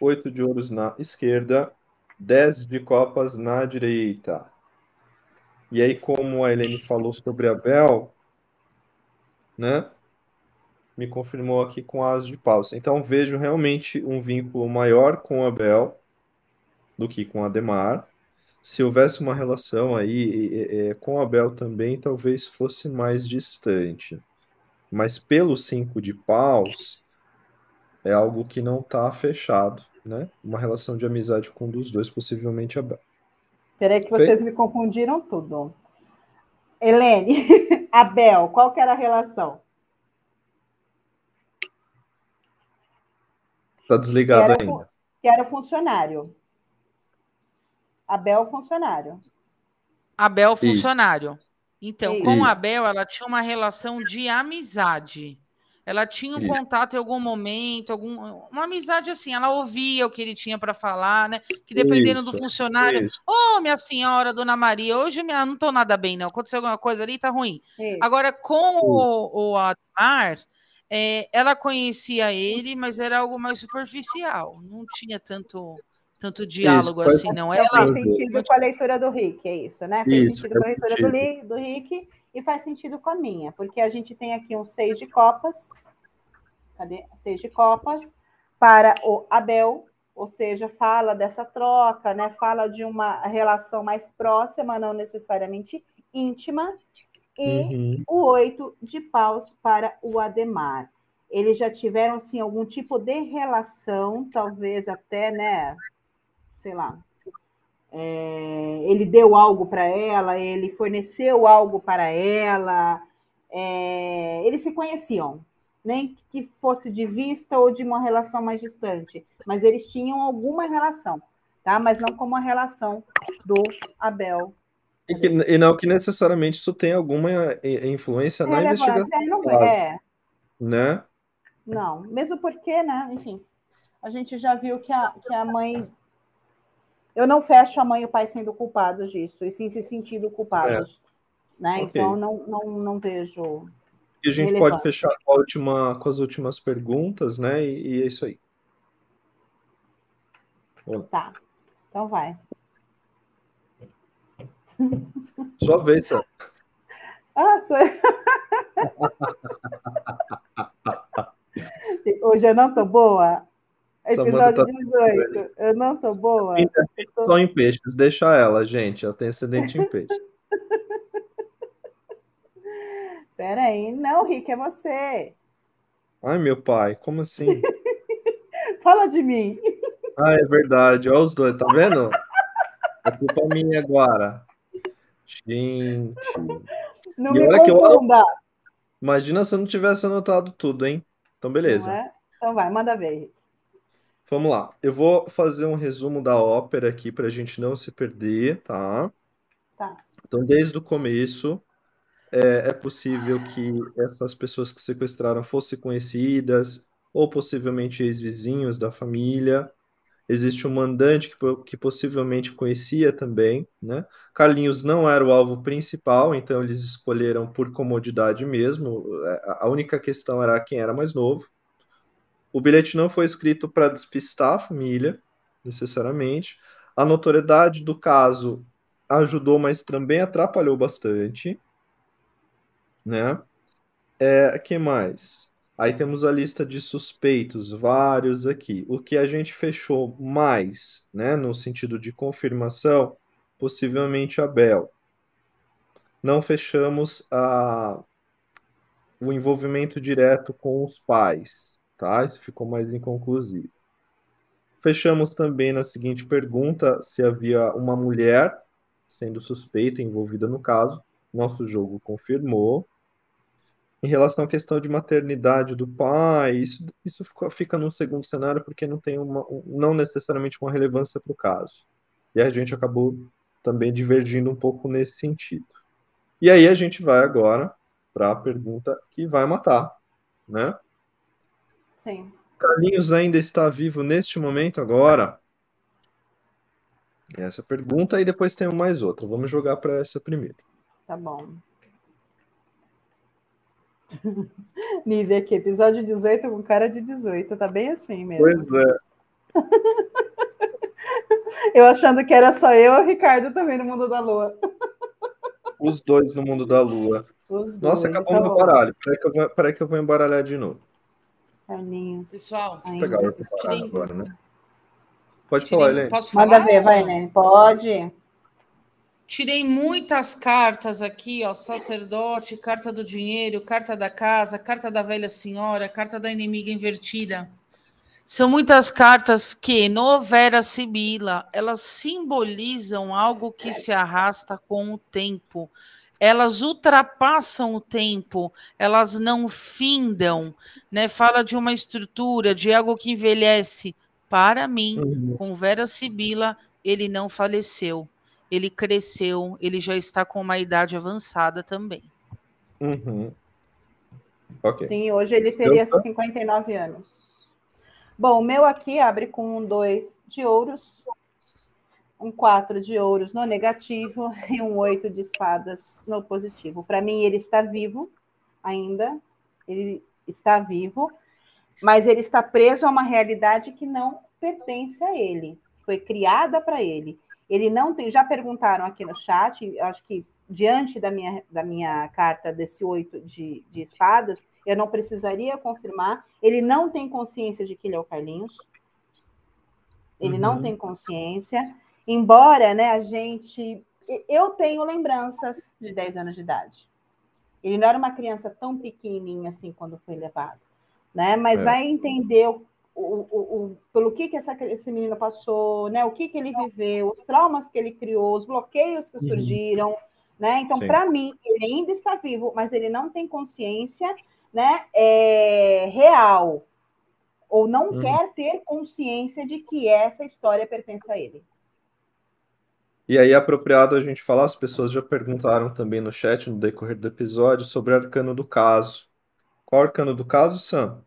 Oito de ouros na esquerda. Dez de copas na direita. E aí, como a Helene falou sobre Abel, né? Me confirmou aqui com as de paus. Então, vejo realmente um vínculo maior com Abel do que com Ademar se houvesse uma relação aí é, com Abel também, talvez fosse mais distante. Mas pelo cinco de paus, é algo que não está fechado, né? Uma relação de amizade com um dos dois, possivelmente Abel. Peraí que vocês me confundiram tudo. Helene, Abel, qual que era a relação? Tá desligado Era ainda. Que era funcionário. Abel, funcionário. Abel, funcionário. Então, Isso. com a Abel, ela tinha uma relação de amizade. Ela tinha um Isso. contato em algum momento, algum, uma amizade assim. Ela ouvia o que ele tinha para falar, né? Que dependendo do Isso, funcionário, Isso. ô, minha senhora, dona Maria, hoje minha, não tô nada bem, não. Aconteceu alguma coisa ali, tá ruim. Isso. Agora, com o, o Admar, é, ela conhecia ele, mas era algo mais superficial. Não tinha tanto, tanto diálogo faz- assim, não. Ela, faz sentido com a leitura do Rick, é isso, né? Faz Isso, sentido com a leitura do, Li- do Rick e faz sentido com a minha, porque a gente tem aqui um seis de copas, cadê? Seis de copas para o Abel, ou seja, fala dessa troca, né? Fala de uma relação mais próxima, não necessariamente íntima e Uhum. o oito de paus para o Ademar. Eles já tiveram sim algum tipo de relação, talvez até, né? Sei lá. é, ele deu algo para ela, ele forneceu algo para ela. é, eles se conheciam, nem que fosse de vista ou de uma relação mais distante, mas eles tinham alguma relação, tá? Mas não como a relação do Abel. E, que- e não que necessariamente isso tem alguma i- influência na Relevância, investigação, é, não, é, né? Não, mesmo porque, né? Enfim, a gente já viu que a, que a mãe. Eu não fecho a mãe e o pai sendo culpados disso, e sim se sentindo culpados. Né? Ok. Então, não, não, não vejo. E a gente Relevante. pode fechar com, a última, com as últimas perguntas, né? E, e é isso aí. Tá. Então vai. Sua vez, Sam. Ah, sou eu. Hoje eu não tô boa? Episódio tá- 18. Eu não tô boa? Só em peixes, deixa ela, gente. Ela tem ascendente em peixes. Peraí. Não, Rick, é você. Ai, meu pai, como assim? Fala de mim. Ah, é verdade. Olha os dois, tá vendo? É culpa minha agora. Gente. Não E me olha que eu- confunda. Imagina se eu não tivesse anotado tudo, hein? Então, beleza. É? Então vai, manda ver. Vamos lá. Eu vou fazer um resumo da ópera aqui para a gente não se perder, tá? Tá. Então, desde o começo, é, é possível que essas pessoas que sequestraram fossem conhecidas ou possivelmente ex-vizinhos da família. Existe um mandante que, que possivelmente conhecia também, né? Carlinhos não era o alvo principal, então eles escolheram por comodidade mesmo. É, a única questão era quem era mais novo. O bilhete não foi escrito para despistar a família, necessariamente. A notoriedade do caso ajudou, mas também atrapalhou bastante, né? É, que mais? Aí temos a lista de suspeitos, vários aqui. O que a gente fechou mais, né, no sentido de confirmação, possivelmente Abel. Não fechamos a, o envolvimento direto com os pais, tá? Isso ficou mais inconclusivo. Fechamos também na seguinte pergunta se havia uma mulher sendo suspeita, envolvida no caso. Nosso jogo confirmou. Em relação à questão de maternidade do pai, isso, isso fica, num segundo cenário porque não tem uma, um- não necessariamente uma relevância para o caso. E a gente acabou também divergindo um pouco nesse sentido. E aí a gente vai agora para a pergunta que vai matar, né? Sim. Carlinhos ainda está vivo neste momento agora? Essa pergunta e depois tem mais outra. Vamos jogar para essa primeiro. Tá bom. Nívia aqui, episódio 18 com cara de 18. Tá bem assim mesmo. Pois é. Eu achando que era só eu e o Ricardo também no mundo da lua. Os dois no mundo da lua. Os Nossa, dois. acabou Então, meu baralho. Peraí que eu vou, peraí que eu vou embaralhar de novo. Carlinhos. Pessoal, pegar agora, né? Pode tirei- falar, Helene. posso falar? Manda ver, vai, né? Pode. Tirei muitas cartas aqui, ó, sacerdote, carta do dinheiro, carta da casa, carta da velha senhora, carta da inimiga invertida. São muitas cartas que, no Vera Sibila, elas simbolizam algo que se arrasta com o tempo. Elas ultrapassam o tempo, elas não findam, né? Fala de uma estrutura, de algo que envelhece. Para mim, Uhum. com Vera Sibila, ele não faleceu. Ele cresceu, ele já está com uma idade avançada também. Uhum. Ok. Sim, hoje ele teria Eu tô- 59 anos. Bom, o meu aqui abre com um 2 de ouros, um 4 de ouros no negativo e um 8 de espadas no positivo. Para mim, ele está vivo ainda, ele está vivo, mas ele está preso a uma realidade que não pertence a ele, foi criada para ele. Ele não tem, já perguntaram aqui no chat, acho que diante da minha, da minha carta desse oito de, de espadas, eu não precisaria confirmar. Ele não tem consciência de que ele é o Carlinhos. Ele não Uhum. tem consciência. Embora né, a gente eu tenho lembranças de 10 anos de idade. Ele não era uma criança tão pequenininha assim quando foi levado, né? Mas é. vai entender o, o, o, pelo que, que essa, esse menino passou, né? O que, que ele viveu, os traumas que ele criou, os bloqueios que uhum. surgiram, né? Então, para mim, ele ainda está vivo, mas ele não tem consciência, né? É, real ou não uhum. quer ter consciência de que essa história pertence a ele. E aí é apropriado a gente falar, as pessoas já perguntaram também no chat, no decorrer do episódio, sobre o arcano do caso. Qual arcano do caso, Sam?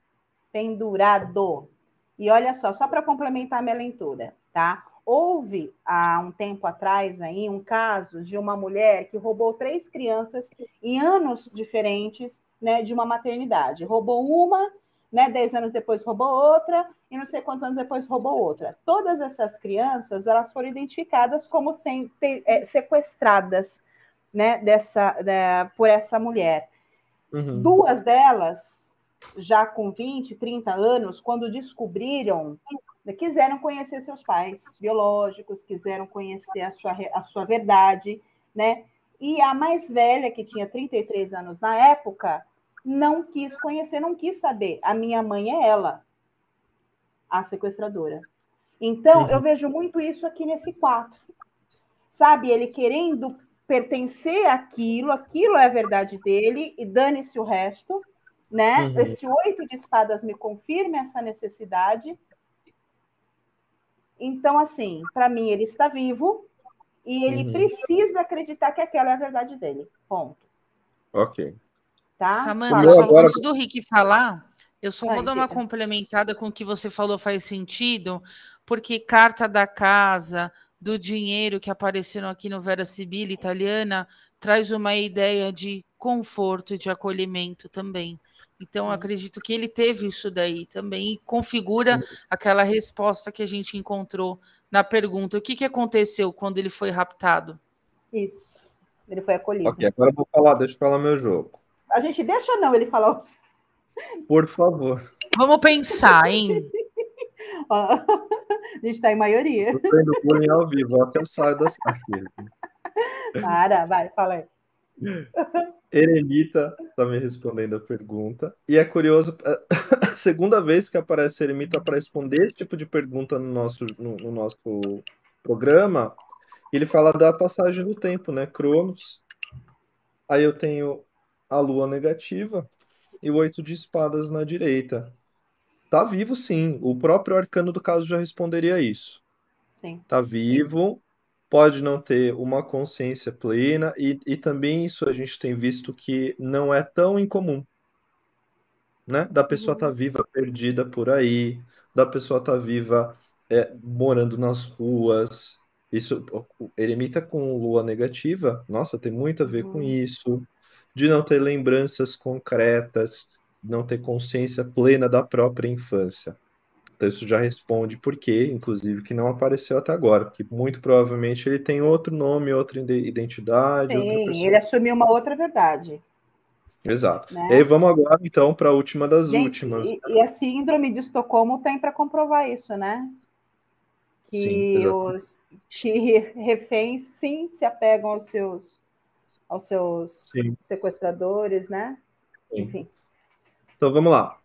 Pendurado. E olha só, só para complementar a minha leitura, tá? Houve, há um tempo atrás, aí, um caso de uma mulher que roubou três crianças em anos diferentes né, de uma maternidade. Roubou uma né? Dez anos depois roubou outra, e não sei quantos anos depois roubou outra. Todas essas crianças elas foram identificadas como sem, é, sequestradas né, dessa, de, por essa mulher. Uhum. Duas delas, já com 20, 30 anos, quando descobriram, quiseram conhecer seus pais biológicos, quiseram conhecer a sua, a sua verdade, né? E a mais velha, que tinha 33 anos na época, não quis conhecer, não quis saber. A minha mãe é ela, a sequestradora. Então, uhum. eu vejo muito isso aqui nesse quatro. Sabe, ele querendo pertencer àquilo, aquilo é a verdade dele, e dane-se o resto, né? Uhum. Esse oito de espadas me confirma essa necessidade. Então, assim, para mim, ele está vivo e ele uhum. precisa acreditar que aquela é a verdade dele. Ponto. Ok. Tá? Samanta, só agora... antes do Rick falar, eu só Vai, vou dar uma complementada com o que você falou, faz sentido, porque carta da casa, do dinheiro que apareceram aqui no Vera Sibila italiana, traz uma ideia de conforto e de acolhimento também. Então, acredito que ele teve isso daí também e configura aquela resposta que a gente encontrou na pergunta: o que, que aconteceu quando ele foi raptado? Isso, ele foi acolhido. Ok, agora eu vou falar, deixa eu falar meu jogo. A gente deixa ou não ele falar? Por favor. Vamos pensar, hein? a gente está em maioria. Estou tendo bullying ao vivo, ó, que eu saio dessa fila. Para, vai, fala aí. Eremita está me respondendo a pergunta. E é curioso, é, a segunda vez que aparece Eremita para responder esse tipo de pergunta no nosso, no, no nosso programa, ele fala da passagem do tempo, né? Cronos. Aí eu tenho a lua negativa e o oito de espadas na direita. Tá vivo, sim. O próprio arcano do caso já responderia isso. Sim. Tá vivo, pode não ter uma consciência plena, e, e também isso a gente tem visto que não é tão incomum. Né? Da pessoa estar tá uhum. viva, perdida por aí, da pessoa estar tá viva é, morando nas ruas. Isso, eremita com lua negativa, nossa, tem muito a ver uhum. com isso de não ter lembranças concretas, não ter consciência plena da própria infância. Então isso já responde por quê, inclusive, que não apareceu até agora, porque muito provavelmente ele tem outro nome, outra identidade. Sim, outra ele assumiu uma outra verdade. Exato. Né? E aí vamos agora, então, para a última das Gente, últimas. E, e, a síndrome de Estocolmo tem para comprovar isso, né? Que sim, os que reféns, sim, se apegam aos seus aos seus Sim. sequestradores, né? Sim. Enfim. Então vamos lá.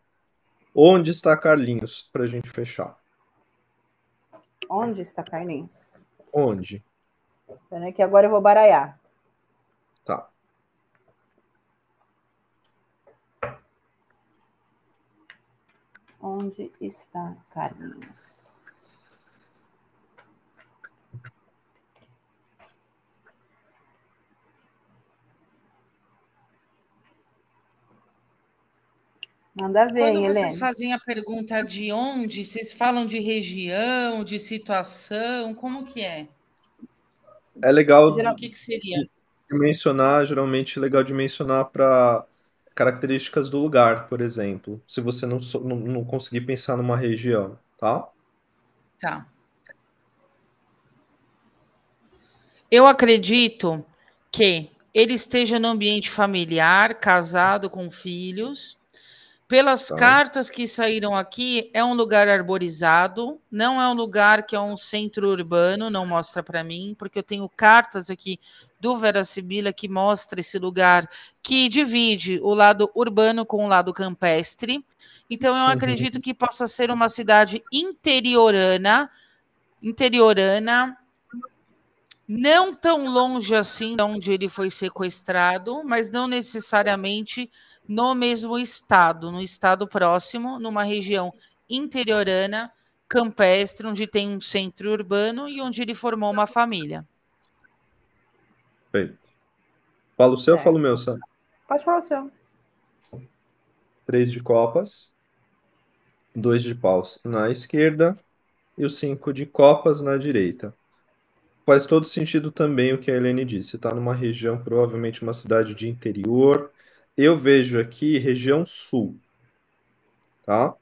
Onde está Carlinhos para a gente fechar? Onde está Carlinhos? Onde? Peraí que agora eu vou baralhar. Tá. Onde está Carlinhos? Manda ver, Quando vocês Helene. fazem a pergunta de onde, vocês falam de região, de situação, como que é? É legal. O que, que seria? De mencionar, geralmente é legal de mencionar para características do lugar, por exemplo. Se você não, não, não conseguir pensar numa região, tá? Tá. Eu acredito que ele esteja no ambiente familiar, casado com filhos, Pelas Tá. cartas que saíram aqui, é um lugar arborizado, não é um lugar que é um centro urbano, não mostra para mim, porque eu tenho cartas aqui do Vera Sibila que mostra esse lugar que divide o lado urbano com o lado campestre. Então eu Uhum. acredito que possa ser uma cidade interiorana, interiorana, não tão longe assim de onde ele foi sequestrado, mas não necessariamente no mesmo estado, no estado próximo, numa região interiorana, campestre, onde tem um centro urbano e onde ele formou uma família. Perfeito. Fala o seu, Certo. fala o meu, Sam. Pode falar o seu. Três de copas, dois de paus na esquerda e o cinco de copas na direita. Faz todo sentido também o que a Helene disse. Está numa região, provavelmente uma cidade de interior. Eu vejo aqui região sul, tá?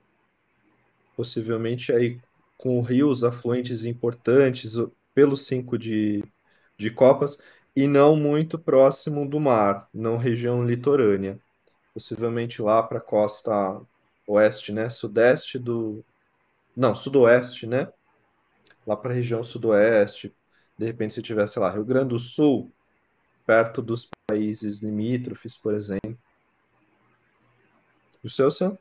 Possivelmente aí com rios afluentes importantes pelo cinco de, de copas e não muito próximo do mar, não região litorânea. Possivelmente lá para a costa oeste, né? Sudeste do. Não, sudoeste, né? Lá para a região sudoeste. De repente, se tivesse lá, Rio Grande do Sul, perto dos países limítrofes, por exemplo. O seu, Sam?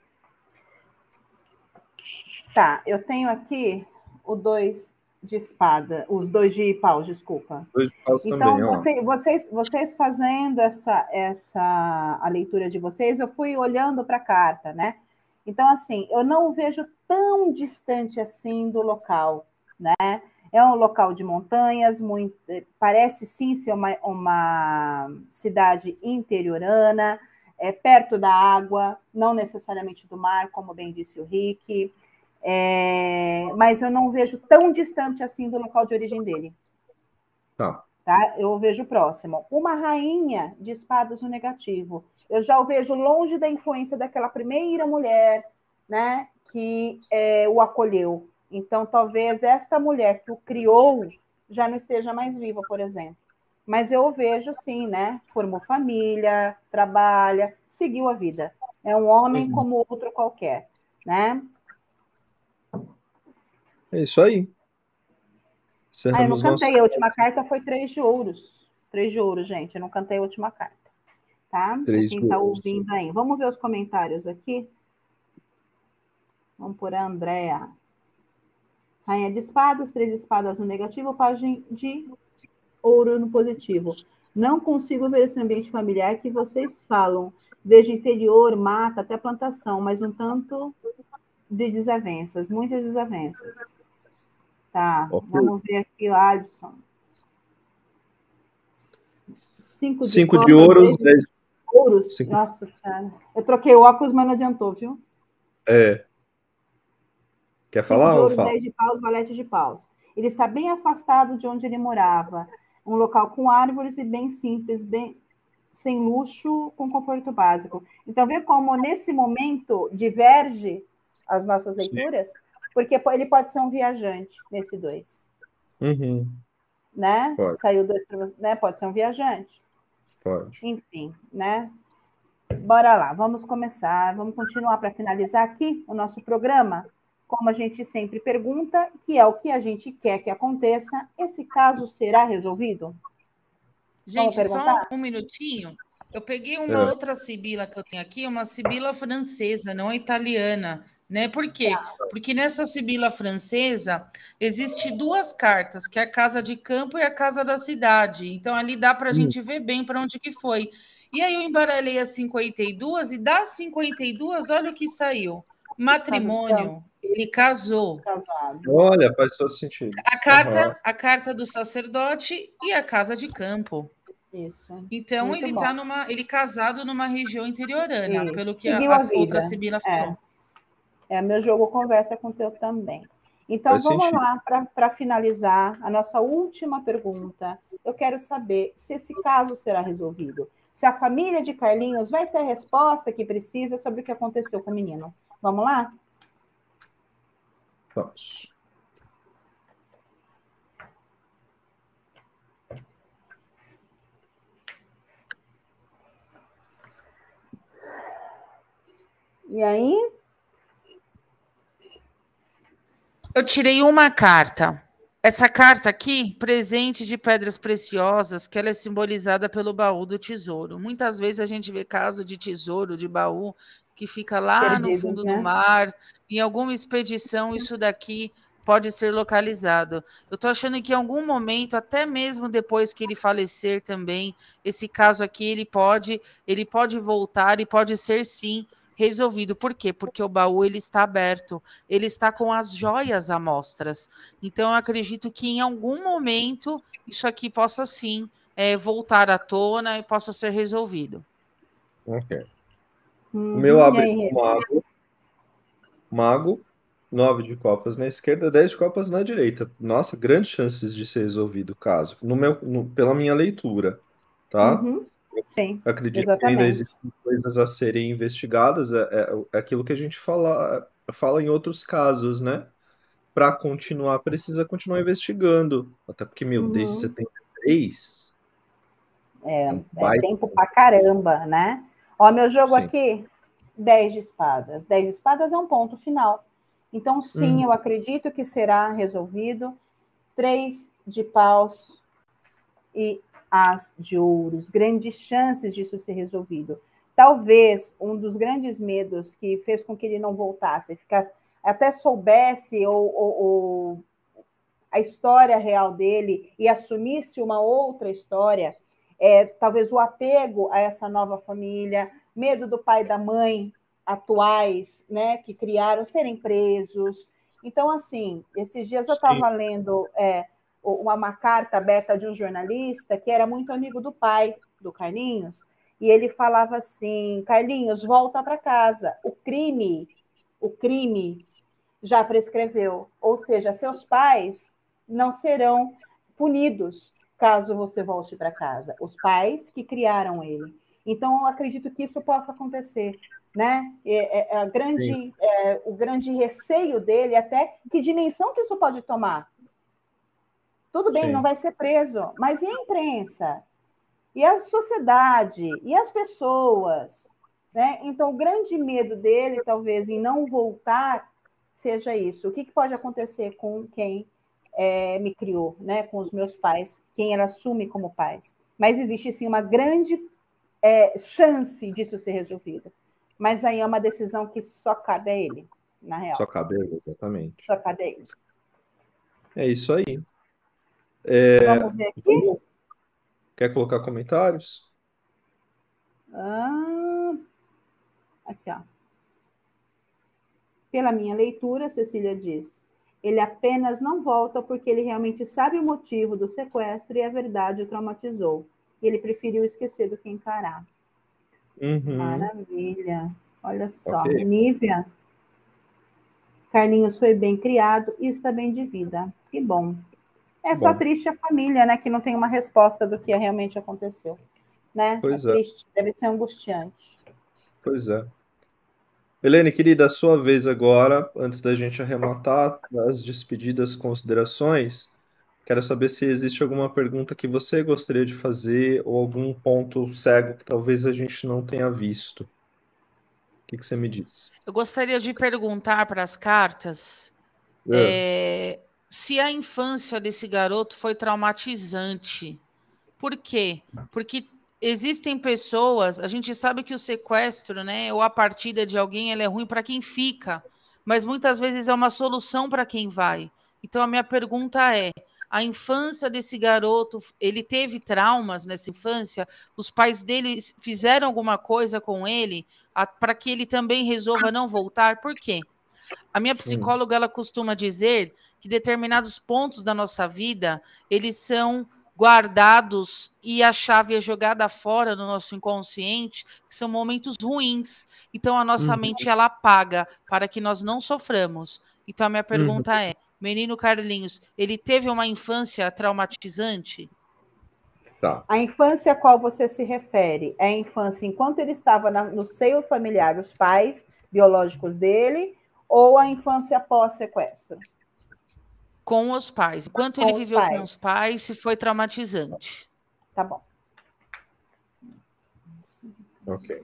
Tá, eu tenho aqui o dois de espada, os dois de paus, desculpa. Dois de paus Então, também, você- vocês, vocês fazendo essa, essa a leitura de vocês, eu fui olhando para a carta, né? Então, assim, eu não o vejo tão distante assim do local, né? É um local de montanhas, muito, parece sim ser uma, uma cidade interiorana, é perto da água, não necessariamente do mar, como bem disse o Rick. É, mas eu não vejo tão distante assim do local de origem dele Tá. tá? Eu o vejo próximo. Uma rainha de espadas no negativo. Eu já o vejo longe da influência daquela primeira mulher, né, que é, o acolheu. Então, talvez esta mulher que o criou já não esteja mais viva, por exemplo. Mas eu o vejo sim, né? Formou família, trabalha, seguiu a vida. É um homem Uhum. como outro qualquer, né? É isso aí. Ah, eu não nosso. cantei. A última carta foi três de ouros. Três de ouros, gente. Eu não cantei a última carta. Tá? Três Quem de está ouros. ouvindo aí. Vamos ver os comentários aqui. Vamos por a Andréa. Rainha de espadas, três espadas no negativo, página de ouro no positivo. Não consigo ver esse ambiente familiar que vocês falam. Vejo interior, mata, até plantação, mas um tanto de desavenças, muitas desavenças. Tá, Ok. vamos ver aqui o Adson. Cinco de, Cinco de ouros, dez. ouros. Cinco. Nossa senhora. Eu troquei o óculos, mas não adiantou, viu? É. Quer falar ou fala? de paus, valete de paus. Ele está bem afastado de onde ele morava. Um local com árvores e bem simples, bem sem luxo, com conforto básico. Então, vê como nesse momento diverge as nossas Sim. leituras, porque po- ele pode ser um viajante nesse dois, Uhum, né? Pode. Saiu dois para você, né? Pode ser um viajante. pode. Enfim, né? Bora lá, vamos começar, vamos continuar para finalizar aqui o nosso programa. Como a gente sempre pergunta, que é o que a gente quer que aconteça, esse caso será resolvido? Gente, só um minutinho. Eu peguei uma É. outra sibila que eu tenho aqui, uma sibila francesa, não italiana, né? Por quê? Porque nessa sibila francesa existe duas cartas, que é a casa de campo e a casa da cidade. Então ali dá para a Hum. gente ver bem para onde que foi. E aí eu embaralhei as 52 e das 52, olha o que saiu. Matrimônio. Ele casou. Casado. Olha, faz todo sentido. A carta, Aham. a carta do sacerdote e a casa de campo. Isso. Então Muito ele bom. tá numa, ele casado numa região interiorana, Isso. pelo que a, Seguiu a a outra Sibila falou. É, meu jogo conversa com o teu também. Então, Faz vamos sentido. lá para finalizar a nossa última pergunta. Eu quero saber se esse caso será resolvido. Se a família de Carlinhos vai ter a resposta que precisa sobre o que aconteceu com o menino. Vamos lá? Vamos. E aí? Eu tirei uma carta. Essa carta aqui, presente de pedras preciosas, que ela é simbolizada pelo baú do tesouro. Muitas vezes a gente vê caso de tesouro, de baú, que fica lá Perdidos, no fundo né? do mar. Em alguma expedição, isso daqui pode ser localizado. Eu estou achando que em algum momento, até mesmo depois que ele falecer também, esse caso aqui ele pode, ele pode voltar e pode ser sim resolvido. Por quê? Porque o baú ele está aberto, ele está com as joias à mostras. Então eu acredito que em algum momento isso aqui possa sim é, voltar à tona e possa ser resolvido. Ok. O meu abre mago, mago, nove de copas na esquerda, dez de copas na direita. Nossa, grandes chances de ser resolvido o caso, no meu, no, pela minha leitura, tá? Uhum. Sim, acredito exatamente. que ainda existem coisas a serem investigadas. É, é, é, aquilo que a gente fala, fala em outros casos, né? Para continuar, precisa continuar investigando. Até porque, meu, uhum. desde 73. É, é, é tempo pra caramba, né? Ó, meu jogo sim. aqui, 10 de espadas. 10 de espadas é um ponto final. Então, sim, hum. eu acredito que será resolvido. Três de paus e as de ouros, grandes chances disso ser resolvido. Talvez um dos grandes medos que fez com que ele não voltasse, ficasse, até soubesse ou, ou, ou a história real dele e assumisse uma outra história, é, talvez o apego a essa nova família, medo do pai e da mãe atuais, né, que criaram serem presos. Então, assim, esses dias eu estava lendo é, uma carta aberta de um jornalista que era muito amigo do pai do Carlinhos, e ele falava assim: Carlinhos, volta para casa. O crime, o crime já prescreveu, ou seja, seus pais não serão punidos caso você volte para casa. Os pais que criaram ele. Então, acredito que isso possa acontecer, né? É, é, a grande, é, o grande receio dele, até que dimensão que isso pode tomar, tudo bem, Sim. não vai ser preso, mas e a imprensa? E a sociedade? E as pessoas? Né? Então, o grande medo dele, talvez, em não voltar, seja isso. O que, que pode acontecer com quem é, me criou, né? com os meus pais, quem ela assume como pais? Mas existe, sim, uma grande é, chance disso ser resolvido. Mas aí é uma decisão que só cabe a ele, na real. Só cabe a ele, exatamente. Só cabe a ele. É isso aí. É, Vamos ver aqui. Quer colocar comentários? Ah, aqui, ó. Pela minha leitura, Cecília diz: ele apenas não volta porque ele realmente sabe o motivo do sequestro e a verdade o traumatizou. Ele preferiu esquecer do que encarar. Uhum. Maravilha. Olha só. Okay. Nívia. Carlinhos foi bem criado e está bem de vida. Que bom. É só Bom. triste a família, né? Que não tem uma resposta do que realmente aconteceu. Né? Pois é, é. Triste, deve ser angustiante. Pois é. Helene, querida, a sua vez agora, antes da gente arrematar as despedidas, considerações, quero saber se existe alguma pergunta que você gostaria de fazer ou algum ponto cego que talvez a gente não tenha visto. O que, que você me diz? Eu gostaria de perguntar para as cartas é. É, se a infância desse garoto foi traumatizante. Por quê? Porque existem pessoas, a gente sabe que o sequestro, né, ou a partida de alguém, ela é ruim para quem fica, mas muitas vezes é uma solução para quem vai. Então a minha pergunta é: a infância desse garoto, ele teve traumas nessa infância? Os pais dele fizeram alguma coisa com ele para que ele também resolva não voltar? Por quê? A minha psicóloga ela costuma dizer que determinados pontos da nossa vida, eles são guardados e a chave é jogada fora do nosso inconsciente, que são momentos ruins. Então a nossa uhum. mente ela apaga para que nós não soframos. Então a minha pergunta uhum. é: menino Carlinhos, ele teve uma infância traumatizante? Tá. A infância a qual você se refere é a infância enquanto ele estava na, no seio familiar dos pais biológicos dele ou a infância pós-sequestro? Com os pais. Enquanto com ele viveu pais. com os pais, se foi traumatizante. Tá bom. Ok.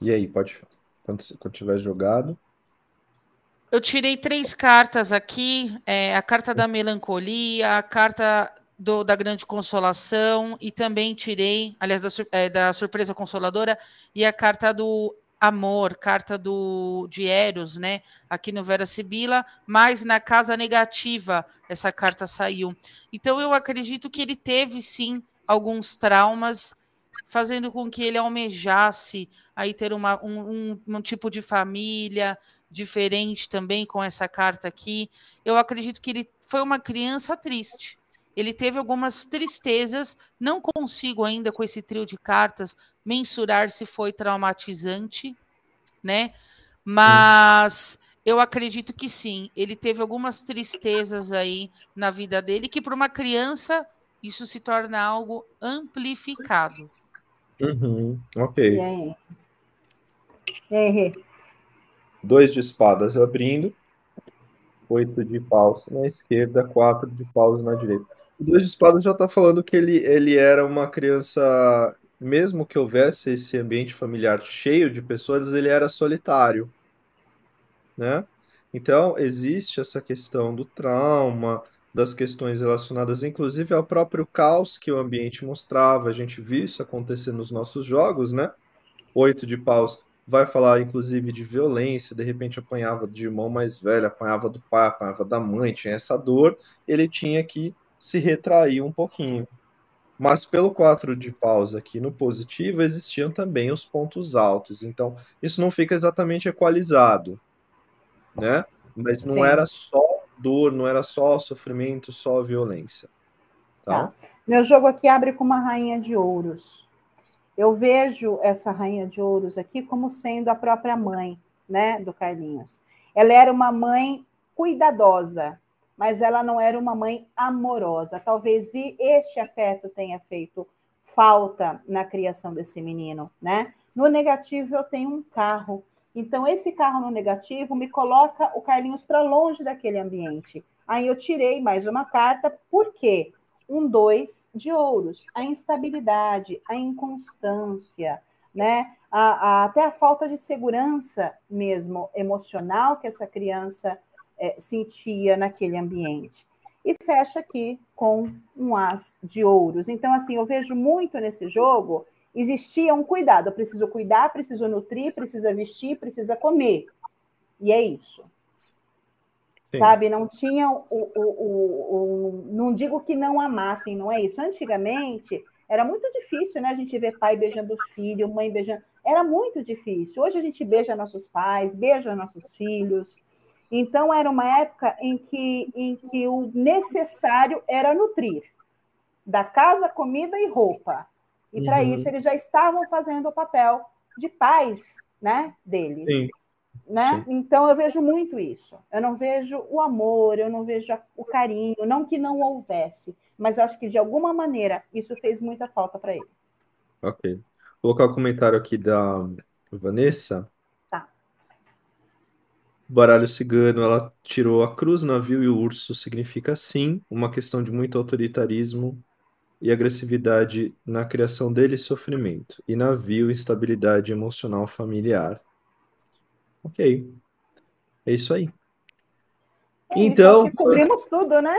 E aí, pode. Quando, quando tiver jogado. Eu tirei três cartas aqui: é, a carta da melancolia, a carta do, da grande consolação, e também tirei, aliás, da, é, da surpresa consoladora, e a carta do amor, carta do de Eros, né? Aqui no Vera Sibila, mas na casa negativa essa carta saiu. Então eu acredito que ele teve sim alguns traumas, fazendo com que ele almejasse aí ter uma, um, um, um tipo de família diferente também com essa carta aqui. Eu acredito que ele foi uma criança triste. Ele teve algumas tristezas, não consigo ainda com esse trio de cartas mensurar se foi traumatizante, né? Mas eu acredito que sim, ele teve algumas tristezas aí na vida dele que para uma criança isso se torna algo amplificado. Uhum, ok. E aí? E aí? Dois de espadas abrindo. Oito de paus na esquerda, quatro de paus na direita. O dois de espadas já está falando que ele, ele era uma criança, mesmo que houvesse esse ambiente familiar cheio de pessoas, ele era solitário, né? Então, existe essa questão do trauma, das questões relacionadas, inclusive, ao próprio caos que o ambiente mostrava. A gente viu isso acontecer nos nossos jogos, né? Oito de paus vai falar, inclusive, de violência. De repente, apanhava de irmão mais velho, apanhava do pai, apanhava da mãe, tinha essa dor. Ele tinha que se retrair um pouquinho. Mas pelo quatro de paus aqui no positivo, existiam também os pontos altos. Então, isso não fica exatamente equalizado, né? Mas não Sim. era só dor, não era só sofrimento, só violência. Tá? tá? Meu jogo aqui abre com uma rainha de ouros. Eu vejo essa rainha de ouros aqui como sendo a própria mãe, né, do Carlinhos. Ela era uma mãe cuidadosa, mas ela não era uma mãe amorosa. Talvez este afeto tenha feito falta na criação desse menino, né? No negativo, eu tenho um carro então, esse carro no negativo me coloca o Carlinhos para longe daquele ambiente. Aí eu tirei mais uma carta, por quê? Um dois de ouros, a instabilidade, a inconstância, né? A, a, até a falta de segurança mesmo emocional que essa criança é, sentia naquele ambiente. E fecha aqui com um as de ouros. Então, assim, eu vejo muito nesse jogo existia um cuidado. Eu preciso cuidar, preciso nutrir, precisa vestir, precisa comer. E é isso. Sim. Sabe? Não tinha o, o, o, o, Não digo que não amassem, não é isso. Antigamente era muito difícil, né? A gente ver pai beijando filho, mãe beijando. Era muito difícil. Hoje a gente beija nossos pais, beija nossos filhos. Então era uma época em que, em que o necessário era nutrir da casa, comida e roupa. E para uhum. isso eles já estavam fazendo o papel de pais, né, deles. Sim. Né? Sim. Então eu vejo muito isso. Eu não vejo o amor, eu não vejo o carinho, não que não houvesse, mas acho que de alguma maneira isso fez muita falta para ele. Ok. Vou colocar o comentário aqui da Vanessa. Baralho cigano, ela tirou a cruz, navio e o urso significa sim, uma questão de muito autoritarismo e agressividade na criação dele sofrimento, e navio instabilidade emocional familiar. Ok. É isso aí. É então. Isso, cobrimos tudo, né?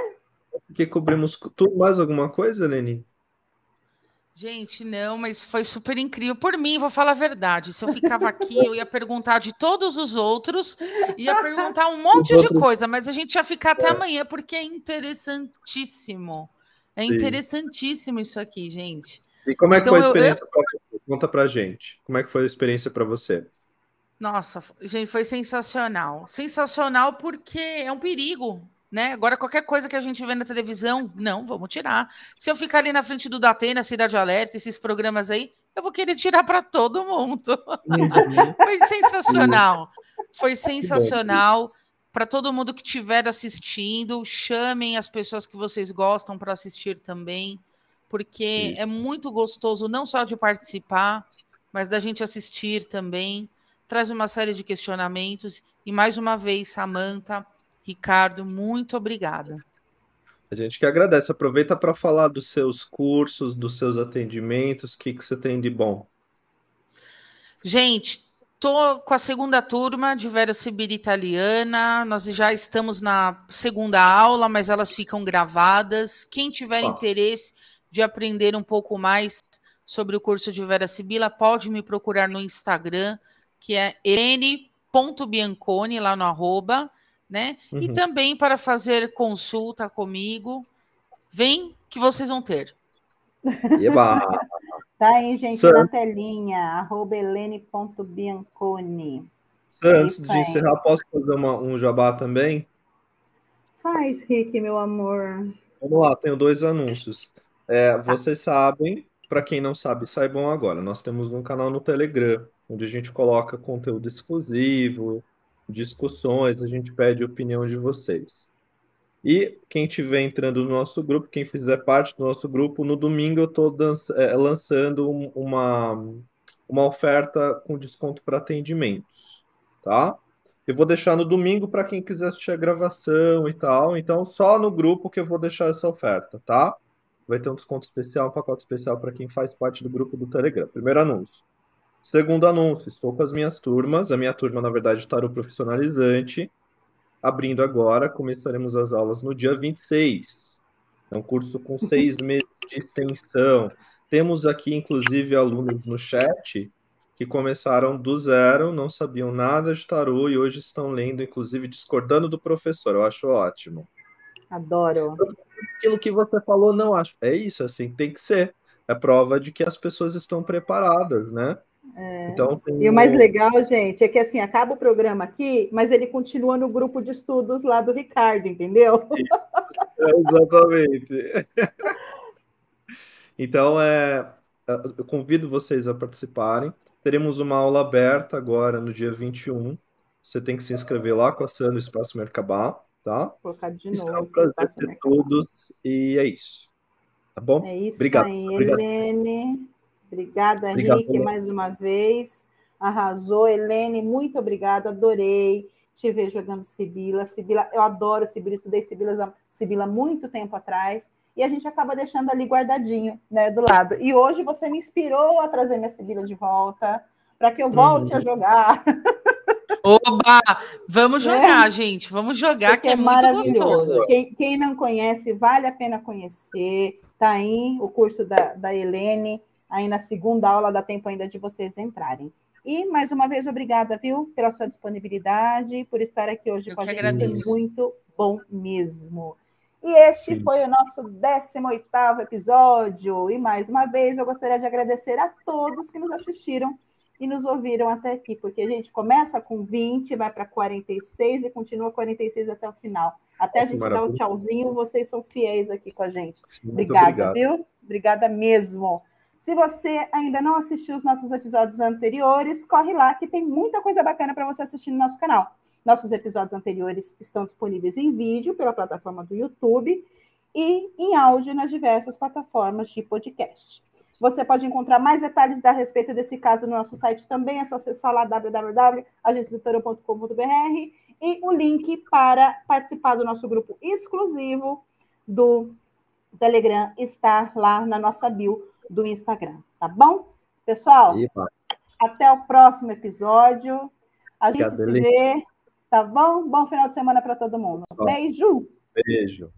Que cobrimos tudo. Mais alguma coisa, Leni? Gente, não, mas foi super incrível. Por mim, vou falar a verdade. Se eu ficava aqui, eu ia perguntar de todos os outros, ia perguntar um monte de coisa, mas a gente ia ficar até é. amanhã, porque é interessantíssimo. É Sim. interessantíssimo isso aqui, gente. E como é que então, foi a experiência eu... para você? Conta pra gente. Como é que foi a experiência para você? Nossa, gente, foi sensacional. Sensacional porque é um perigo, né? Agora, qualquer coisa que a gente vê na televisão, não, vamos tirar. Se eu ficar ali na frente do Datena, Cidade Alerta, esses programas aí, eu vou querer tirar para todo mundo. Uhum. foi sensacional. Foi sensacional para todo mundo que estiver assistindo, chamem as pessoas que vocês gostam para assistir também, porque é muito gostoso não só de participar, mas da gente assistir também. Traz uma série de questionamentos e mais uma vez, Samantha, Ricardo, muito obrigada. A gente que agradece. Aproveita para falar dos seus cursos, dos seus atendimentos, o que, que você tem de bom. Gente, Tô com a segunda turma de Vera Sibir Italiana. Nós já estamos na segunda aula, mas elas ficam gravadas. Quem tiver ah. interesse de aprender um pouco mais sobre o curso de Vera Sibila, pode me procurar no Instagram, que é n.biancone, lá no arroba, né? Uhum. E também para fazer consulta comigo, vem que vocês vão ter. Eba! Tá aí, gente, Sir. na telinha, arroba helene.biancone. Antes de encerrar, posso fazer uma, um jabá também? Faz, Rick, meu amor. Vamos lá, tenho dois anúncios. É, tá. Vocês sabem, para quem não sabe, saibam agora. Nós temos um canal no Telegram, onde a gente coloca conteúdo exclusivo, discussões, a gente pede opinião de vocês. E quem estiver entrando no nosso grupo, quem fizer parte do nosso grupo, no domingo eu estou é, lançando uma, uma oferta com desconto para atendimentos, tá? Eu vou deixar no domingo para quem quiser assistir a gravação e tal. Então, só no grupo que eu vou deixar essa oferta, tá? Vai ter um desconto especial, um pacote especial para quem faz parte do grupo do Telegram. Primeiro anúncio. Segundo anúncio, estou com as minhas turmas. A minha turma, na verdade, está no profissionalizante abrindo agora, começaremos as aulas no dia 26. É um curso com seis meses de extensão. Temos aqui, inclusive, alunos no chat que começaram do zero, não sabiam nada de tarô e hoje estão lendo, inclusive discordando do professor. Eu acho ótimo. Adoro. Aquilo que você falou, não acho. É isso, assim, tem que ser. É prova de que as pessoas estão preparadas, né? É. Então, tem... E o mais legal, gente, é que assim, acaba o programa aqui, mas ele continua no grupo de estudos lá do Ricardo, entendeu? É, exatamente. Então, é, eu convido vocês a participarem. Teremos uma aula aberta agora no dia 21. Você tem que se inscrever lá com a Sandra no Espaço Mercabá, tá? Vou colocar de novo. É um prazer ter todos e é isso. Tá bom? É isso Obrigado. aí, Obrigado. Helene. Obrigada, Obrigado. Henrique, mais uma vez. Arrasou. Helene, muito obrigada, adorei te ver jogando Sibila. Sibila, eu adoro Sibila, estudei Sibila, Sibila muito tempo atrás, e a gente acaba deixando ali guardadinho, né, do lado. E hoje você me inspirou a trazer minha Sibila de volta, para que eu volte uhum. a jogar. Oba! Vamos né? jogar, é. gente. Vamos jogar, Porque que é, é muito gostoso. Quem, quem, não conhece, vale a pena conhecer. Tá aí o curso da, da Helene. Aí na segunda aula dá tempo ainda de vocês entrarem. E mais uma vez, obrigada, viu, pela sua disponibilidade, por estar aqui hoje Eu com a gente. Agradeço. Muito bom mesmo. E este Sim. foi o nosso 18 episódio. E mais uma vez eu gostaria de agradecer a todos que nos assistiram e nos ouviram até aqui, porque a gente começa com 20, vai para 46 e continua 46 até o final. Até a gente dar um tchauzinho, vocês são fiéis aqui com a gente. Obrigada, obrigado. viu? Obrigada mesmo. Se você ainda não assistiu os nossos episódios anteriores, corre lá que tem muita coisa bacana para você assistir no nosso canal. Nossos episódios anteriores estão disponíveis em vídeo pela plataforma do YouTube e em áudio nas diversas plataformas de podcast. Você pode encontrar mais detalhes a respeito desse caso no nosso site também, é só acessar lá www.agentesdoutora.com.br e o link para participar do nosso grupo exclusivo do Telegram está lá na nossa bio do Instagram, tá bom? Pessoal, Epa. até o próximo episódio. A gente se vê, tá bom? Bom final de semana para todo mundo. Beijo! Beijo.